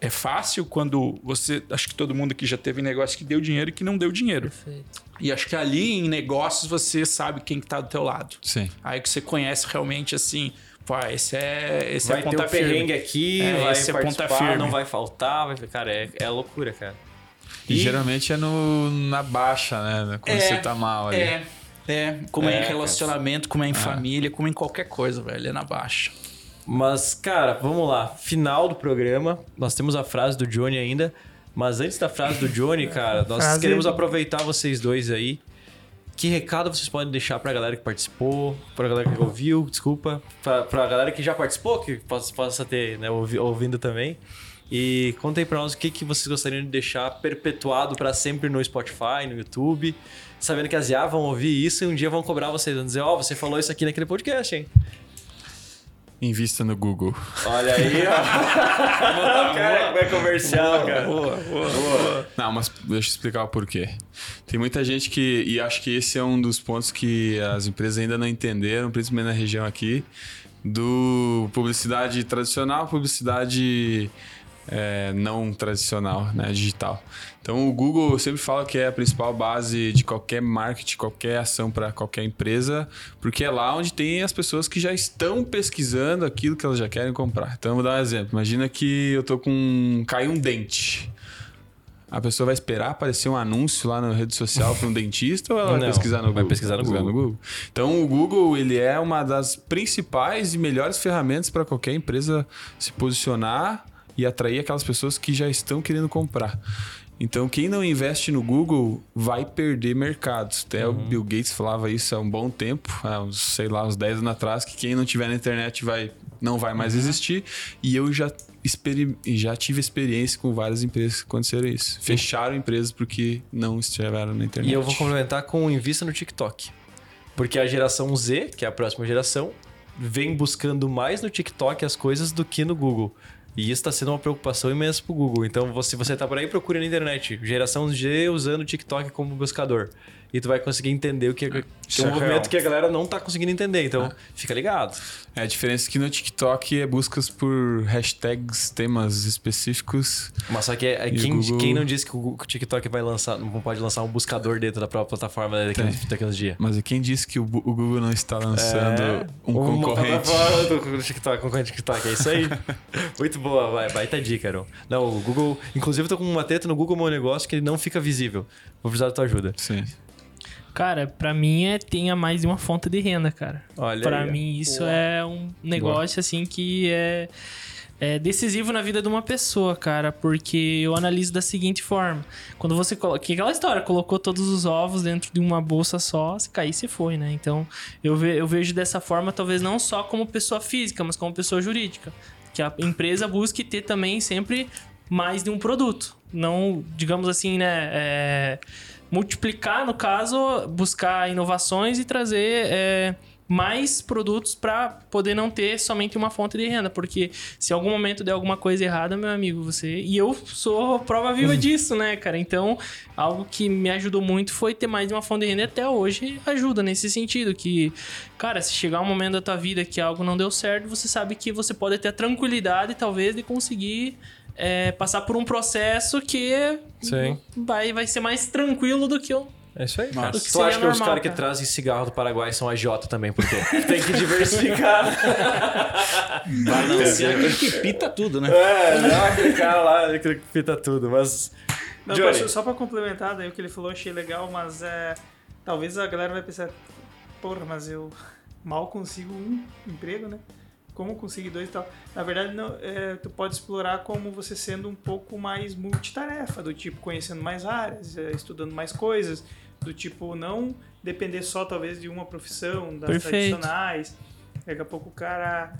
é fácil quando você. Acho que todo mundo aqui já teve negócio que deu dinheiro e que não deu dinheiro. Perfeito. E acho que ali em negócios você sabe quem que tá do teu lado. Sim. Aí que você conhece realmente assim. Pô, esse é, esse vai é ter ponta um firme. perrengue aqui, É, vai esse é ponta participar, firme. não vai faltar. Vai... Cara, é, é loucura, cara. E, geralmente é no, na baixa, né? Quando É, você tá mal ali. É, é. Como é, É, em relacionamento, como é em família, como em qualquer coisa, velho. É na baixa. Mas, cara, vamos lá. Final do programa. Nós temos a frase do Johnny ainda. Mas antes da frase do Johnny, cara, nós Frase- queremos aproveitar vocês dois aí. Que recado vocês podem deixar pra galera que participou, pra galera que ouviu, desculpa, pra, pra galera que já participou, que possa, possa ter né, ouvi- ouvindo também. E conta aí pra nós o que, que vocês gostariam de deixar perpetuado pra sempre no Spotify, no YouTube. Sabendo que as IA vão ouvir isso e um dia vão cobrar vocês, vão dizer, ó, você falou isso aqui naquele podcast, hein? Invista no Google. Olha aí, ó. cara, é comercial, cara. Boa, boa. Não, mas deixa eu explicar o porquê. Tem muita gente que. E acho que esse é um dos pontos que as empresas ainda não entenderam, principalmente na região aqui, do publicidade tradicional, publicidade é, não tradicional, né, digital. Então o Google eu sempre fala que é a principal base de qualquer marketing, qualquer ação para qualquer empresa, porque é lá onde tem as pessoas que já estão pesquisando aquilo que elas já querem comprar. Então eu vou dar um exemplo. Imagina que eu tô com caiu um dente. A pessoa vai esperar aparecer um anúncio lá na rede social para um dentista ou ela vai Não, pesquisar no Google? vai pesquisar no Google. Então o Google ele é uma das principais e melhores ferramentas para qualquer empresa se posicionar e atrair aquelas pessoas que já estão querendo comprar. Então quem não investe no Google vai perder mercados. Até o Bill Gates falava isso há um bom tempo, há uns, sei lá, uns 10 anos atrás, que quem não tiver na internet vai não vai mais existir. E eu já já tive experiência com várias empresas que aconteceram isso. Fecharam empresas porque não estiveram na internet. E eu vou complementar com invista no TikTok. Porque a geração Z, que é a próxima geração, vem buscando mais no TikTok as coisas do que no Google. E isso está sendo uma preocupação imensa pro Google. Então, se você tá por aí, procura na internet. Geração G usando o TikTok como buscador. E tu vai conseguir entender o que é, que é um é movimento real. que a galera não tá conseguindo entender. Então, fica ligado. É, a diferença é que no TikTok é buscas por hashtags, temas específicos. Mas só que é, é quem, Google- quem não disse que o TikTok vai lançar, não pode lançar um buscador dentro da própria plataforma né, daqui, Tem. daqui uns dias. Mas e quem disse que o, Google não está lançando um uma concorrente? do TikTok, concorrente do TikTok, é isso aí. <laughs> Muito boa, vai, baita dica, Aaron. Não, o Google, inclusive eu tô com uma treta no Google Meu Negócio que ele não fica visível. Vou precisar da tua ajuda. Sim. Cara, pra mim é tenha mais de uma fonte de renda, cara. Olha Pra aí, ó. mim isso é um negócio assim que é, é decisivo na vida de uma pessoa, cara, porque eu analiso da seguinte forma: quando você coloca, que é aquela história, colocou todos os ovos dentro de uma bolsa só, se cair se foi, né? Então eu, ve- eu vejo dessa forma, talvez não só como pessoa física, mas como pessoa jurídica, que a empresa busque ter também sempre mais de um produto, não, digamos assim, né? é, multiplicar, no caso, buscar inovações e trazer é, mais produtos para poder não ter somente uma fonte de renda. Porque se em algum momento der alguma coisa errada, meu amigo, você. E eu sou prova viva disso, né, cara? Então, algo que me ajudou muito foi ter mais de uma fonte de renda e até hoje ajuda nesse sentido. Que, cara, se chegar um momento da tua vida que algo não deu certo, você sabe que você pode ter a tranquilidade, talvez, de conseguir. É, passar por um processo que Sim. vai, vai ser mais tranquilo do que eu. É isso aí. Que Tu acha que os normal, caras que trazem cigarro do Paraguai são agiota também? Por quê? <laughs> Tem que diversificar. <laughs> Vai não, se é aquele que pita tudo, né? é, não aquele cara lá que pita tudo, mas... Não, Johnny. só pra complementar daí o que ele falou, achei legal, mas é. Talvez a galera vai pensar, porra, mas eu mal consigo um emprego, né? Como conseguir dois e tal. Na verdade, não, é, tu pode explorar como você sendo um pouco mais multitarefa, do tipo conhecendo mais áreas, é, estudando mais coisas, do tipo não depender só talvez de uma profissão, das Perfeito. tradicionais. Daqui a pouco o cara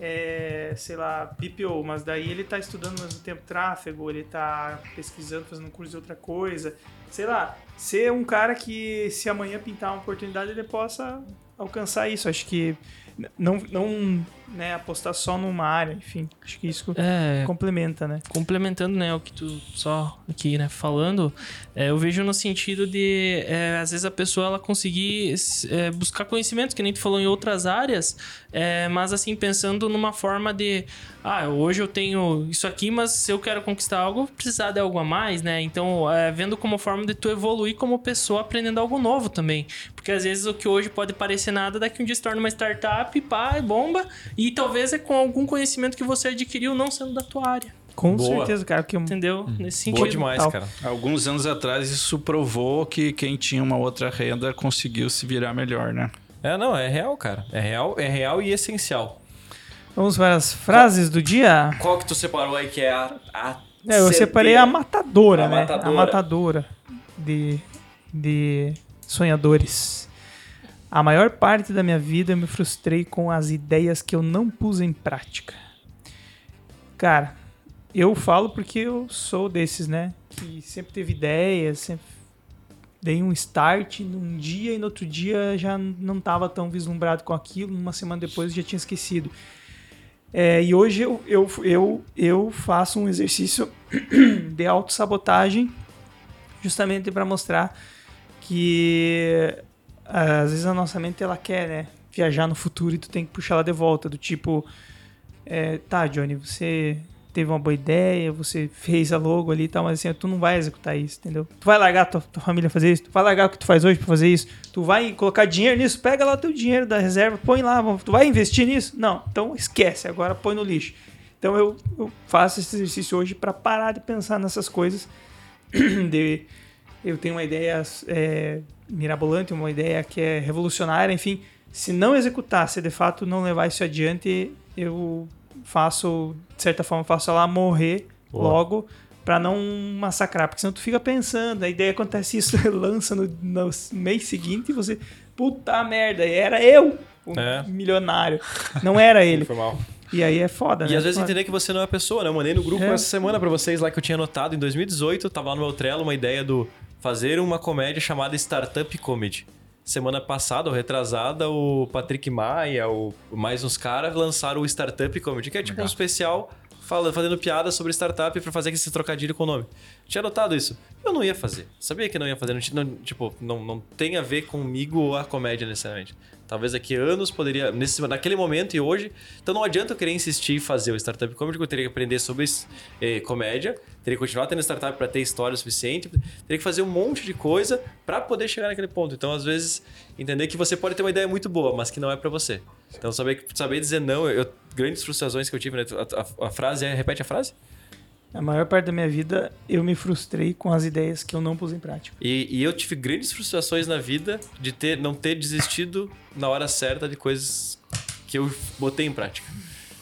é, sei lá, BPO, mas daí ele tá estudando ao mesmo tempo tráfego, ele tá pesquisando, fazendo curso de outra coisa. Sei lá, ser um cara que se amanhã pintar uma oportunidade ele possa alcançar isso. Acho que não, não né, apostar só numa área, enfim. Acho que isso É, complementa, né? complementando, né, o que tu só aqui, né, falando, é, eu vejo no sentido de, é, às vezes a pessoa ela conseguir é, buscar conhecimentos, que nem tu falou em outras áreas, é, mas assim, pensando numa forma de, ah, hoje eu tenho isso aqui, mas se eu quero conquistar algo, eu vou precisar de algo a mais, né? Então, é, vendo como forma de tu evoluir como pessoa, aprendendo algo novo também. Porque às vezes o que hoje pode parecer nada, daqui um dia se torna uma startup, pá, é bomba, e talvez é com algum conhecimento que você adquiriu não sendo da tua área. Com Boa. certeza, cara, que Entendeu? Nesse sentido. Boa demais, tal. cara. Alguns anos atrás isso provou que quem tinha uma outra renda conseguiu se virar melhor, né? É, não, é real, cara. É real, é real e essencial. Vamos para as frases do dia. Qual que tu separou aí que é a... a É, eu separei a matadora, A né? matadora. A matadora de, de sonhadores. A maior parte da minha vida eu me frustrei com as ideias que eu não pus em prática. Cara, eu falo porque eu sou desses, né? Que sempre teve ideias, sempre dei um start num dia e no outro dia já não estava tão vislumbrado com aquilo, uma semana depois eu já tinha esquecido. É, e hoje eu, eu, eu, eu faço um exercício <clears throat> de autossabotagem justamente para mostrar que às vezes a nossa mente ela quer né, viajar no futuro e tu tem que puxar ela de volta, do tipo, é, tá, Johnny, você teve uma boa ideia, você fez a logo ali e tal, mas assim, tu não vai executar isso, entendeu? Tu vai largar tua, tua família fazer isso, tu vai largar o que tu faz hoje pra fazer isso, tu vai colocar dinheiro nisso, pega lá teu dinheiro da reserva, põe lá, tu vai investir nisso? Não, então esquece, agora põe no lixo. Então eu, eu faço esse exercício hoje para parar de pensar nessas coisas. <clears throat> de, eu tenho uma ideia é, mirabolante, uma ideia que é revolucionária, enfim. Se não executar, se de fato não levar isso adiante, eu faço, de certa forma, faço ela morrer Boa. logo para não massacrar, porque senão tu fica pensando, a ideia acontece isso, <laughs> lança no, no mês seguinte e você, puta merda, era eu o É. milionário, não era <laughs> ele. Foi mal. E aí é foda, né? E às vezes entender que você não é a pessoa, né? Eu mandei no grupo É. essa semana pra vocês lá que eu tinha anotado em 2018, tava lá no meu Trello uma ideia do fazer uma comédia chamada Startup Comedy. semana passada ou retrasada, o Patrick Maia, o mais uns caras lançaram o Startup Comedy, que é tipo um especial fala, fazendo piada sobre startup pra fazer esse trocadilho com o nome. Tinha notado isso. Eu não ia fazer. Sabia que não ia fazer. Não, tipo, não, não tem a ver comigo ou a comédia necessariamente. Talvez daqui anos poderia. Nesse, naquele momento e hoje. Então não adianta eu querer insistir em fazer o startup comedy, eu teria que aprender sobre eh, comédia, teria que continuar tendo startup para ter história o suficiente, teria que fazer um monte de coisa para poder chegar naquele ponto. Então, às vezes, entender que você pode ter uma ideia muito boa, mas que não é para você. Então, saber, saber dizer não, eu, grandes frustrações que eu tive, né? A, a- a frase é. Repete a frase? A maior parte da minha vida eu me frustrei com as ideias que eu não pus em prática. E, e eu tive grandes frustrações na vida de ter, não ter desistido na hora certa de coisas que eu botei em prática.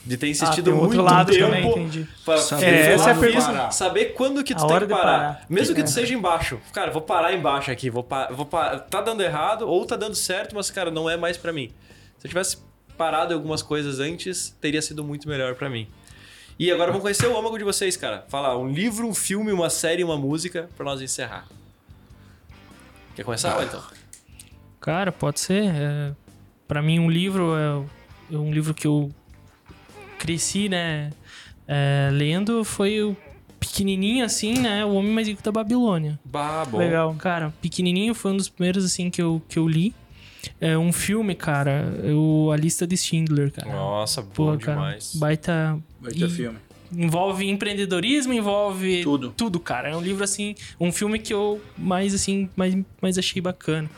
De ter insistido Ah, tem outro muito lado tempo também, entendi. pra Saber é, essa é a pergunta. saber quando que tu A tem que parar. parar. Mesmo que tu É. seja embaixo. Cara, vou parar embaixo aqui, vou, pa vou pa- tá dando errado ou tá dando certo, mas cara, não é mais pra mim. Se eu tivesse parado em algumas coisas antes, teria sido muito melhor pra mim. E agora vamos conhecer o âmago de vocês, cara. Fala um livro, um filme, uma série, uma música pra nós encerrar. Quer começar, então? Cara, pode ser. É, para mim, um livro é, é um livro que eu cresci, né? é, lendo foi o pequenininho, assim, né? O Homem Mais Rico da Babilônia. Bah, bom. Legal. Cara, pequenininho foi um dos primeiros, assim, que eu, que eu li. É um filme, cara. Eu, a lista de Schindler, cara. Nossa, bom Pô, cara, demais. baita... Vai ter E- filme. Envolve empreendedorismo, envolve Tudo. tudo, cara. É um livro assim, um filme que eu mais assim, mais, mais achei bacana.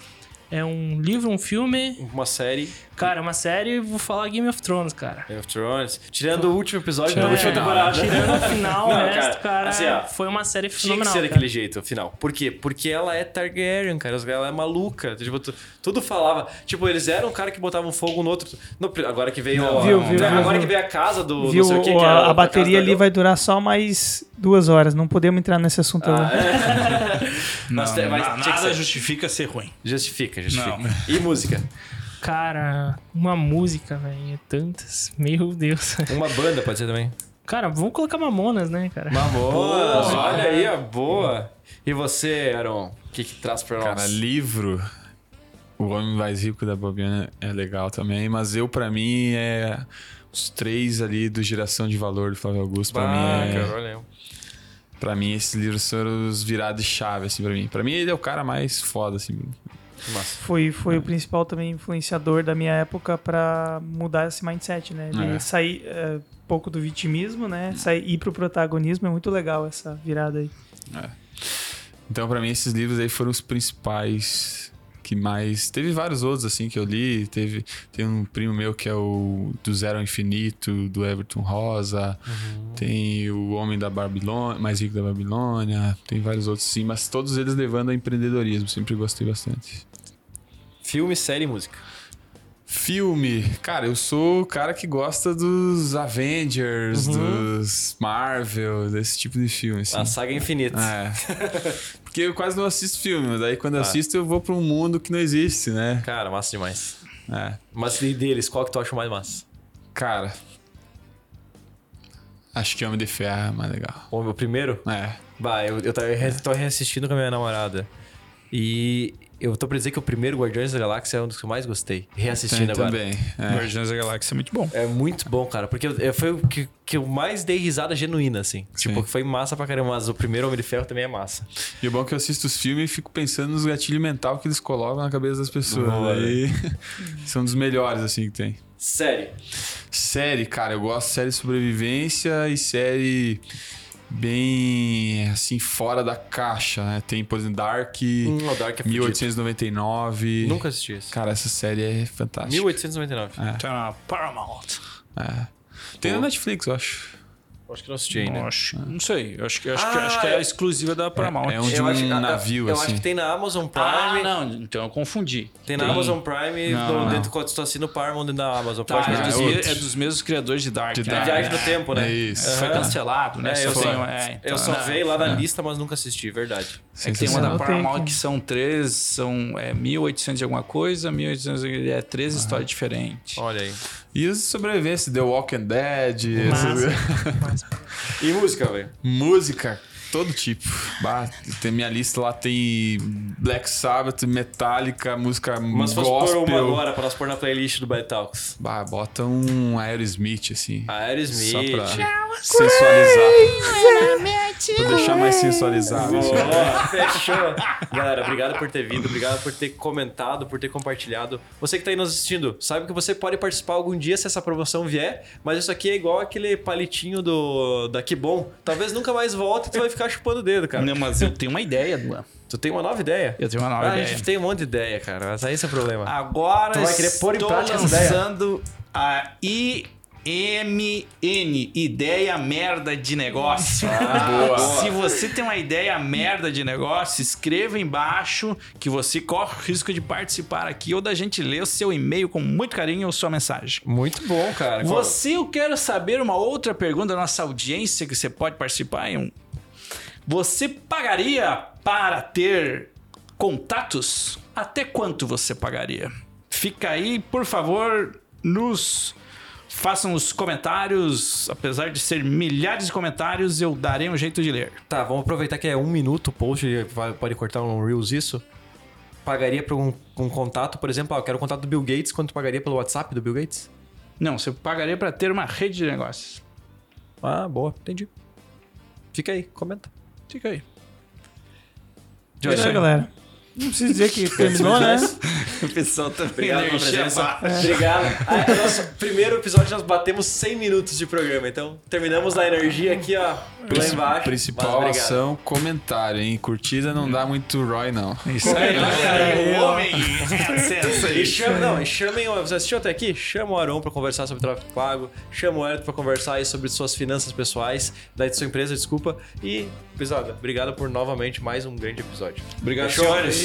É um livro, um filme, Uma série, cara, uma série, vou falar Game of Thrones, cara. Game of Thrones. Tirando o último episódio da É, última temporada. Tirando o final, Não, o resto, cara, cara, assim, ó, foi uma série Tinha que fenomenal. ser cara. daquele jeito, afinal. Por quê? Porque ela é Targaryen, cara. Ela é maluca. Tipo, tu- tudo falava. Tipo, eles eram um cara que botavam fogo no outro. No- agora que veio. a- Viu, viu, agora viu, que viu. veio a casa do. Viu? não sei o que, O- que a, era a bateria casa ali vai durar só mais duas horas. Não podemos entrar nesse assunto Ah, agora. é. Não, <laughs> Mas mas nada ser. justifica ser ruim. Justifica, justifica. Não. E música? Cara, uma música, velho, é tantas. Meu Deus. Uma banda pode ser também. Cara, vamos colocar Mamonas, né, cara? Mamonas, olha aí, a boa. E você, Aaron? O que, que traz pra nós? Cara, livro. O Homem Mais Rico da Babilônia é legal também, mas eu, pra mim, é. Os três ali do Geração de Valor do Flávio Augusto, pra Bah, mim é. cara, olha. Pra mim, esses livros são os virados de chave, assim, pra mim. Pra mim, ele é o cara mais foda, assim. Massa. Foi, foi o principal também influenciador da minha época pra mudar esse mindset, né? De É. sair é, um pouco do vitimismo, né? Sair, ir pro protagonismo é muito legal essa virada aí. Então, pra mim, esses livros aí foram os principais que mais. Teve vários outros, assim, que eu li. Teve. Tem um primo meu que é o Do Zero ao Infinito, do Everton Rosa. Tem o Homem da Babilônia, Mais Rico da Babilônia. Tem vários outros, sim, mas todos eles levando a empreendedorismo. Sempre gostei bastante. Filme, série e música. Filme. Cara, eu sou o cara que gosta dos Avengers, Uhum. dos Marvel, desse tipo de filme, assim. A saga infinita. É. <laughs> Porque eu quase não assisto filme, mas daí quando eu Ah. assisto eu vou pra um mundo que não existe, né? Cara, massa demais. É. Mas e deles, qual que tu acha mais massa? Cara. Acho que Homem de Ferro é mais legal. O meu primeiro? É. Bah, eu, eu re- tô reassistindo com a minha namorada. E eu tô pra dizer que o primeiro Guardiões da Galáxia é um dos que eu mais gostei. Reassistindo Tem agora. também. É. Guardiões da Galáxia é muito bom. É muito bom, cara. Porque foi o que, que eu mais dei risada genuína, assim. Sim. Tipo, que foi massa pra caramba. Mas o primeiro Homem de Ferro também é massa. E o bom é que eu assisto os filmes e fico pensando nos gatilhos mental que eles colocam na cabeça das pessoas. Boa, Aí <laughs> são dos melhores, assim, que tem. Série. Série, cara, eu gosto de série de sobrevivência e série bem assim fora da caixa, né? Tem, por exemplo, Dark, Hum, Dark é fudido. 1899. Nunca assisti esse. Cara, essa série é fantástica. 1899. Tá na Paramount. É. Tem na. Netflix, eu acho. Acho que não assisti ainda. Não, acho- não sei. Eu acho que, acho, que, Ah, acho que é é- exclusiva da Paramount. é um- de Eu acho- ah, navio, eu assim. acho que tem na Amazon Prime. Ah, não. Então eu confundi. Tem na Amazon Prime, Não, no, não. dentro quando tu assina o Paramount dentro da Amazon. Tá, é, dos, é outro. é dos mesmos criadores de Dark. De né? É Dark. Viagem do Tempo, né? É isso. Foi Aham. cancelado, né? É, eu, tem só, é, então, eu só né? veio lá na É. lista, mas nunca assisti, verdade. É que tem uma da. Paramount que são três, são é, 1800 e alguma coisa, 1800 e- é três histórias diferentes. Olha aí. E os de sobrevivência, The Walking Dead. essas- Massa. Massa. <laughs> E música, velho? Música. Todo tipo. Bah, tem minha lista lá tem Black Sabbath, Metallica, música Mas se fosse pôr gospel. uma agora pra nós pôr na playlist do Bad Talks. Bah, bota um Aerosmith, assim. Aerosmith. Só pra sensualizar. pra deixar mais sensualizado. assim. Boa, fechou. Galera, obrigado por ter vindo, obrigado por ter comentado, por ter compartilhado. Você que tá aí nos assistindo, sabe que você pode participar algum dia se essa promoção vier, mas isso aqui é igual aquele palitinho do da Que Bom. Talvez nunca mais volte e tu vai ficar chupando o dedo, cara. Não, mas eu tenho uma ideia, Duan. Tu tem uma nova ideia? Eu tenho uma nova Ah, a ideia. gente tem um monte de ideia, cara, mas aí esse é o problema. Agora Tu vai querer pôr em prática essa ideia? lançando a IMN, Ideia Merda de Negócio. boa. Se você tem uma ideia merda de negócio, escreva embaixo que você corre o risco de participar aqui ou da gente ler o seu e-mail com muito carinho ou sua mensagem. Muito bom, cara. Você, eu quero saber uma outra pergunta da nossa audiência que você pode participar. Em um... Você pagaria para ter contatos? Até quanto você pagaria? Fica aí, por favor, nos façam os comentários. Apesar de ser milhares de comentários, eu darei um jeito de ler. Tá, vamos aproveitar que é um minuto o post, pode cortar um Reels isso. Pagaria pra um, um contato, por exemplo, ah, eu quero o contato do Bill Gates, quanto pagaria pelo WhatsApp do Bill Gates? Não, você pagaria para ter uma rede de negócios. Ah, boa, entendi. Fica aí, comenta. Fica aí. Pois é, galera. Não preciso dizer que terminou, né? <laughs> O pessoal também. Obrigado pela energia presença. baixa. Obrigado. Ah, é nosso primeiro episódio nós batemos 100 minutos de programa, então terminamos na energia aqui, ó, lá embaixo. Principal ação, comentário, hein? Curtida não dá muito ROI, não. Isso aí, ó. homem. Licença E aí. chama, não, e chamem, o- você assistiu até aqui? Chama o Aron pra conversar sobre tráfego pago, chama o Elton pra conversar aí sobre suas finanças pessoais, da sua empresa, desculpa. E, pesada, obrigado por novamente mais um grande episódio. Obrigado, senhores.